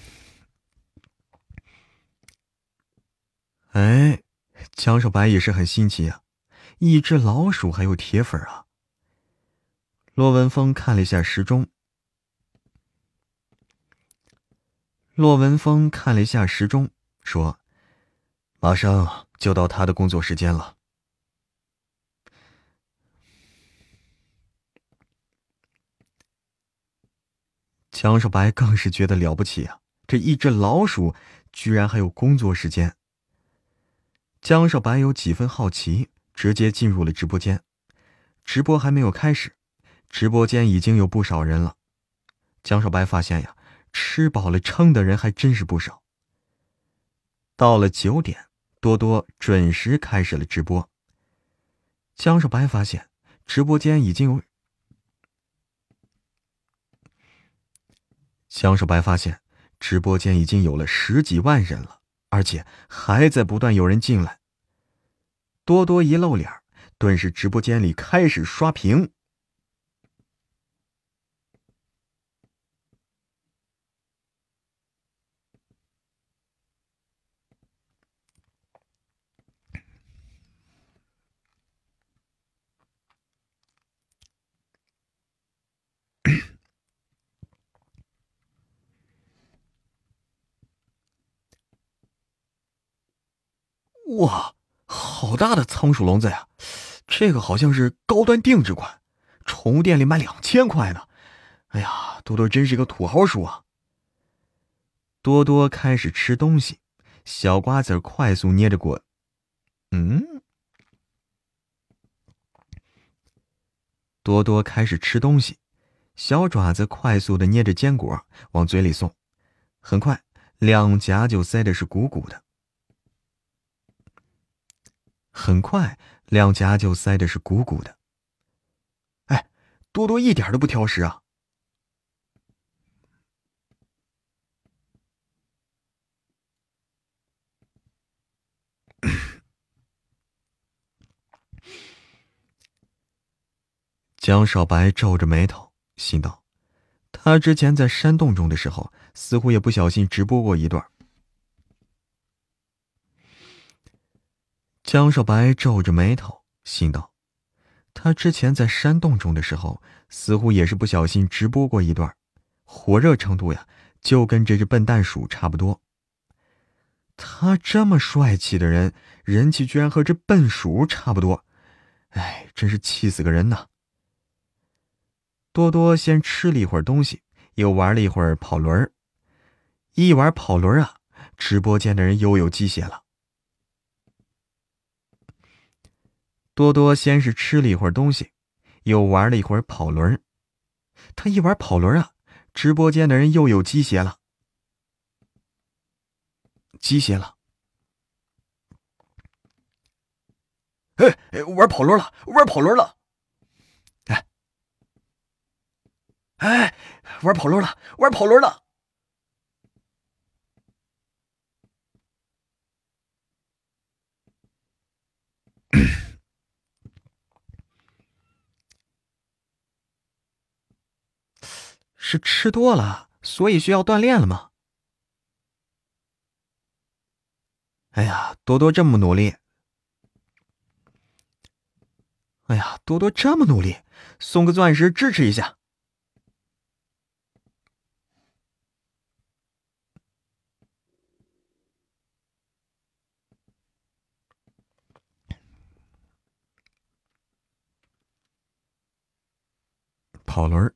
哎，江少白也是很新奇呀，一只老鼠还有铁粉啊。骆文峰看了一下时钟。骆文峰看了一下时钟，说：“马上就到他的工作时间了。”江少白更是觉得了不起啊！这一只老鼠居然还有工作时间。江少白有几分好奇，直接进入了直播间。直播还没有开始，直播间已经有不少人了。江少白发现呀。吃饱了撑的人还真是不少。到了九点，多多准时开始了直播。江少白发现，直播间已经有。江少白发现，直播间已经有了十几万人了，而且还在不断有人进来。多多一露脸，顿时直播间里开始刷屏。哇，好大的仓鼠笼子呀！这个好像是高端定制款，宠物店里卖两千块呢。哎呀，多多真是个土豪鼠啊！多多开始吃东西，小瓜子快速捏着果，嗯，多多开始吃东西，小爪子快速的捏着坚果往嘴里送，很快两颊就塞的是鼓鼓的。很快，两颊就塞的是鼓鼓的。哎，多多一点都不挑食啊！江少白皱着眉头，心道：他之前在山洞中的时候，似乎也不小心直播过一段。江少白皱着眉头，心道：“他之前在山洞中的时候，似乎也是不小心直播过一段，火热程度呀，就跟这只笨蛋鼠差不多。他这么帅气的人，人气居然和这笨鼠差不多，哎，真是气死个人呐！”多多先吃了一会儿东西，又玩了一会儿跑轮儿，一玩跑轮啊，直播间的人又有鸡血了。多多先是吃了一会儿东西，又玩了一会儿跑轮他一玩跑轮啊，直播间的人又有鸡血了，鸡血了。哎哎，玩跑轮了，玩跑轮了！哎哎，玩跑轮了，玩跑轮了！是吃多了，所以需要锻炼了吗？哎呀，多多这么努力！哎呀，多多这么努力，送个钻石支持一下。跑轮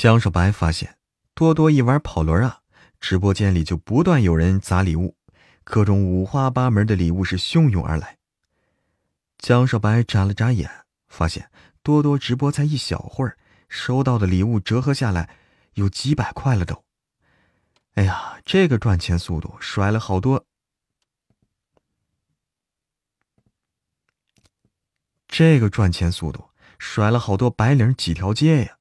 江少白发现，多多一玩跑轮啊，直播间里就不断有人砸礼物，各种五花八门的礼物是汹涌而来。江少白眨了眨眼，发现多多直播才一小会儿，收到的礼物折合下来有几百块了都。哎呀，这个赚钱速度，甩了好多，这个赚钱速度，甩了好多白领几条街呀！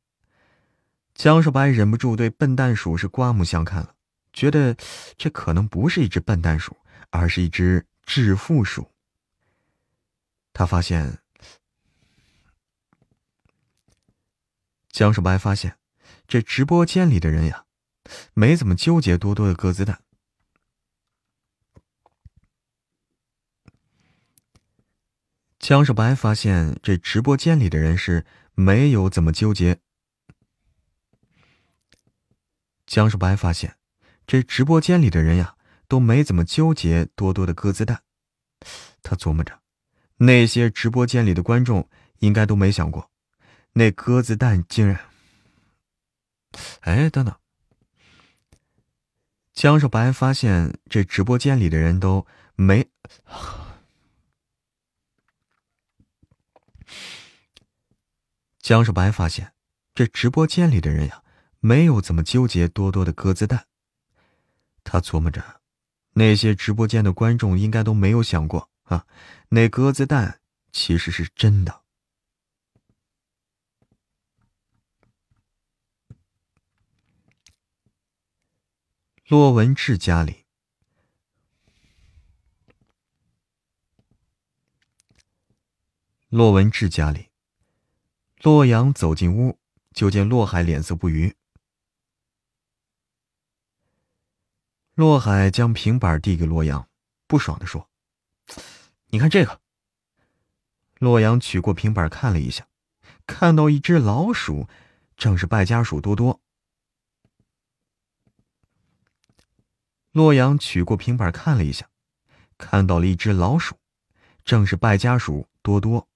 江少白忍不住对笨蛋鼠是刮目相看了，觉得这可能不是一只笨蛋鼠，而是一只致富鼠。他发现，江少白发现，这直播间里的人呀，没怎么纠结多多的鸽子蛋。江少白发现这直播间里的人是没有怎么纠结。江少白发现这直播间里的人呀都没怎么纠结多多的鸽子蛋。他琢磨着，那些直播间里的观众应该都没想过，那鸽子蛋竟然……哎，等等！江少白发现这直播间里的人都没……江少白发现这直播间里的人呀，没有怎么纠结多多的鸽子蛋。他琢磨着。那些直播间的观众应该都没有想过啊，那鸽子蛋其实是真的。骆文志家里，骆文志家里，洛阳走进屋，就见洛海脸色不愉。洛海将平板递给洛阳，不爽的说：“你看这个。”洛阳取过平板看了一下，看到一只老鼠，正是败家鼠多多。洛阳取过平板看了一下，看到了一只老鼠，正是败家鼠多多。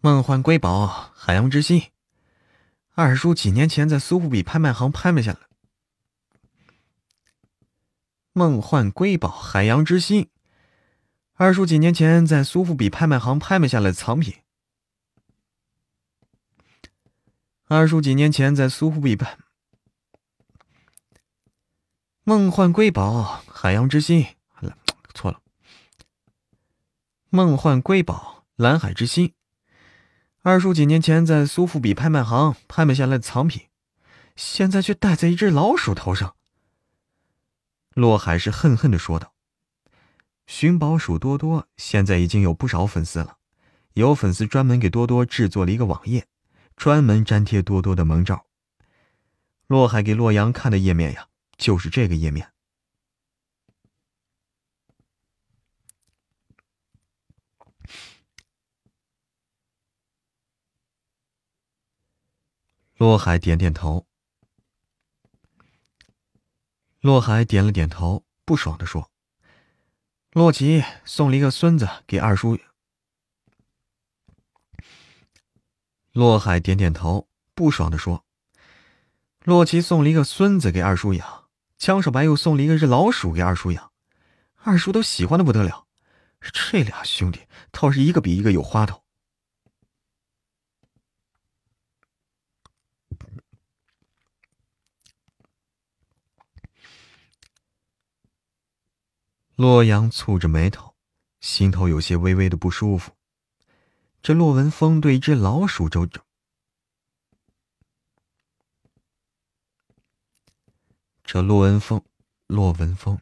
梦幻瑰宝，海洋之心。二叔几年前在苏富比拍卖行拍卖下来。梦幻瑰宝，海洋之心。二叔几年前在苏富比拍卖行拍卖下来的藏品。二叔几年前在苏富比拍。梦幻瑰宝，海洋之心。错了。梦幻瑰宝，蓝海之心。二叔几年前在苏富比拍卖行拍卖下来的藏品，现在却戴在一只老鼠头上。洛海是恨恨的说道：“寻宝鼠多多现在已经有不少粉丝了，有粉丝专门给多多制作了一个网页，专门粘贴多多的萌照。洛海给洛阳看的页面呀，就是这个页面。”洛海点点头。洛海点了点头，不爽的说：“洛奇送了一个孙子给二叔。”洛海点点头，不爽的说：“洛奇送了一个孙子给二叔养，江少白又送了一个只老鼠给二叔养，二叔都喜欢的不得了。这俩兄弟倒是一个比一个有花头。”洛阳蹙着眉头，心头有些微微的不舒服。这洛文峰对一只老鼠就这，这洛文峰，洛文峰，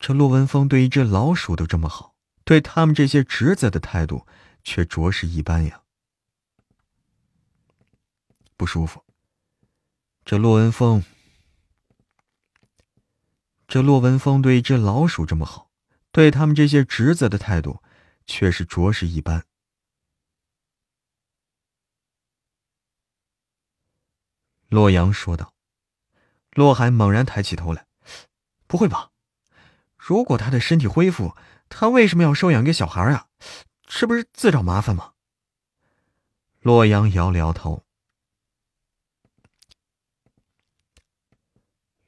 这洛文峰对一只老鼠都这么好，对他们这些侄子的态度却着实一般呀。不舒服。这洛文峰。这骆文峰对一只老鼠这么好，对他们这些侄子的态度却是着实一般。洛阳说道。洛海猛然抬起头来：“不会吧？如果他的身体恢复，他为什么要收养一个小孩啊？这不是自找麻烦吗？”洛阳摇了摇头。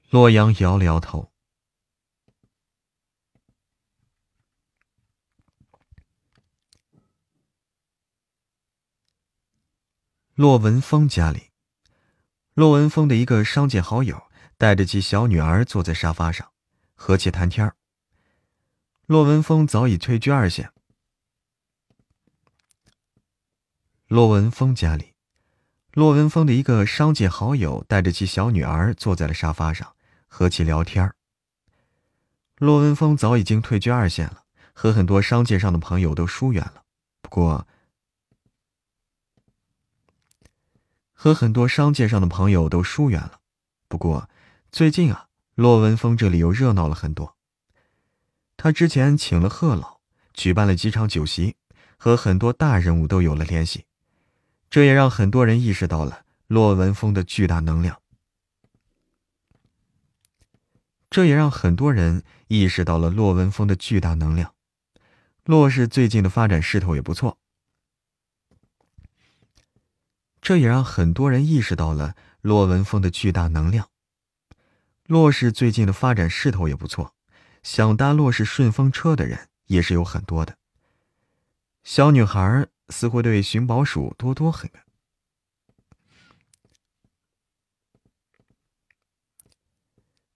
洛阳摇了摇头。骆文峰家里，骆文峰的一个商界好友带着其小女儿坐在沙发上，和其谈天儿。骆文峰早已退居二线。骆文峰家里，骆文峰的一个商界好友带着其小女儿坐在了沙发上，和其聊天骆文峰早已经退居二线了，和很多商界上的朋友都疏远了。不过，和很多商界上的朋友都疏远了。不过，最近啊，骆文峰这里又热闹了很多。他之前请了贺老，举办了几场酒席，和很多大人物都有了联系，这也让很多人意识到了骆文峰的巨大能量。这也让很多人意识到了骆文峰的巨大能量。骆氏最近的发展势头也不错。这也让很多人意识到了骆文峰的巨大能量。骆氏最近的发展势头也不错，想搭骆氏顺风车的人也是有很多的。小女孩似乎对寻宝鼠多多很。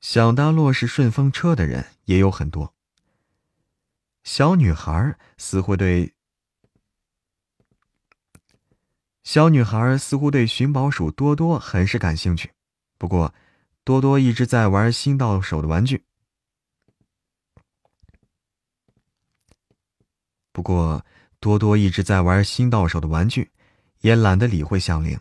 想搭骆氏顺风车的人也有很多。小女孩似乎对。小女孩似乎对寻宝鼠多多很是感兴趣，不过，多多一直在玩新到手的玩具。不过，多多一直在玩新到手的玩具，也懒得理会向灵。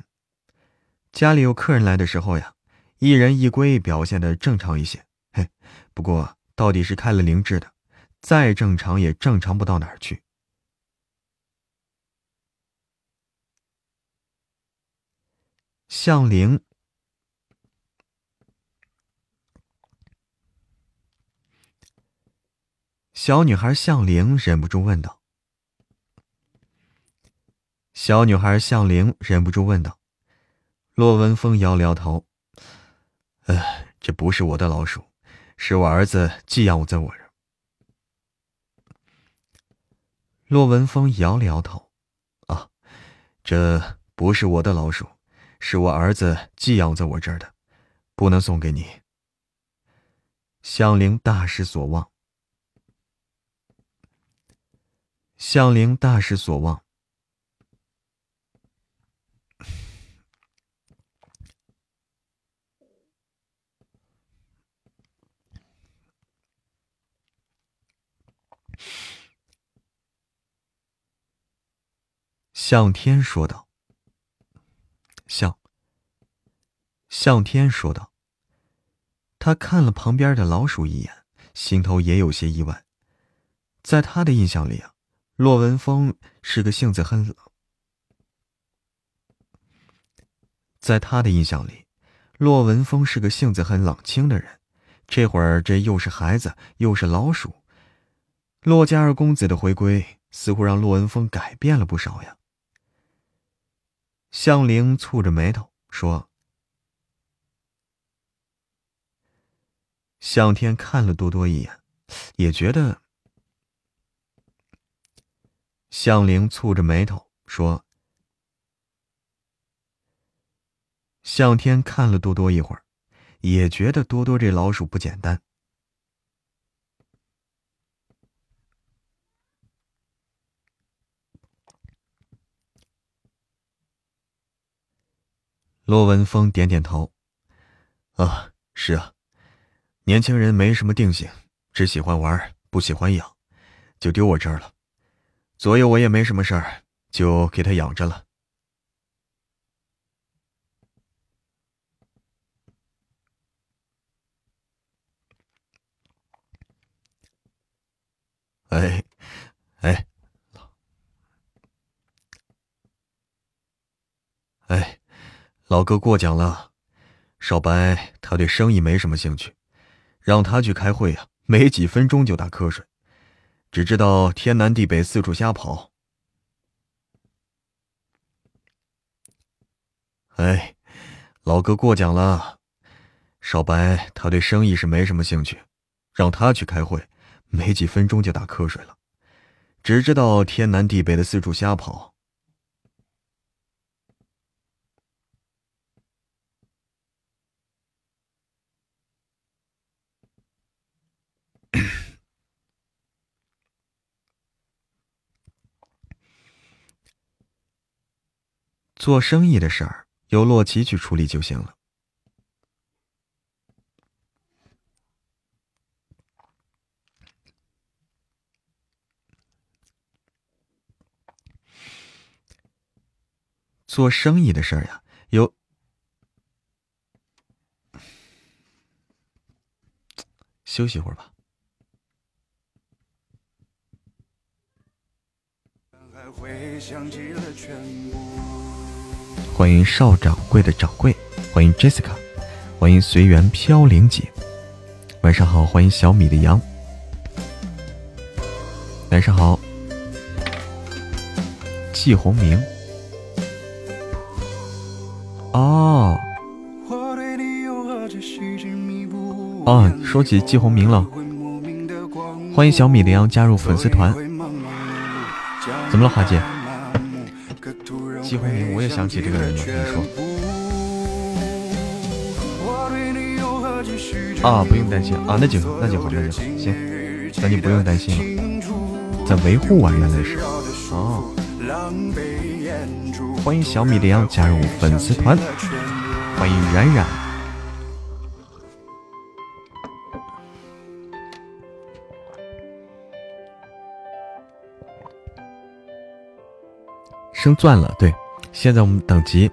家里有客人来的时候呀，一人一龟表现的正常一些。嘿，不过到底是开了灵智的，再正常也正常不到哪儿去。向灵，小女孩向灵忍不住问道：“小女孩向灵忍不住问道。”骆文峰摇了摇头：“哎，这不是我的老鼠，是我儿子寄养在我这儿。”骆文峰摇了摇头：“啊，这不是我的老鼠。”是我儿子寄养在我这儿的，不能送给你。向灵大失所望。向灵大失所望。向天说道。向向天说道：“他看了旁边的老鼠一眼，心头也有些意外。在他的印象里啊，骆文峰是个性子很冷。在他的印象里，骆文峰是个性子很冷清的人。这会儿这又是孩子，又是老鼠，骆家二公子的回归，似乎让骆文峰改变了不少呀。”向灵蹙着眉头说：“向天看了多多一眼，也觉得。”向灵蹙着眉头说：“向天看了多多一会儿，也觉得多多这老鼠不简单。”骆文峰点点头，啊，是啊，年轻人没什么定性，只喜欢玩，不喜欢养，就丢我这儿了。左右我也没什么事儿，就给他养着了。哎，哎，哎。老哥过奖了，少白他对生意没什么兴趣，让他去开会啊，没几分钟就打瞌睡，只知道天南地北四处瞎跑。哎，老哥过奖了，少白他对生意是没什么兴趣，让他去开会，没几分钟就打瞌睡了，只知道天南地北的四处瞎跑。做生意的事儿由洛奇去处理就行了。做生意的事儿呀有休息会儿吧。还想起了全部欢迎少掌柜的掌柜，欢迎 Jessica，欢迎随缘飘零姐，晚上好，欢迎小米的羊，晚上好，季红明，哦，哦，说起季红明了，欢迎小米的羊加入粉丝团，怎么了，华姐？季红明，我也想起这个人了。你说啊，不用担心啊，那就那就好，那就好，行，那就不用担心了。在维护啊，原来是哦。欢迎小米的加入粉丝团，欢迎冉冉。升钻了，对。现在我们等级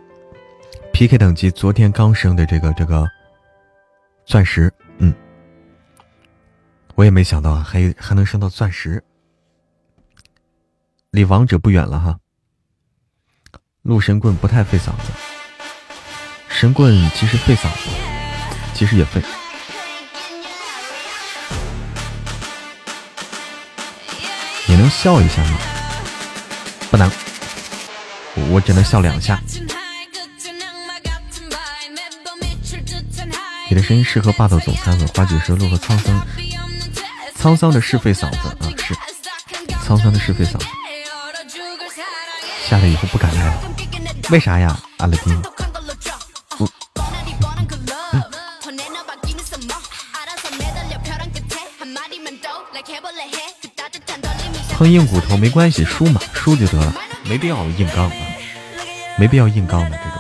，PK 等级，昨天刚升的这个这个钻石，嗯，我也没想到啊，还还能升到钻石，离王者不远了哈。鹿神棍不太费嗓子，神棍其实费嗓子，其实也费，你能笑一下吗？不能。我只能笑两下。你的声音适合霸道总裁和花锦蛇鹿和沧桑，沧桑的是非嗓子啊，是沧桑的是非嗓子。下来以后不敢来了，为啥呀？阿拉丁，碰硬骨头没关系，输嘛，输就得了，没必要硬刚啊。没必要硬刚的这种。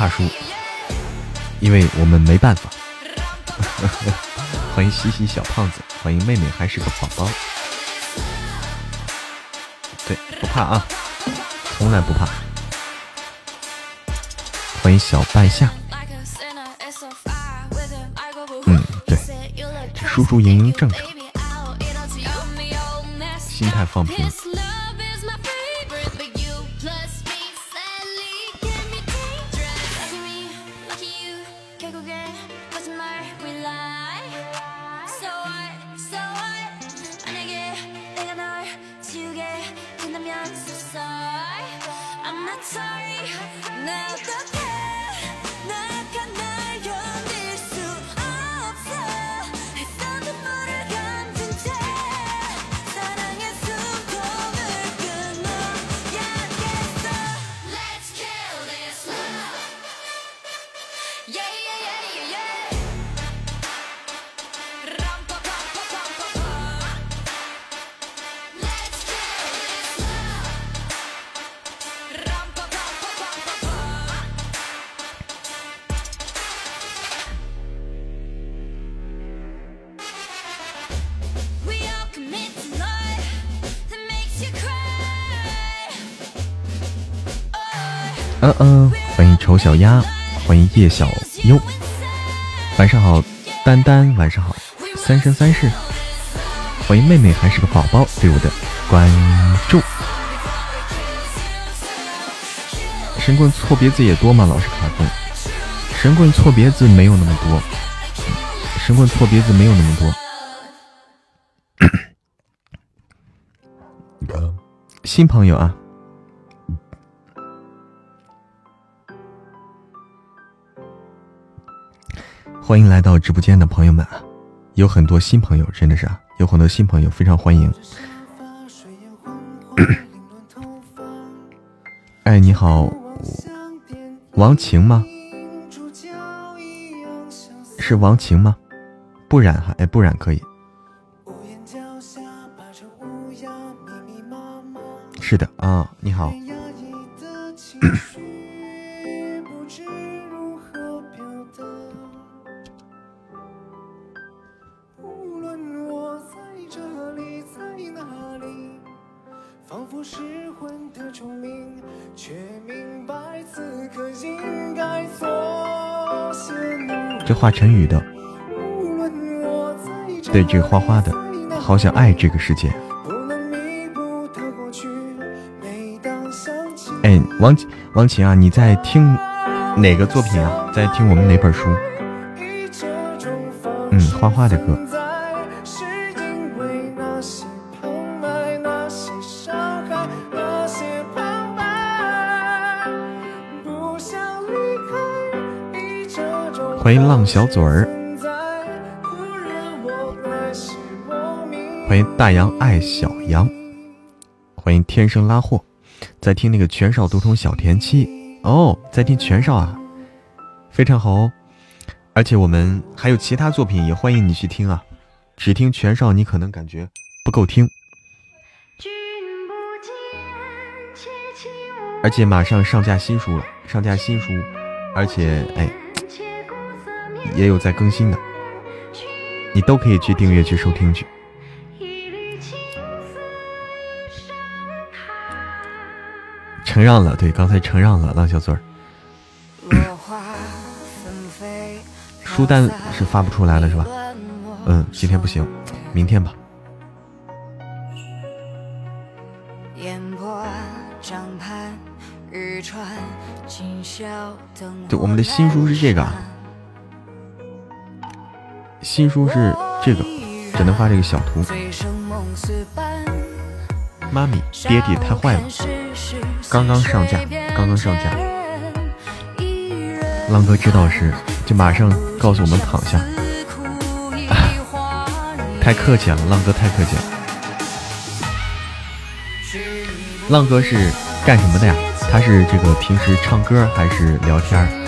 怕输因为我们没办法。欢迎西西小胖子，欢迎妹妹还是个宝宝。对，不怕啊，从来不怕。欢迎小半夏。嗯，对，输输赢赢正常，心态放平。小鸭，欢迎叶小优，晚上好，丹丹，晚上好，三生三世，欢迎妹妹还是个宝宝对我的关注。神棍错别字也多吗？老是卡顿。神棍错别字没有那么多，神棍错别字没有那么多。新朋友啊。欢迎来到直播间的朋友们啊，有很多新朋友，真的是啊，有很多新朋友，非常欢迎。哎，你好，王晴吗？是王晴吗？不染哈，哎，不染可以。是的啊，你好。这华晨宇的，对，这个花花的，好想爱这个世界。哎，王王琴啊，你在听哪个作品啊？在听我们哪本书？嗯，花花的歌。欢迎浪小嘴儿，欢迎大洋爱小羊，欢迎天生拉货，在听那个全少独宠小甜妻哦，在听全少啊，非常好哦，而且我们还有其他作品也欢迎你去听啊，只听全少你可能感觉不够听，而且马上上架新书了，上架新书，而且哎。也有在更新的，你都可以去订阅去收听去。承让了，对，刚才承让了，浪小嘴儿。书单是发不出来了是吧？嗯，今天不行，明天吧。对，我们的新书是这个。新书是这个，只能发这个小图。妈咪，爹地太坏了，刚刚上架，刚刚上架。浪哥知道是，就马上告诉我们躺下。太客气了，浪哥太客气了。浪哥是干什么的呀？他是这个平时唱歌还是聊天？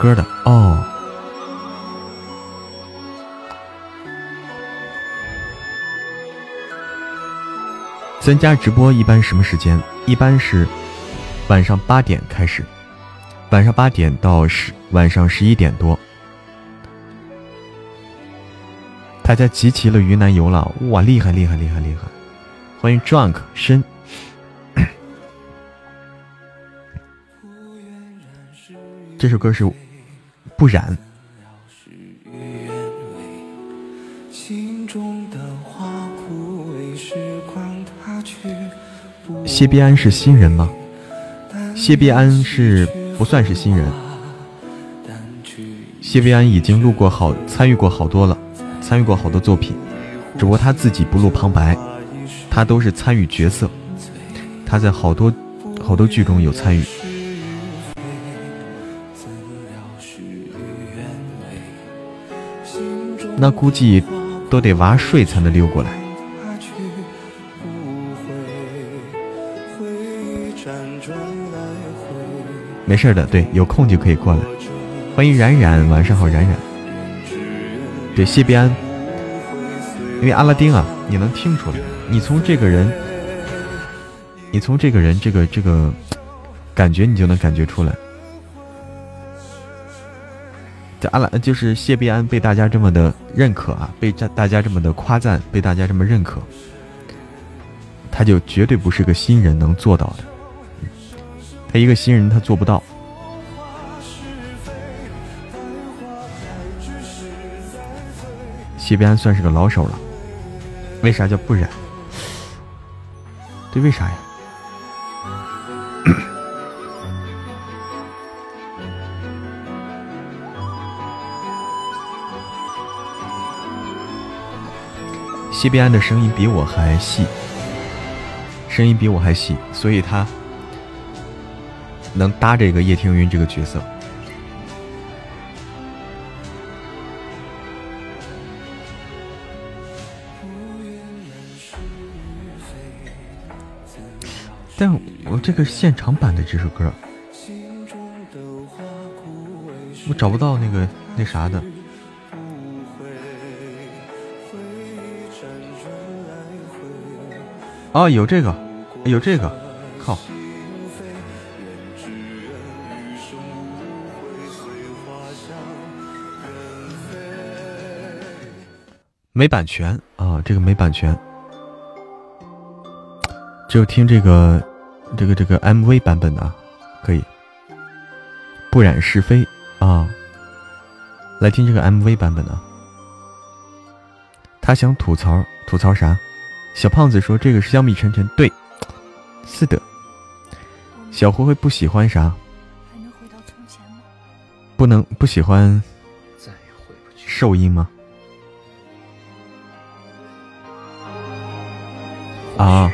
歌的哦，咱家直播一般什么时间？一般是晚上八点开始，晚上八点到十晚上十一点多。大家集齐了云南游了，哇，厉害厉害厉害厉害！欢迎 Drunk 深。这首歌是。不染。谢必安是新人吗？谢必安是不算是新人。谢必安已经录过好，参与过好多了，参与过好多作品，只不过他自己不录旁白，他都是参与角色，他在好多好多剧中有参与。那估计都得娃睡才能溜过来。没事的，对，有空就可以过来。欢迎冉冉，晚上好，冉冉。对，谢必安，因为阿拉丁啊，你能听出来，你从这个人，你从这个人这个这个感觉，你就能感觉出来。这阿拉就是谢必安被大家这么的认可啊，被大大家这么的夸赞，被大家这么认可，他就绝对不是个新人能做到的。他一个新人他做不到。谢必安算是个老手了，为啥叫不染？对，为啥呀？谢必安的声音比我还细，声音比我还细，所以他能搭这个叶听云这个角色。但我这个现场版的这首歌，我找不到那个那啥的。哦，有这个，有这个，靠，没版权啊，这个没版权，只有听这个。这个这个 MV 版本的可以，不染是非啊！来听这个 MV 版本的。他想吐槽吐槽啥？小胖子说这个是香蜜沉沉，对，是的。小灰灰不喜欢啥？不能不喜欢兽音吗？啊。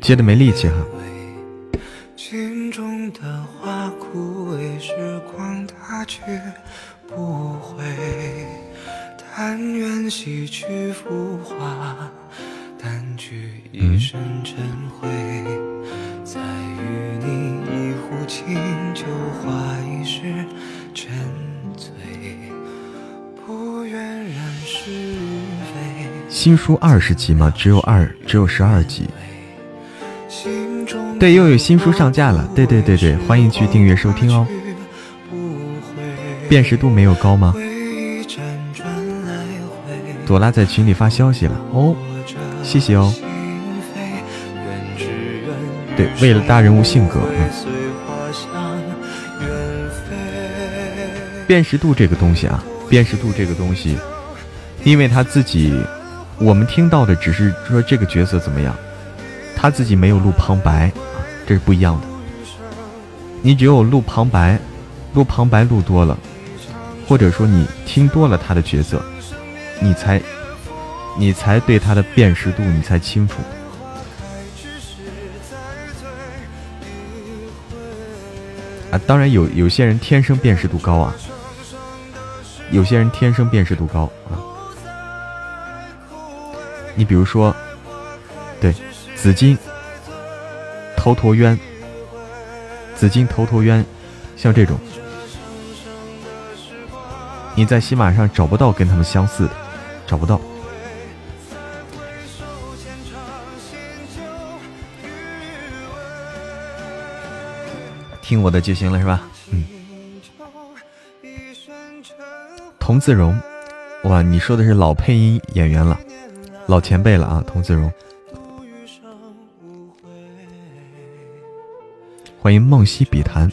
接的没力气哈。心新书二十集吗？只有二，只有十二集。对，又有新书上架了。对对对对，欢迎去订阅收听哦。辨识度没有高吗？朵拉在群里发消息了哦，谢谢哦。对，为了大人物性格。辨识度这个东西啊，辨识度这个东西，因为他自己，我们听到的只是说这个角色怎么样，他自己没有录旁白。这是不一样的。你只有录旁白，录旁白录多了，或者说你听多了他的角色，你才，你才对他的辨识度你才清楚。啊，当然有有些人天生辨识度高啊，有些人天生辨识度高。你比如说，对紫金。头陀渊，紫金头陀渊，像这种，你在喜马上找不到跟他们相似的，找不到。听我的就行了，是吧？嗯。童自荣，哇，你说的是老配音演员了，老前辈了啊，童子荣。欢迎梦溪笔谈。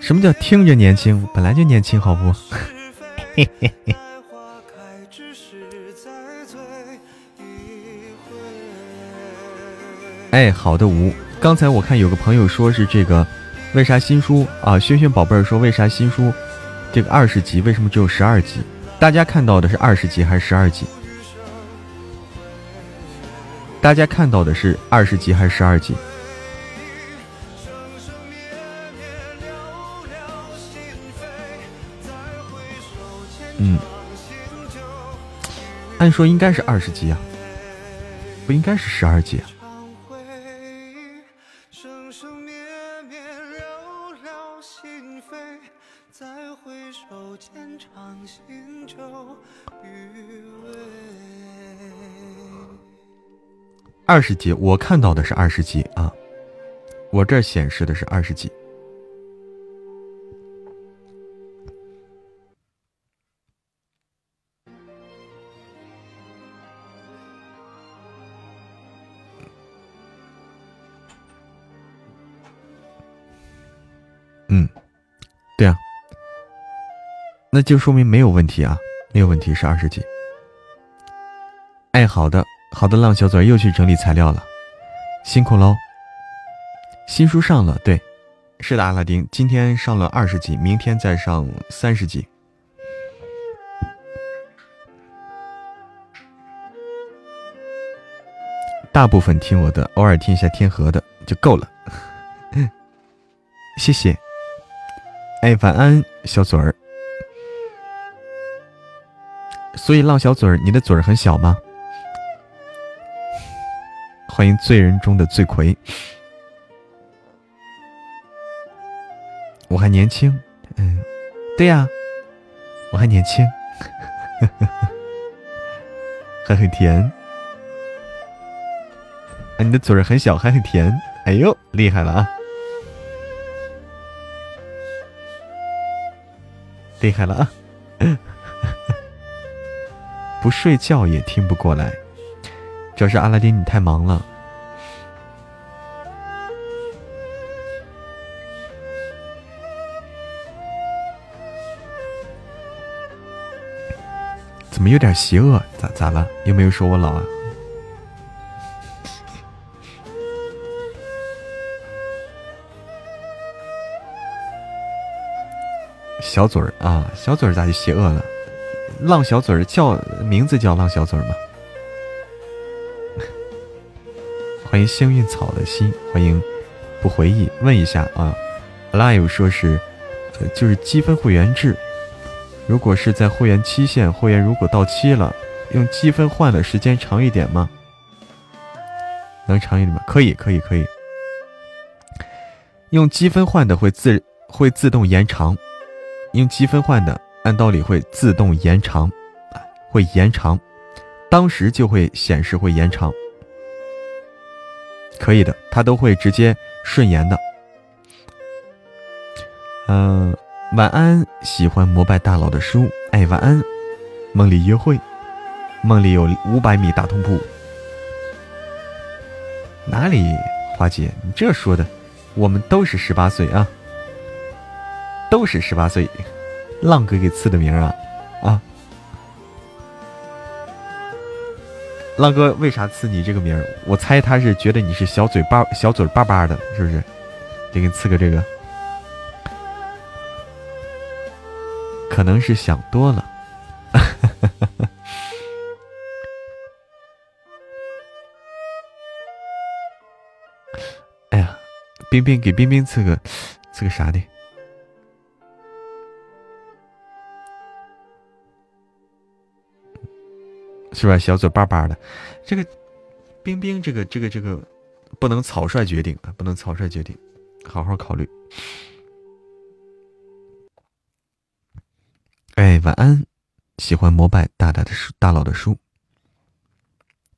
什么叫听着年轻？本来就年轻，好不？哎，好的，无。刚才我看有个朋友说是这个，为啥新书啊？轩轩宝贝儿说为啥新书这个二十集为什么只有十二集？大家看到的是二十集还是十二集？大家看到的是二十集还是十二集？嗯，按说应该是二十集啊，不应该是十二集啊。二十级，我看到的是二十级啊，我这显示的是二十级。嗯，对啊，那就说明没有问题啊，没有问题是二十级。哎，好的，好的，浪小嘴又去整理材料了，辛苦喽。新书上了，对，是的，阿拉丁，今天上了二十集，明天再上三十集。大部分听我的，偶尔听一下天河的就够了。谢谢。哎，晚安，小嘴儿。所以，浪小嘴儿，你的嘴儿很小吗？欢迎罪人中的罪魁。我还年轻，嗯，对呀，我还年轻，还很甜。啊，你的嘴很小，还很甜。哎呦，厉害了啊！厉害了啊！不睡觉也听不过来，主要是阿拉丁你太忙了。怎么有点邪恶？咋咋了？又没有说我老啊？小嘴儿啊，小嘴儿咋就邪恶了？浪小嘴儿叫名字叫浪小嘴儿吗？欢迎幸运草的心，欢迎不回忆。问一下啊，Alive 说是，就是积分会员制。如果是在会员期限，会员如果到期了，用积分换的时间长一点吗？能长一点吗？可以，可以，可以。用积分换的会自会自动延长。用积分换的，按道理会自动延长，会延长，当时就会显示会延长，可以的，他都会直接顺延的。嗯，晚安，喜欢膜拜大佬的书，哎，晚安，梦里约会，梦里有五百米大通铺，哪里？花姐，你这说的，我们都是十八岁啊。都是十八岁，浪哥给赐的名啊！浪哥为啥赐你这个名？我猜他是觉得你是小嘴巴小嘴巴巴的，是不是？得给你赐个这个，可能是想多了。哎呀，冰冰给冰冰赐个赐个啥的？是吧？小嘴巴巴的，这个冰冰，这个这个这个不能草率决定啊，不能草率决定，好好考虑。哎，晚安，喜欢膜拜大大的书，大佬的书，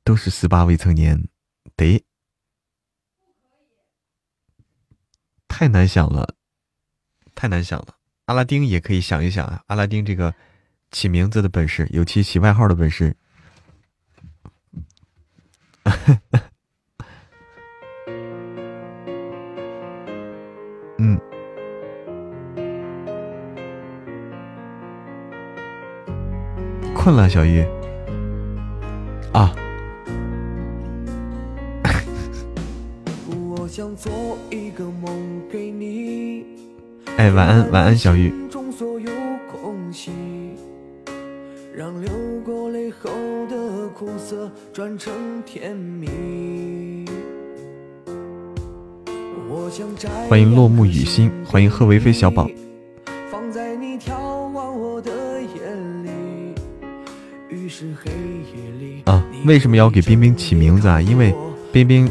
都是十八未成年，得太难想了，太难想了。阿拉丁也可以想一想啊，阿拉丁这个起名字的本事，尤其起外号的本事。嗯，困了，小玉。啊。哎，晚安，晚安，小玉。让流过泪后的苦涩转成甜蜜。欢迎落木雨欣，欢迎贺维飞小宝。啊，为什么要给冰冰起名字啊？因为冰冰，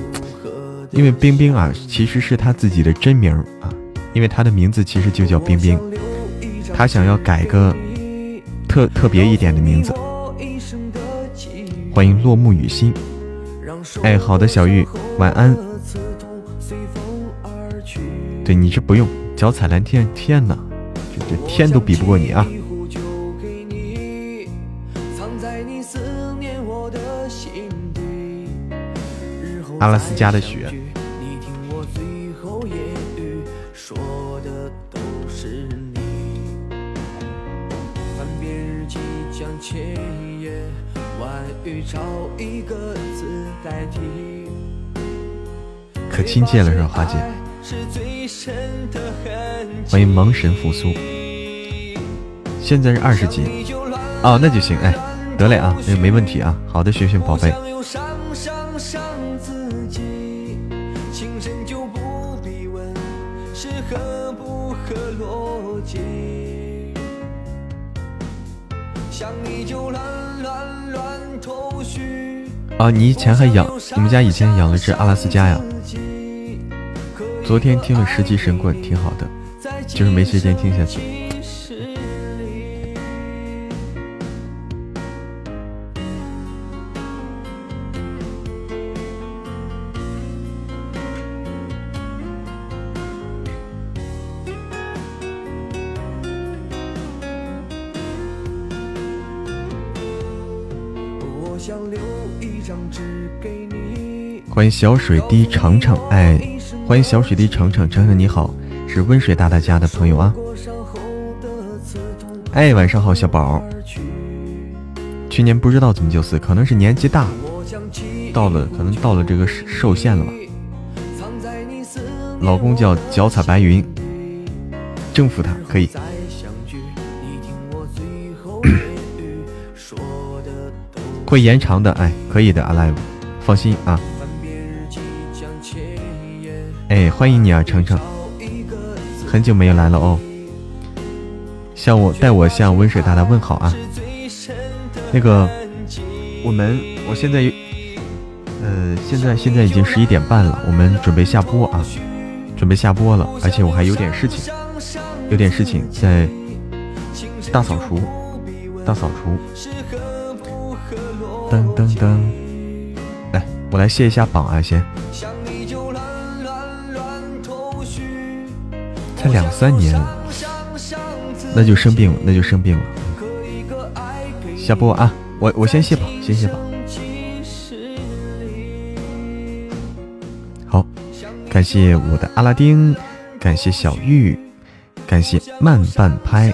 因为冰冰啊，其实是他自己的真名啊，因为他的名字其实就叫冰冰，他想要改个。特特别一点的名字，欢迎落木雨心。哎，好的，小玉，晚安。对你这不用，脚踩蓝天，天哪，这这天都比不过你啊！阿拉斯加的雪。亲切了是吧，花姐？欢迎萌神复苏。现在是二十级，哦，那就行，哎，得嘞啊，那没问题啊。好的，雪雪宝贝。啊，你以前还养，你们家以前养了只阿拉斯加呀？昨天听了十级神棍，挺好的，就是没时间听下去。欢迎小水滴程程，哎，欢迎小水滴程程，程程你好，是温水大大家的朋友啊。哎，晚上好，小宝。去年不知道怎么就死，可能是年纪大，到了可能到了这个寿限了吧。老公叫脚踩白云，征服他可以。会延长的，哎，可以的，Alive，放心啊。哎，欢迎你啊，程程，很久没有来了哦。向我带我向温水大大问好啊。那个，我们我现在，呃，现在现在已经十一点半了，我们准备下播啊，准备下播了，而且我还有点事情，有点事情在大扫除，大扫除。噔噔噔，来，我来卸一下榜啊，先。才两三年，那就生病了，那就生病了。下播啊，我我先卸吧，先卸吧。好，感谢我的阿拉丁，感谢小玉，感谢慢半拍，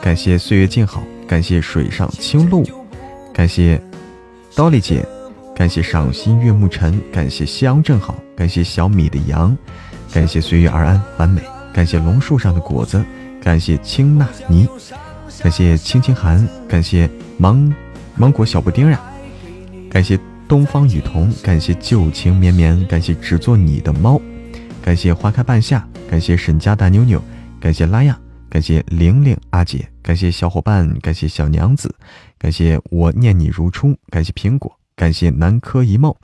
感谢岁月静好，感谢水上青露，感谢刀丽姐，感谢赏心悦目尘，感谢夕阳正好，感谢小米的羊，感谢随遇而安，完美。感谢龙树上的果子，感谢青纳尼，感谢青青寒，感谢芒芒果小布丁呀，感谢东方雨桐，感谢旧情绵绵，感谢只做你的猫，感谢花开半夏，感谢沈家大妞妞，感谢拉亚，感谢玲玲阿姐，感谢小伙伴，感谢小娘子，感谢我念你如初，感谢苹果，感谢南柯一梦。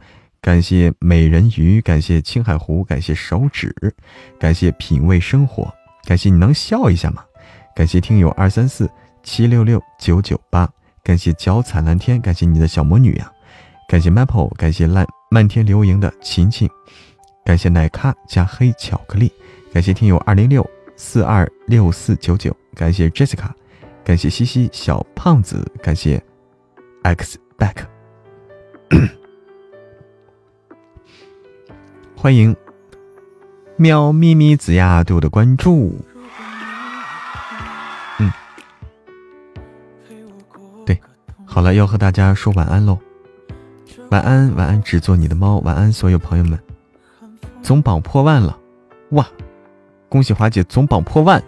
感谢美人鱼，感谢青海湖，感谢手指，感谢品味生活，感谢你能笑一下吗？感谢听友二三四七六六九九八，感谢脚踩蓝天，感谢你的小魔女呀，感谢 Maple，感谢烂漫天流萤的琴琴，感谢奶咖加黑巧克力，感谢听友二零六四二六四九九，感谢 Jessica，感谢西西小胖子，感谢 X back。欢迎喵咪咪子呀对我的关注，嗯，对，好了，要和大家说晚安喽，晚安晚安，只做你的猫，晚安所有朋友们，总榜破万了，哇，恭喜华姐总榜破万，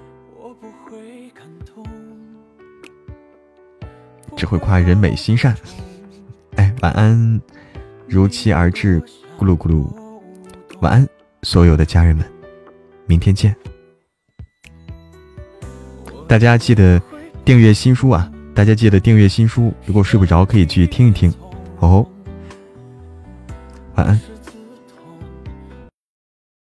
只会夸人美心善，哎，晚安，如期而至，咕噜咕噜。晚安，所有的家人们，明天见。大家记得订阅新书啊！大家记得订阅新书。如果睡不着，可以去听一听。哦，晚安。